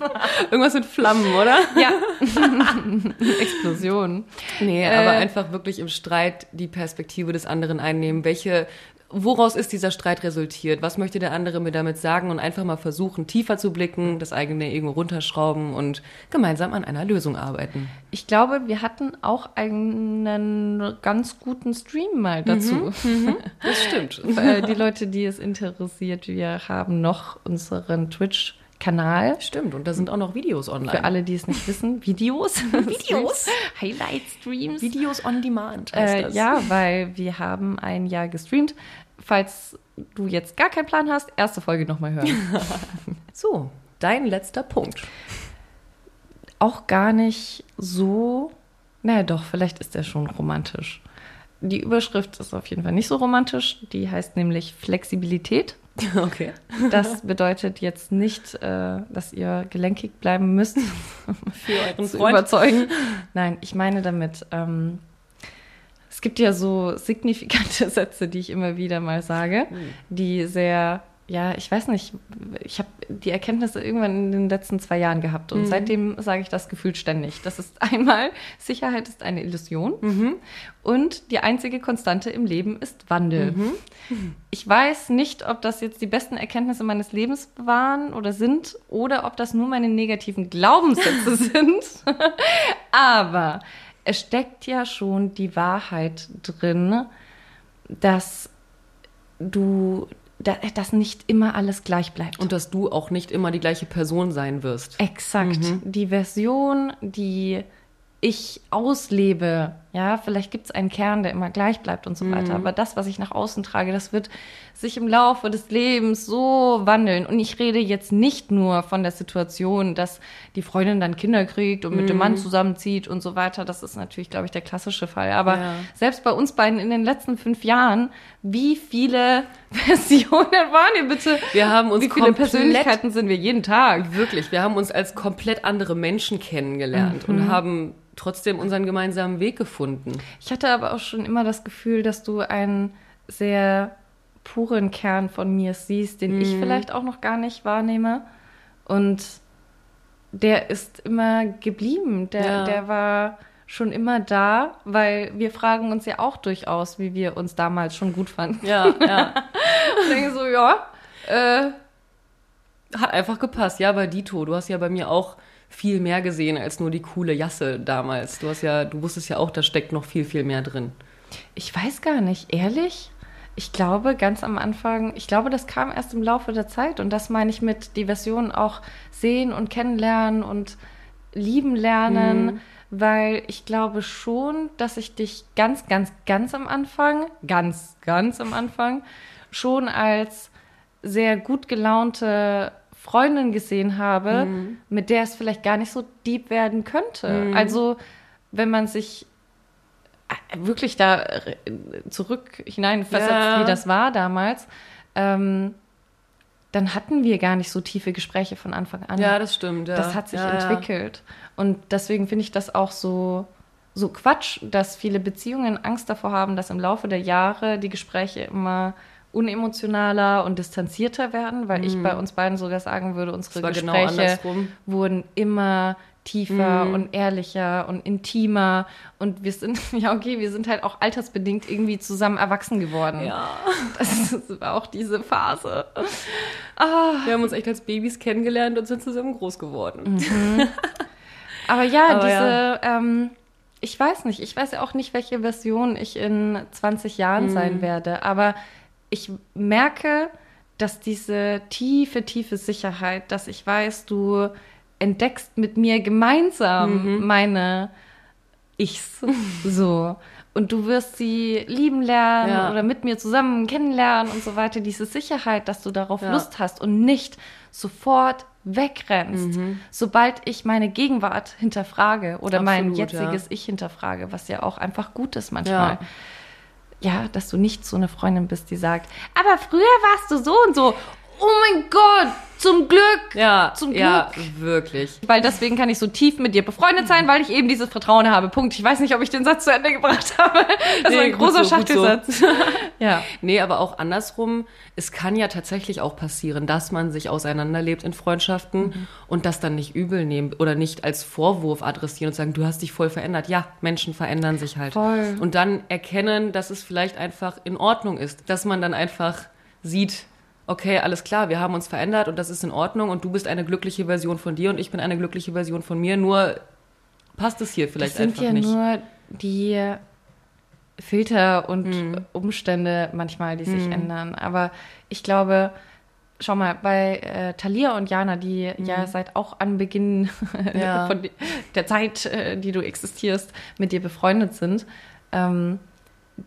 [SPEAKER 2] Irgendwas mit Flammen, oder?
[SPEAKER 1] Ja. Explosion.
[SPEAKER 2] Nee, äh, aber einfach wirklich im Streit die Perspektive des anderen einnehmen. Welche woraus ist dieser Streit resultiert? Was möchte der andere mir damit sagen? Und einfach mal versuchen, tiefer zu blicken, das eigene Ego runterschrauben und gemeinsam an einer Lösung arbeiten.
[SPEAKER 1] Ich glaube, wir hatten auch einen ganz guten Stream mal dazu. Mhm,
[SPEAKER 2] mhm. das stimmt.
[SPEAKER 1] Die Leute, die es interessiert, wir haben noch unseren Twitch Kanal.
[SPEAKER 2] Stimmt, und da sind auch noch Videos online.
[SPEAKER 1] Für alle, die es nicht wissen, Videos.
[SPEAKER 2] Videos.
[SPEAKER 1] Highlight-Streams.
[SPEAKER 2] Videos on Demand
[SPEAKER 1] heißt äh, das. Ja, weil wir haben ein Jahr gestreamt. Falls du jetzt gar keinen Plan hast, erste Folge nochmal hören.
[SPEAKER 2] so, dein letzter Punkt.
[SPEAKER 1] Auch gar nicht so, naja doch, vielleicht ist der schon romantisch. Die Überschrift ist auf jeden Fall nicht so romantisch. Die heißt nämlich Flexibilität.
[SPEAKER 2] Okay.
[SPEAKER 1] Das bedeutet jetzt nicht, äh, dass ihr gelenkig bleiben müsst,
[SPEAKER 2] für euren
[SPEAKER 1] zu Freund. überzeugen. Nein, ich meine damit, ähm, es gibt ja so signifikante Sätze, die ich immer wieder mal sage, mhm. die sehr ja, ich weiß nicht, ich habe die Erkenntnisse irgendwann in den letzten zwei Jahren gehabt und mhm. seitdem sage ich das gefühlt ständig. Das ist einmal, Sicherheit ist eine Illusion mhm. und die einzige Konstante im Leben ist Wandel. Mhm. Ich weiß nicht, ob das jetzt die besten Erkenntnisse meines Lebens waren oder sind oder ob das nur meine negativen Glaubenssätze sind. Aber es steckt ja schon die Wahrheit drin, dass du da, dass nicht immer alles gleich bleibt.
[SPEAKER 2] Und dass du auch nicht immer die gleiche Person sein wirst.
[SPEAKER 1] Exakt.
[SPEAKER 2] Mhm.
[SPEAKER 1] Die Version, die ich auslebe, ja, vielleicht gibt es einen Kern, der immer gleich bleibt und so weiter,
[SPEAKER 2] Mhm.
[SPEAKER 1] aber das, was ich nach außen trage, das wird sich im Laufe des Lebens so wandeln. Und ich rede jetzt nicht nur von der Situation, dass die Freundin dann Kinder kriegt und mit dem
[SPEAKER 2] Mhm.
[SPEAKER 1] Mann zusammenzieht und so weiter. Das ist natürlich, glaube ich, der klassische Fall. Aber
[SPEAKER 2] Ja.
[SPEAKER 1] selbst bei uns beiden in den letzten fünf Jahren, wie viele Versionen waren ihr bitte?
[SPEAKER 2] Wir haben uns
[SPEAKER 1] wie viele Persönlichkeiten sind wir jeden Tag?
[SPEAKER 2] Wirklich, wir haben uns als komplett andere Menschen kennengelernt
[SPEAKER 1] Mhm.
[SPEAKER 2] und haben trotzdem unseren gemeinsamen Weg gefunden.
[SPEAKER 1] Ich hatte aber auch schon immer das Gefühl, dass du einen sehr puren Kern von mir siehst, den ich vielleicht auch noch gar nicht wahrnehme. Und der ist immer geblieben. Der,
[SPEAKER 2] Ja.
[SPEAKER 1] der war schon immer da, weil wir fragen uns ja auch durchaus, wie wir uns damals schon gut fanden.
[SPEAKER 2] Ja, ja.
[SPEAKER 1] Und denke so, ja, äh,
[SPEAKER 2] Hat einfach gepasst. Ja, bei Dito, du hast ja bei mir auch viel mehr gesehen als nur die coole Jasse damals. Du hast ja, du wusstest ja auch, da steckt noch viel, viel mehr drin.
[SPEAKER 1] Ich weiß gar nicht, ehrlich. Ich glaube, ganz am Anfang, ich glaube, das kam erst im Laufe der Zeit und das meine ich mit die Version auch sehen und kennenlernen und lieben lernen, weil ich glaube schon, dass ich dich ganz, ganz, ganz am Anfang, ganz, ganz am Anfang, schon als sehr gut gelaunte Freundin gesehen habe, mit der es vielleicht gar nicht so deep werden könnte. Also, wenn man sich äh, wirklich da äh, zurück hineinversetzt,
[SPEAKER 2] Ja.
[SPEAKER 1] wie das war damals, ähm, dann hatten wir gar nicht so tiefe Gespräche von Anfang an.
[SPEAKER 2] Ja, das stimmt. Ja.
[SPEAKER 1] Das hat sich
[SPEAKER 2] ja.
[SPEAKER 1] entwickelt. Und deswegen finde ich das auch so, so Quatsch, dass viele Beziehungen Angst davor haben, dass im Laufe der Jahre die Gespräche immer unemotionaler und distanzierter werden, weil ich bei uns beiden sogar sagen würde, unsere
[SPEAKER 2] Mhm. Das genau
[SPEAKER 1] Gespräche
[SPEAKER 2] andersrum.
[SPEAKER 1] wurden immer tiefer
[SPEAKER 2] Mhm.
[SPEAKER 1] und ehrlicher und intimer und wir sind, ja okay, wir sind halt auch altersbedingt irgendwie zusammen erwachsen geworden.
[SPEAKER 2] Ja.
[SPEAKER 1] Das war auch diese Phase.
[SPEAKER 2] Wir haben uns echt als Babys kennengelernt und sind zusammen groß geworden.
[SPEAKER 1] Aber ja,
[SPEAKER 2] Aber
[SPEAKER 1] diese, Ähm, ich weiß nicht, ich weiß ja auch nicht, welche Version ich in 20 Jahren
[SPEAKER 2] Mhm.
[SPEAKER 1] sein werde, aber ich merke, dass diese tiefe, tiefe Sicherheit, dass ich weiß, du entdeckst mit mir gemeinsam
[SPEAKER 2] Mhm.
[SPEAKER 1] meine Ichs. So. Und du wirst sie lieben lernen
[SPEAKER 2] Ja.
[SPEAKER 1] oder mit mir zusammen kennenlernen und so weiter. Diese Sicherheit, dass du darauf
[SPEAKER 2] Ja.
[SPEAKER 1] Lust hast und nicht sofort wegrennst,
[SPEAKER 2] Mhm.
[SPEAKER 1] sobald ich meine Gegenwart hinterfrage oder mein
[SPEAKER 2] Absolut,
[SPEAKER 1] jetziges
[SPEAKER 2] ja.
[SPEAKER 1] Ich hinterfrage, was ja auch einfach gut ist manchmal. Ja. dass du nicht so eine Freundin bist, die sagt, aber früher warst du so und so. Oh mein Gott, zum Glück.
[SPEAKER 2] Ja,
[SPEAKER 1] Zum
[SPEAKER 2] ja,
[SPEAKER 1] Glück.
[SPEAKER 2] wirklich.
[SPEAKER 1] Weil deswegen kann ich so tief mit dir befreundet sein, weil ich eben dieses Vertrauen habe. Punkt. Ich weiß nicht, ob ich den Satz zu Ende gebracht habe. Das war
[SPEAKER 2] Nee,
[SPEAKER 1] ein
[SPEAKER 2] gut
[SPEAKER 1] großer
[SPEAKER 2] so, gut so.
[SPEAKER 1] Schachtelsatz. ja.
[SPEAKER 2] Nee, aber auch andersrum. Es kann ja tatsächlich auch passieren, dass man sich auseinanderlebt in Freundschaften
[SPEAKER 1] Mhm.
[SPEAKER 2] und das dann nicht übel nehmen oder nicht als Vorwurf adressieren und sagen, du hast dich voll verändert. Ja, Menschen verändern sich halt.
[SPEAKER 1] Voll.
[SPEAKER 2] Und dann erkennen, dass es vielleicht einfach in Ordnung ist. Dass man dann einfach sieht, okay, alles klar, wir haben uns verändert und das ist in Ordnung und du bist eine glückliche Version von dir und ich bin eine glückliche Version von mir. Nur passt es hier vielleicht
[SPEAKER 1] Das sind
[SPEAKER 2] einfach
[SPEAKER 1] ja
[SPEAKER 2] nicht.
[SPEAKER 1] nur die Filter und
[SPEAKER 2] Hm.
[SPEAKER 1] Umstände manchmal, die sich ändern. Aber ich glaube, schau mal, bei äh, Thalia und Jana, die ja seit auch Anbeginn
[SPEAKER 2] Hm. Ja.
[SPEAKER 1] von der Zeit, äh, die du existierst, mit dir befreundet sind, ähm,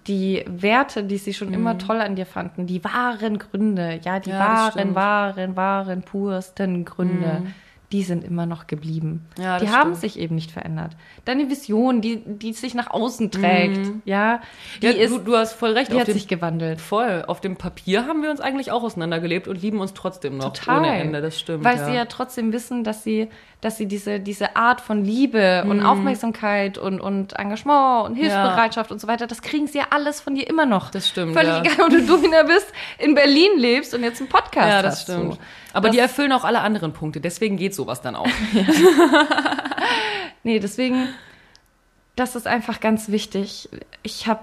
[SPEAKER 1] die Werte, die sie schon immer toll an dir fanden, die wahren Gründe, ja, die.
[SPEAKER 2] Ja,
[SPEAKER 1] wahren,
[SPEAKER 2] stimmt.
[SPEAKER 1] Wahren, wahren, pursten Gründe, die sind immer noch geblieben.
[SPEAKER 2] Ja,
[SPEAKER 1] die
[SPEAKER 2] das
[SPEAKER 1] haben
[SPEAKER 2] stimmt.
[SPEAKER 1] sich eben nicht verändert. Deine Vision, die, die sich nach außen trägt, ja, die,
[SPEAKER 2] ja,
[SPEAKER 1] ist,
[SPEAKER 2] du, du hast voll recht.
[SPEAKER 1] die hat
[SPEAKER 2] dem
[SPEAKER 1] sich gewandelt.
[SPEAKER 2] Voll. Auf dem Papier haben wir uns eigentlich auch auseinandergelebt und lieben uns trotzdem noch
[SPEAKER 1] Total.
[SPEAKER 2] ohne Ende. Das stimmt.
[SPEAKER 1] Weil sie ja trotzdem wissen, dass sie, dass sie diese, diese Art von Liebe und Aufmerksamkeit und, und Engagement und Hilfsbereitschaft und so weiter, das kriegen sie ja alles von dir immer noch.
[SPEAKER 2] Das stimmt,
[SPEAKER 1] Völlig
[SPEAKER 2] ja.
[SPEAKER 1] egal, ob du Domina bist, in Berlin lebst und jetzt einen Podcast
[SPEAKER 2] ja, das
[SPEAKER 1] hast.
[SPEAKER 2] stimmt.
[SPEAKER 1] So.
[SPEAKER 2] Aber
[SPEAKER 1] Das-
[SPEAKER 2] die erfüllen auch alle anderen Punkte. Deswegen geht sowas dann auch.
[SPEAKER 1] Nee, deswegen, das ist einfach ganz wichtig. Ich habe,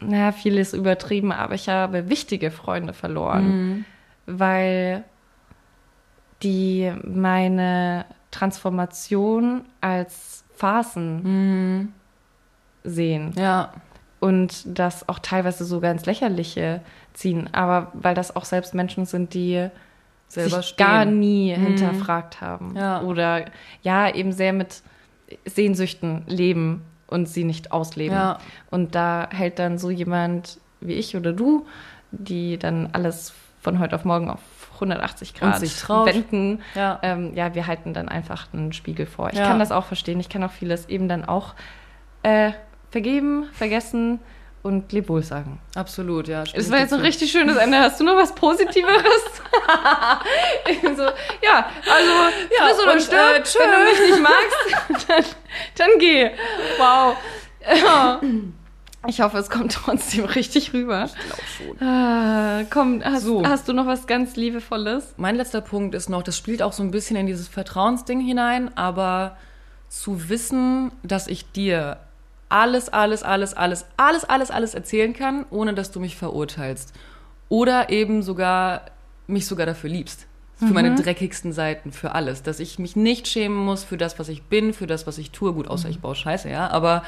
[SPEAKER 1] naja, vieles übertrieben, aber ich habe wichtige Freunde verloren, weil die meine Transformation als Phasen sehen.
[SPEAKER 2] ja.
[SPEAKER 1] und das auch teilweise sogar ins Lächerliche ziehen. Aber weil das auch selbst Menschen sind, die
[SPEAKER 2] Selber
[SPEAKER 1] sich gar nie hinterfragt haben.
[SPEAKER 2] Ja.
[SPEAKER 1] Oder ja, eben sehr mit Sehnsüchten leben und sie nicht ausleben.
[SPEAKER 2] Ja.
[SPEAKER 1] Und da hält dann so jemand wie ich oder du, die dann alles von heute auf morgen auf 180 Grad
[SPEAKER 2] sich
[SPEAKER 1] wenden.
[SPEAKER 2] Ja.
[SPEAKER 1] Ähm, ja, wir halten dann einfach einen Spiegel vor. Ich
[SPEAKER 2] Ja.
[SPEAKER 1] kann das auch verstehen. Ich kann auch vieles eben dann auch äh, vergeben, vergessen und leb wohl sagen.
[SPEAKER 2] Absolut, ja.
[SPEAKER 1] Es war jetzt ein richtig schönes Ende. Hast du noch was Positiveres? So, ja, also,
[SPEAKER 2] Ja,
[SPEAKER 1] friss oder
[SPEAKER 2] und,
[SPEAKER 1] stirb.
[SPEAKER 2] äh.
[SPEAKER 1] Wenn du mich nicht magst, dann, dann geh. Wow. Ja. Ich hoffe, es kommt trotzdem richtig rüber.
[SPEAKER 2] Ich glaube schon.
[SPEAKER 1] Ah, komm, hast,
[SPEAKER 2] So.
[SPEAKER 1] hast du noch was ganz Liebevolles?
[SPEAKER 2] Mein letzter Punkt ist noch, das spielt auch so ein bisschen in dieses Vertrauensding hinein, aber zu wissen, dass ich dir alles, alles, alles, alles, alles, alles, alles erzählen kann, ohne dass du mich verurteilst. Oder eben sogar, mich sogar dafür liebst. Für meine dreckigsten Seiten, für alles. Dass ich mich nicht schämen muss für das, was ich bin, für das, was ich tue. Gut, außer ich baue Scheiße, ja. Aber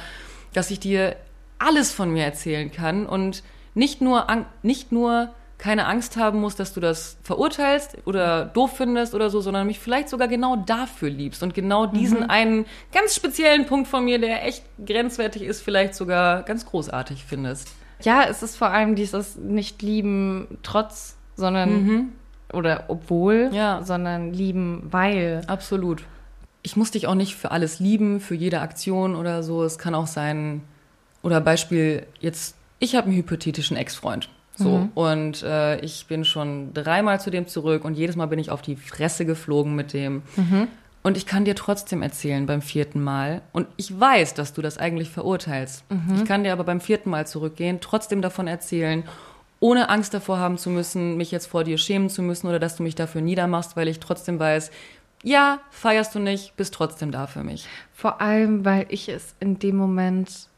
[SPEAKER 2] dass ich dir alles von mir erzählen kann und nicht nur, nicht nur keine Angst haben muss, dass du das verurteilst oder doof findest oder so, sondern mich vielleicht sogar genau dafür liebst und genau diesen einen ganz speziellen Punkt von mir, der echt grenzwertig ist, vielleicht sogar ganz großartig findest.
[SPEAKER 1] Ja, es ist vor allem dieses Nicht-Lieben trotz, sondern, oder obwohl,
[SPEAKER 2] Ja.
[SPEAKER 1] sondern lieben, weil.
[SPEAKER 2] Absolut. Ich muss dich auch nicht für alles lieben, für jede Aktion oder so. Es kann auch sein, oder Beispiel jetzt, ich habe einen hypothetischen Ex-Freund. So, und äh, ich bin schon dreimal zu dem zurück und jedes Mal bin ich auf die Fresse geflogen mit dem. Und ich kann dir trotzdem erzählen beim vierten Mal. Und ich weiß, dass du das eigentlich verurteilst. Ich kann dir aber beim vierten Mal zurückgehen, trotzdem davon erzählen, ohne Angst davor haben zu müssen, mich jetzt vor dir schämen zu müssen oder dass du mich dafür niedermachst, weil ich trotzdem weiß, ja, feierst du nicht, bist trotzdem da für mich.
[SPEAKER 1] Vor allem, weil ich es in dem Moment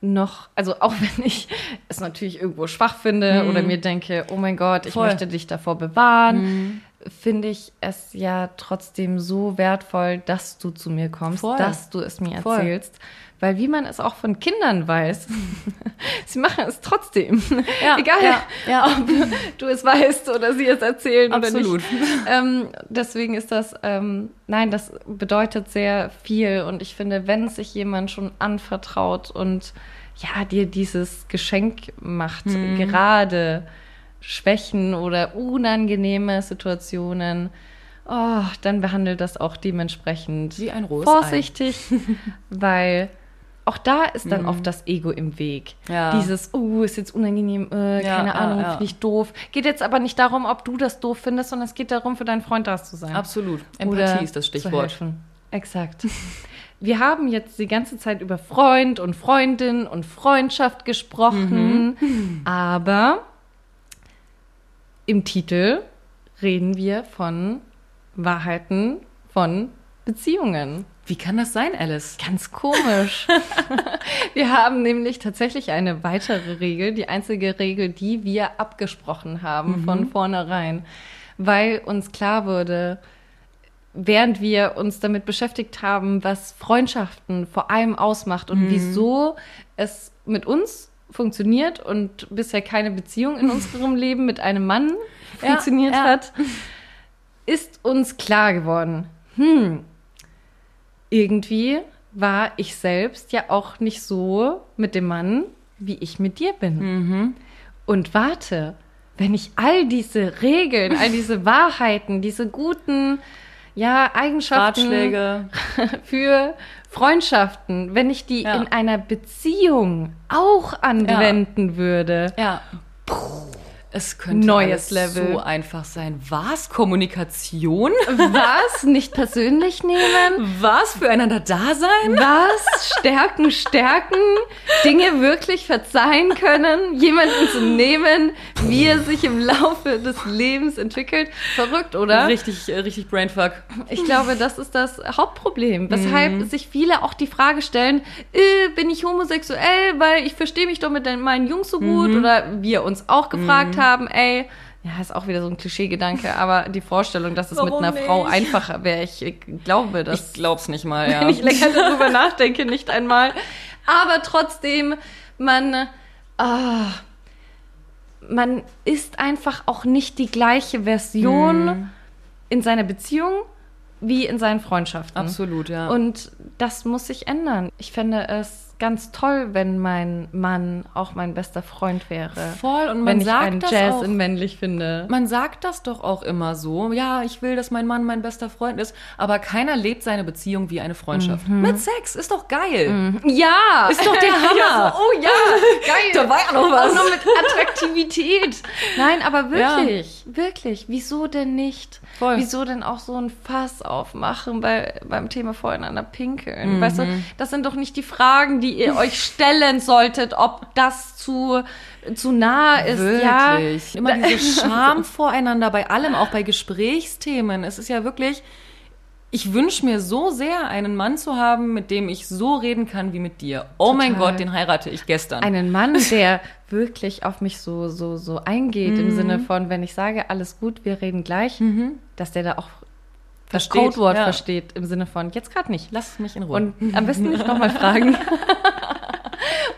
[SPEAKER 1] noch, also auch wenn ich es natürlich irgendwo schwach finde oder mir denke, oh mein Gott, ich
[SPEAKER 2] Voll.
[SPEAKER 1] möchte dich davor bewahren, finde ich es ja trotzdem so wertvoll, dass du zu mir kommst,
[SPEAKER 2] Voll.
[SPEAKER 1] dass du es mir
[SPEAKER 2] Voll.
[SPEAKER 1] erzählst. Weil wie man es auch von Kindern weiß, sie machen es trotzdem.
[SPEAKER 2] Ja,
[SPEAKER 1] Egal,
[SPEAKER 2] ja, ja.
[SPEAKER 1] ob du es weißt oder sie es erzählen
[SPEAKER 2] Absolut.
[SPEAKER 1] oder nicht. Ähm, deswegen ist das, ähm, nein, das bedeutet sehr viel. Und ich finde, wenn sich jemand schon anvertraut und ja, dir dieses Geschenk macht,
[SPEAKER 2] Mhm.
[SPEAKER 1] gerade Schwächen oder unangenehme Situationen, oh, dann behandelt das auch dementsprechend
[SPEAKER 2] Wie ein
[SPEAKER 1] vorsichtig, weil auch da ist dann oft das Ego im Weg.
[SPEAKER 2] Mhm. Ja.
[SPEAKER 1] Dieses, oh, ist jetzt unangenehm, äh,
[SPEAKER 2] Ja,
[SPEAKER 1] keine Ahnung,
[SPEAKER 2] ja.
[SPEAKER 1] finde ich doof. Geht jetzt aber nicht darum, ob du das doof findest, sondern es geht darum, für deinen Freund da zu sein.
[SPEAKER 2] Absolut.
[SPEAKER 1] Oder
[SPEAKER 2] Empathie ist das Stichwort.
[SPEAKER 1] Exakt. Wir haben jetzt die ganze Zeit über Freund und Freundin und Freundschaft gesprochen,
[SPEAKER 2] Mhm.
[SPEAKER 1] aber im Titel reden wir von Wahrheiten von Beziehungen.
[SPEAKER 2] Wie kann das sein, Alice?
[SPEAKER 1] Ganz komisch. wir haben nämlich tatsächlich eine weitere Regel, die einzige Regel, die wir abgesprochen haben von vornherein, weil uns klar wurde, während wir uns damit beschäftigt haben, was Freundschaften vor allem ausmacht und wieso es mit uns funktioniert und bisher keine Beziehung in unserem Leben mit einem Mann
[SPEAKER 2] Ja,
[SPEAKER 1] funktioniert
[SPEAKER 2] ja.
[SPEAKER 1] hat, ist uns klar geworden, hm, irgendwie war ich selbst ja auch nicht so mit dem Mann, wie ich mit dir bin.
[SPEAKER 2] Mhm.
[SPEAKER 1] Und warte, wenn ich all diese Regeln, all diese Wahrheiten, diese guten ja, Eigenschaften
[SPEAKER 2] Ratschläge.
[SPEAKER 1] für Freundschaften, wenn ich die
[SPEAKER 2] Ja.
[SPEAKER 1] in einer Beziehung auch anwenden würde,
[SPEAKER 2] Ja. Es könnte
[SPEAKER 1] Neues
[SPEAKER 2] alles
[SPEAKER 1] Level.
[SPEAKER 2] so einfach sein. Was? Kommunikation?
[SPEAKER 1] was nicht persönlich nehmen,
[SPEAKER 2] Was? Füreinander da sein?
[SPEAKER 1] Was? Stärken, stärken, Dinge wirklich verzeihen können, jemanden zu nehmen, wie er sich im Laufe des Lebens entwickelt. Verrückt, oder?
[SPEAKER 2] Richtig, äh, richtig Brainfuck.
[SPEAKER 1] Ich glaube, das ist das Hauptproblem, weshalb sich viele auch die Frage stellen, äh, bin ich homosexuell, weil ich verstehe mich doch mit meinen Jungs so gut oder wir uns auch gefragt haben, ey, ja, ist auch wieder so ein Klischeegedanke, aber die Vorstellung, dass es
[SPEAKER 2] Warum
[SPEAKER 1] mit einer Frau
[SPEAKER 2] nicht?
[SPEAKER 1] einfacher wäre, ich glaube, dass
[SPEAKER 2] Ich glaub's nicht mal, ja.
[SPEAKER 1] wenn ich länger darüber nachdenke, nicht einmal. Aber trotzdem man, ah, man ist einfach auch nicht die gleiche Version
[SPEAKER 2] Mhm.
[SPEAKER 1] in seiner Beziehung wie in seinen Freundschaften.
[SPEAKER 2] Absolut, ja.
[SPEAKER 1] Und das muss sich ändern. Ich fände es ganz toll, wenn mein Mann auch mein bester Freund wäre.
[SPEAKER 2] Voll, und man
[SPEAKER 1] wenn ich
[SPEAKER 2] sagt
[SPEAKER 1] einen
[SPEAKER 2] das
[SPEAKER 1] Jazz
[SPEAKER 2] auch.
[SPEAKER 1] in männlich finde.
[SPEAKER 2] Man sagt das doch auch immer so. Ja, ich will, dass mein Mann mein bester Freund ist. Aber keiner lebt seine Beziehung wie eine Freundschaft.
[SPEAKER 1] Mhm.
[SPEAKER 2] Mit Sex. Ist doch geil.
[SPEAKER 1] Ja!
[SPEAKER 2] Ist doch der Hammer.
[SPEAKER 1] Ja, so, oh ja, geil.
[SPEAKER 2] Da war ja noch was.
[SPEAKER 1] Auch noch mit Attraktivität. Nein, aber wirklich, wirklich. Wieso denn nicht?
[SPEAKER 2] Voll.
[SPEAKER 1] Wieso denn auch so ein Fass aufmachen bei, beim Thema voreinander pinkeln? Weißt du,
[SPEAKER 2] Mhm.
[SPEAKER 1] das sind doch nicht die Fragen, die ihr euch stellen solltet, ob das zu, zu nah ist. Ja,
[SPEAKER 2] Wirklich. Immer diese Scham voreinander bei allem, auch bei Gesprächsthemen. Es ist ja wirklich, ich wünsche mir so sehr, einen Mann zu haben, mit dem ich so reden kann wie mit dir. Oh mein
[SPEAKER 1] Total.
[SPEAKER 2] Gott, den heirate ich gestern.
[SPEAKER 1] einen Mann, der wirklich auf mich so, so, so eingeht,
[SPEAKER 2] Mhm.
[SPEAKER 1] im Sinne von, wenn ich sage, alles gut, wir reden gleich, dass der da auch das
[SPEAKER 2] Versteht,
[SPEAKER 1] Codewort
[SPEAKER 2] ja.
[SPEAKER 1] versteht, im Sinne von, jetzt gerade nicht.
[SPEAKER 2] Lass mich in Ruhe.
[SPEAKER 1] Und am besten nicht nochmal fragen.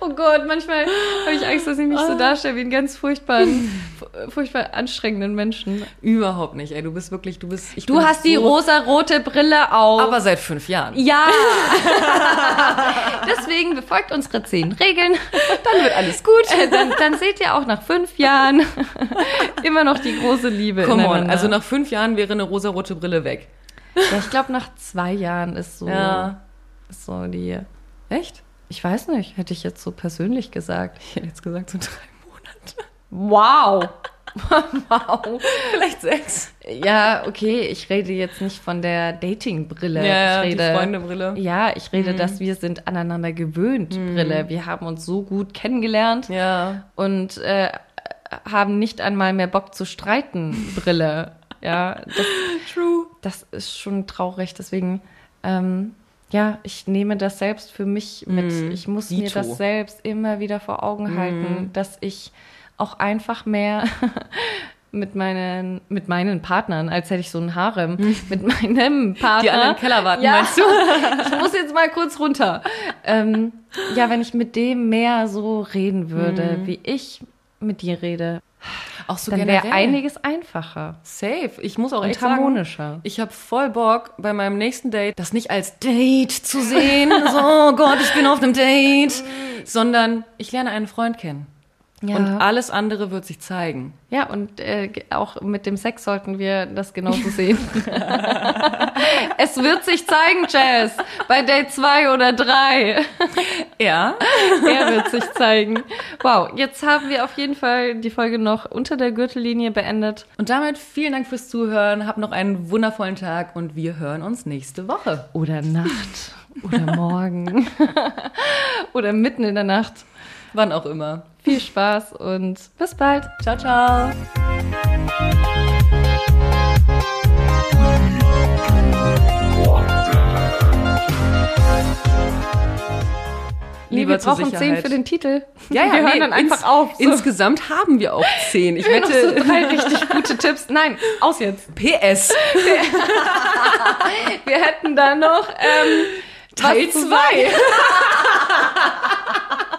[SPEAKER 1] oh Gott, manchmal habe ich Angst, dass ich mich
[SPEAKER 2] Ah.
[SPEAKER 1] so darstelle wie einen ganz furchtbaren, fu- furchtbar anstrengenden Menschen.
[SPEAKER 2] Überhaupt nicht, ey. Du bist wirklich, du bist. Ich
[SPEAKER 1] Du hast die
[SPEAKER 2] so,
[SPEAKER 1] rosa-rote Brille auf.
[SPEAKER 2] Aber seit fünf Jahren.
[SPEAKER 1] ja! Deswegen befolgt unsere zehn Regeln.
[SPEAKER 2] Dann wird alles gut.
[SPEAKER 1] Äh, dann, dann seht ihr auch nach fünf Jahren immer noch die große Liebe.
[SPEAKER 2] Come on. Also nach fünf Jahren wäre eine rosarote Brille weg.
[SPEAKER 1] ja, ich glaube, nach zwei Jahren ist so,
[SPEAKER 2] Ja.
[SPEAKER 1] ist so die.
[SPEAKER 2] Echt?
[SPEAKER 1] Ich weiß nicht, hätte ich jetzt so persönlich gesagt.
[SPEAKER 2] Ich hätte jetzt gesagt so drei Monate.
[SPEAKER 1] Wow! wow!
[SPEAKER 2] Vielleicht sechs.
[SPEAKER 1] Ja, okay, ich rede jetzt nicht von der Dating-Brille.
[SPEAKER 2] Ja,
[SPEAKER 1] ich
[SPEAKER 2] die
[SPEAKER 1] rede,
[SPEAKER 2] Freunde-Brille.
[SPEAKER 1] Ja, ich rede, dass wir sind aneinander gewöhnt, Brille. Wir haben uns so gut kennengelernt
[SPEAKER 2] Ja.
[SPEAKER 1] und äh, haben nicht einmal mehr Bock zu streiten, Brille. Ja, das,
[SPEAKER 2] True.
[SPEAKER 1] das ist schon traurig. Deswegen, ähm, ja, ich nehme das selbst für mich mit. Ich muss mir
[SPEAKER 2] Dito.
[SPEAKER 1] das selbst immer wieder vor Augen halten, dass ich auch einfach mehr mit meinen, mit meinen Partnern, als hätte ich so einen Harem, mit meinem Partner.
[SPEAKER 2] Die anderen Keller warten,
[SPEAKER 1] ja,
[SPEAKER 2] meinst du?
[SPEAKER 1] ich muss jetzt mal kurz runter. Ähm, ja, wenn ich mit dem mehr so reden würde,
[SPEAKER 2] Mhm.
[SPEAKER 1] wie ich mit dir rede,
[SPEAKER 2] Auch so
[SPEAKER 1] dann wäre einiges einfacher
[SPEAKER 2] Safe. Ich muss auch
[SPEAKER 1] und
[SPEAKER 2] echt sagen,
[SPEAKER 1] harmonischer.
[SPEAKER 2] ich habe voll Bock, bei meinem nächsten Date das nicht als Date zu sehen. so, oh Gott, ich bin auf einem Date. Sondern ich lerne einen Freund kennen.
[SPEAKER 1] Ja.
[SPEAKER 2] Und alles andere wird sich zeigen.
[SPEAKER 1] Ja, und äh, auch mit dem Sex sollten wir das genauso sehen. es wird sich zeigen, Jazz, bei Date 2 oder 3.
[SPEAKER 2] Ja.
[SPEAKER 1] Er wird sich zeigen. Wow, jetzt haben wir auf jeden Fall die Folge noch unter der Gürtellinie beendet.
[SPEAKER 2] Und damit vielen Dank fürs Zuhören. Habt noch einen wundervollen Tag und wir hören uns nächste Woche.
[SPEAKER 1] Oder Nacht. Oder morgen. oder mitten in der Nacht.
[SPEAKER 2] Wann auch immer.
[SPEAKER 1] Viel Spaß und bis bald.
[SPEAKER 2] Ciao, ciao. Lieber
[SPEAKER 1] wir brauchen 10
[SPEAKER 2] Sicherheit.
[SPEAKER 1] für den Titel.
[SPEAKER 2] Ja, ja,
[SPEAKER 1] wir hören
[SPEAKER 2] nee,
[SPEAKER 1] dann einfach
[SPEAKER 2] ins,
[SPEAKER 1] auf. So.
[SPEAKER 2] Insgesamt haben wir auch zehn. Ich
[SPEAKER 1] noch so
[SPEAKER 2] wette,
[SPEAKER 1] drei richtig gute Tipps. Nein, aus jetzt.
[SPEAKER 2] PS.
[SPEAKER 1] Wir hätten da noch ähm,
[SPEAKER 2] Teil
[SPEAKER 1] was zu
[SPEAKER 2] zwei.
[SPEAKER 1] sagen.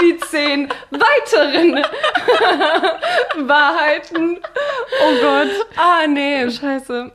[SPEAKER 1] Die zehn weiteren Wahrheiten. Oh Gott.
[SPEAKER 2] Ah, nee.
[SPEAKER 1] Scheiße.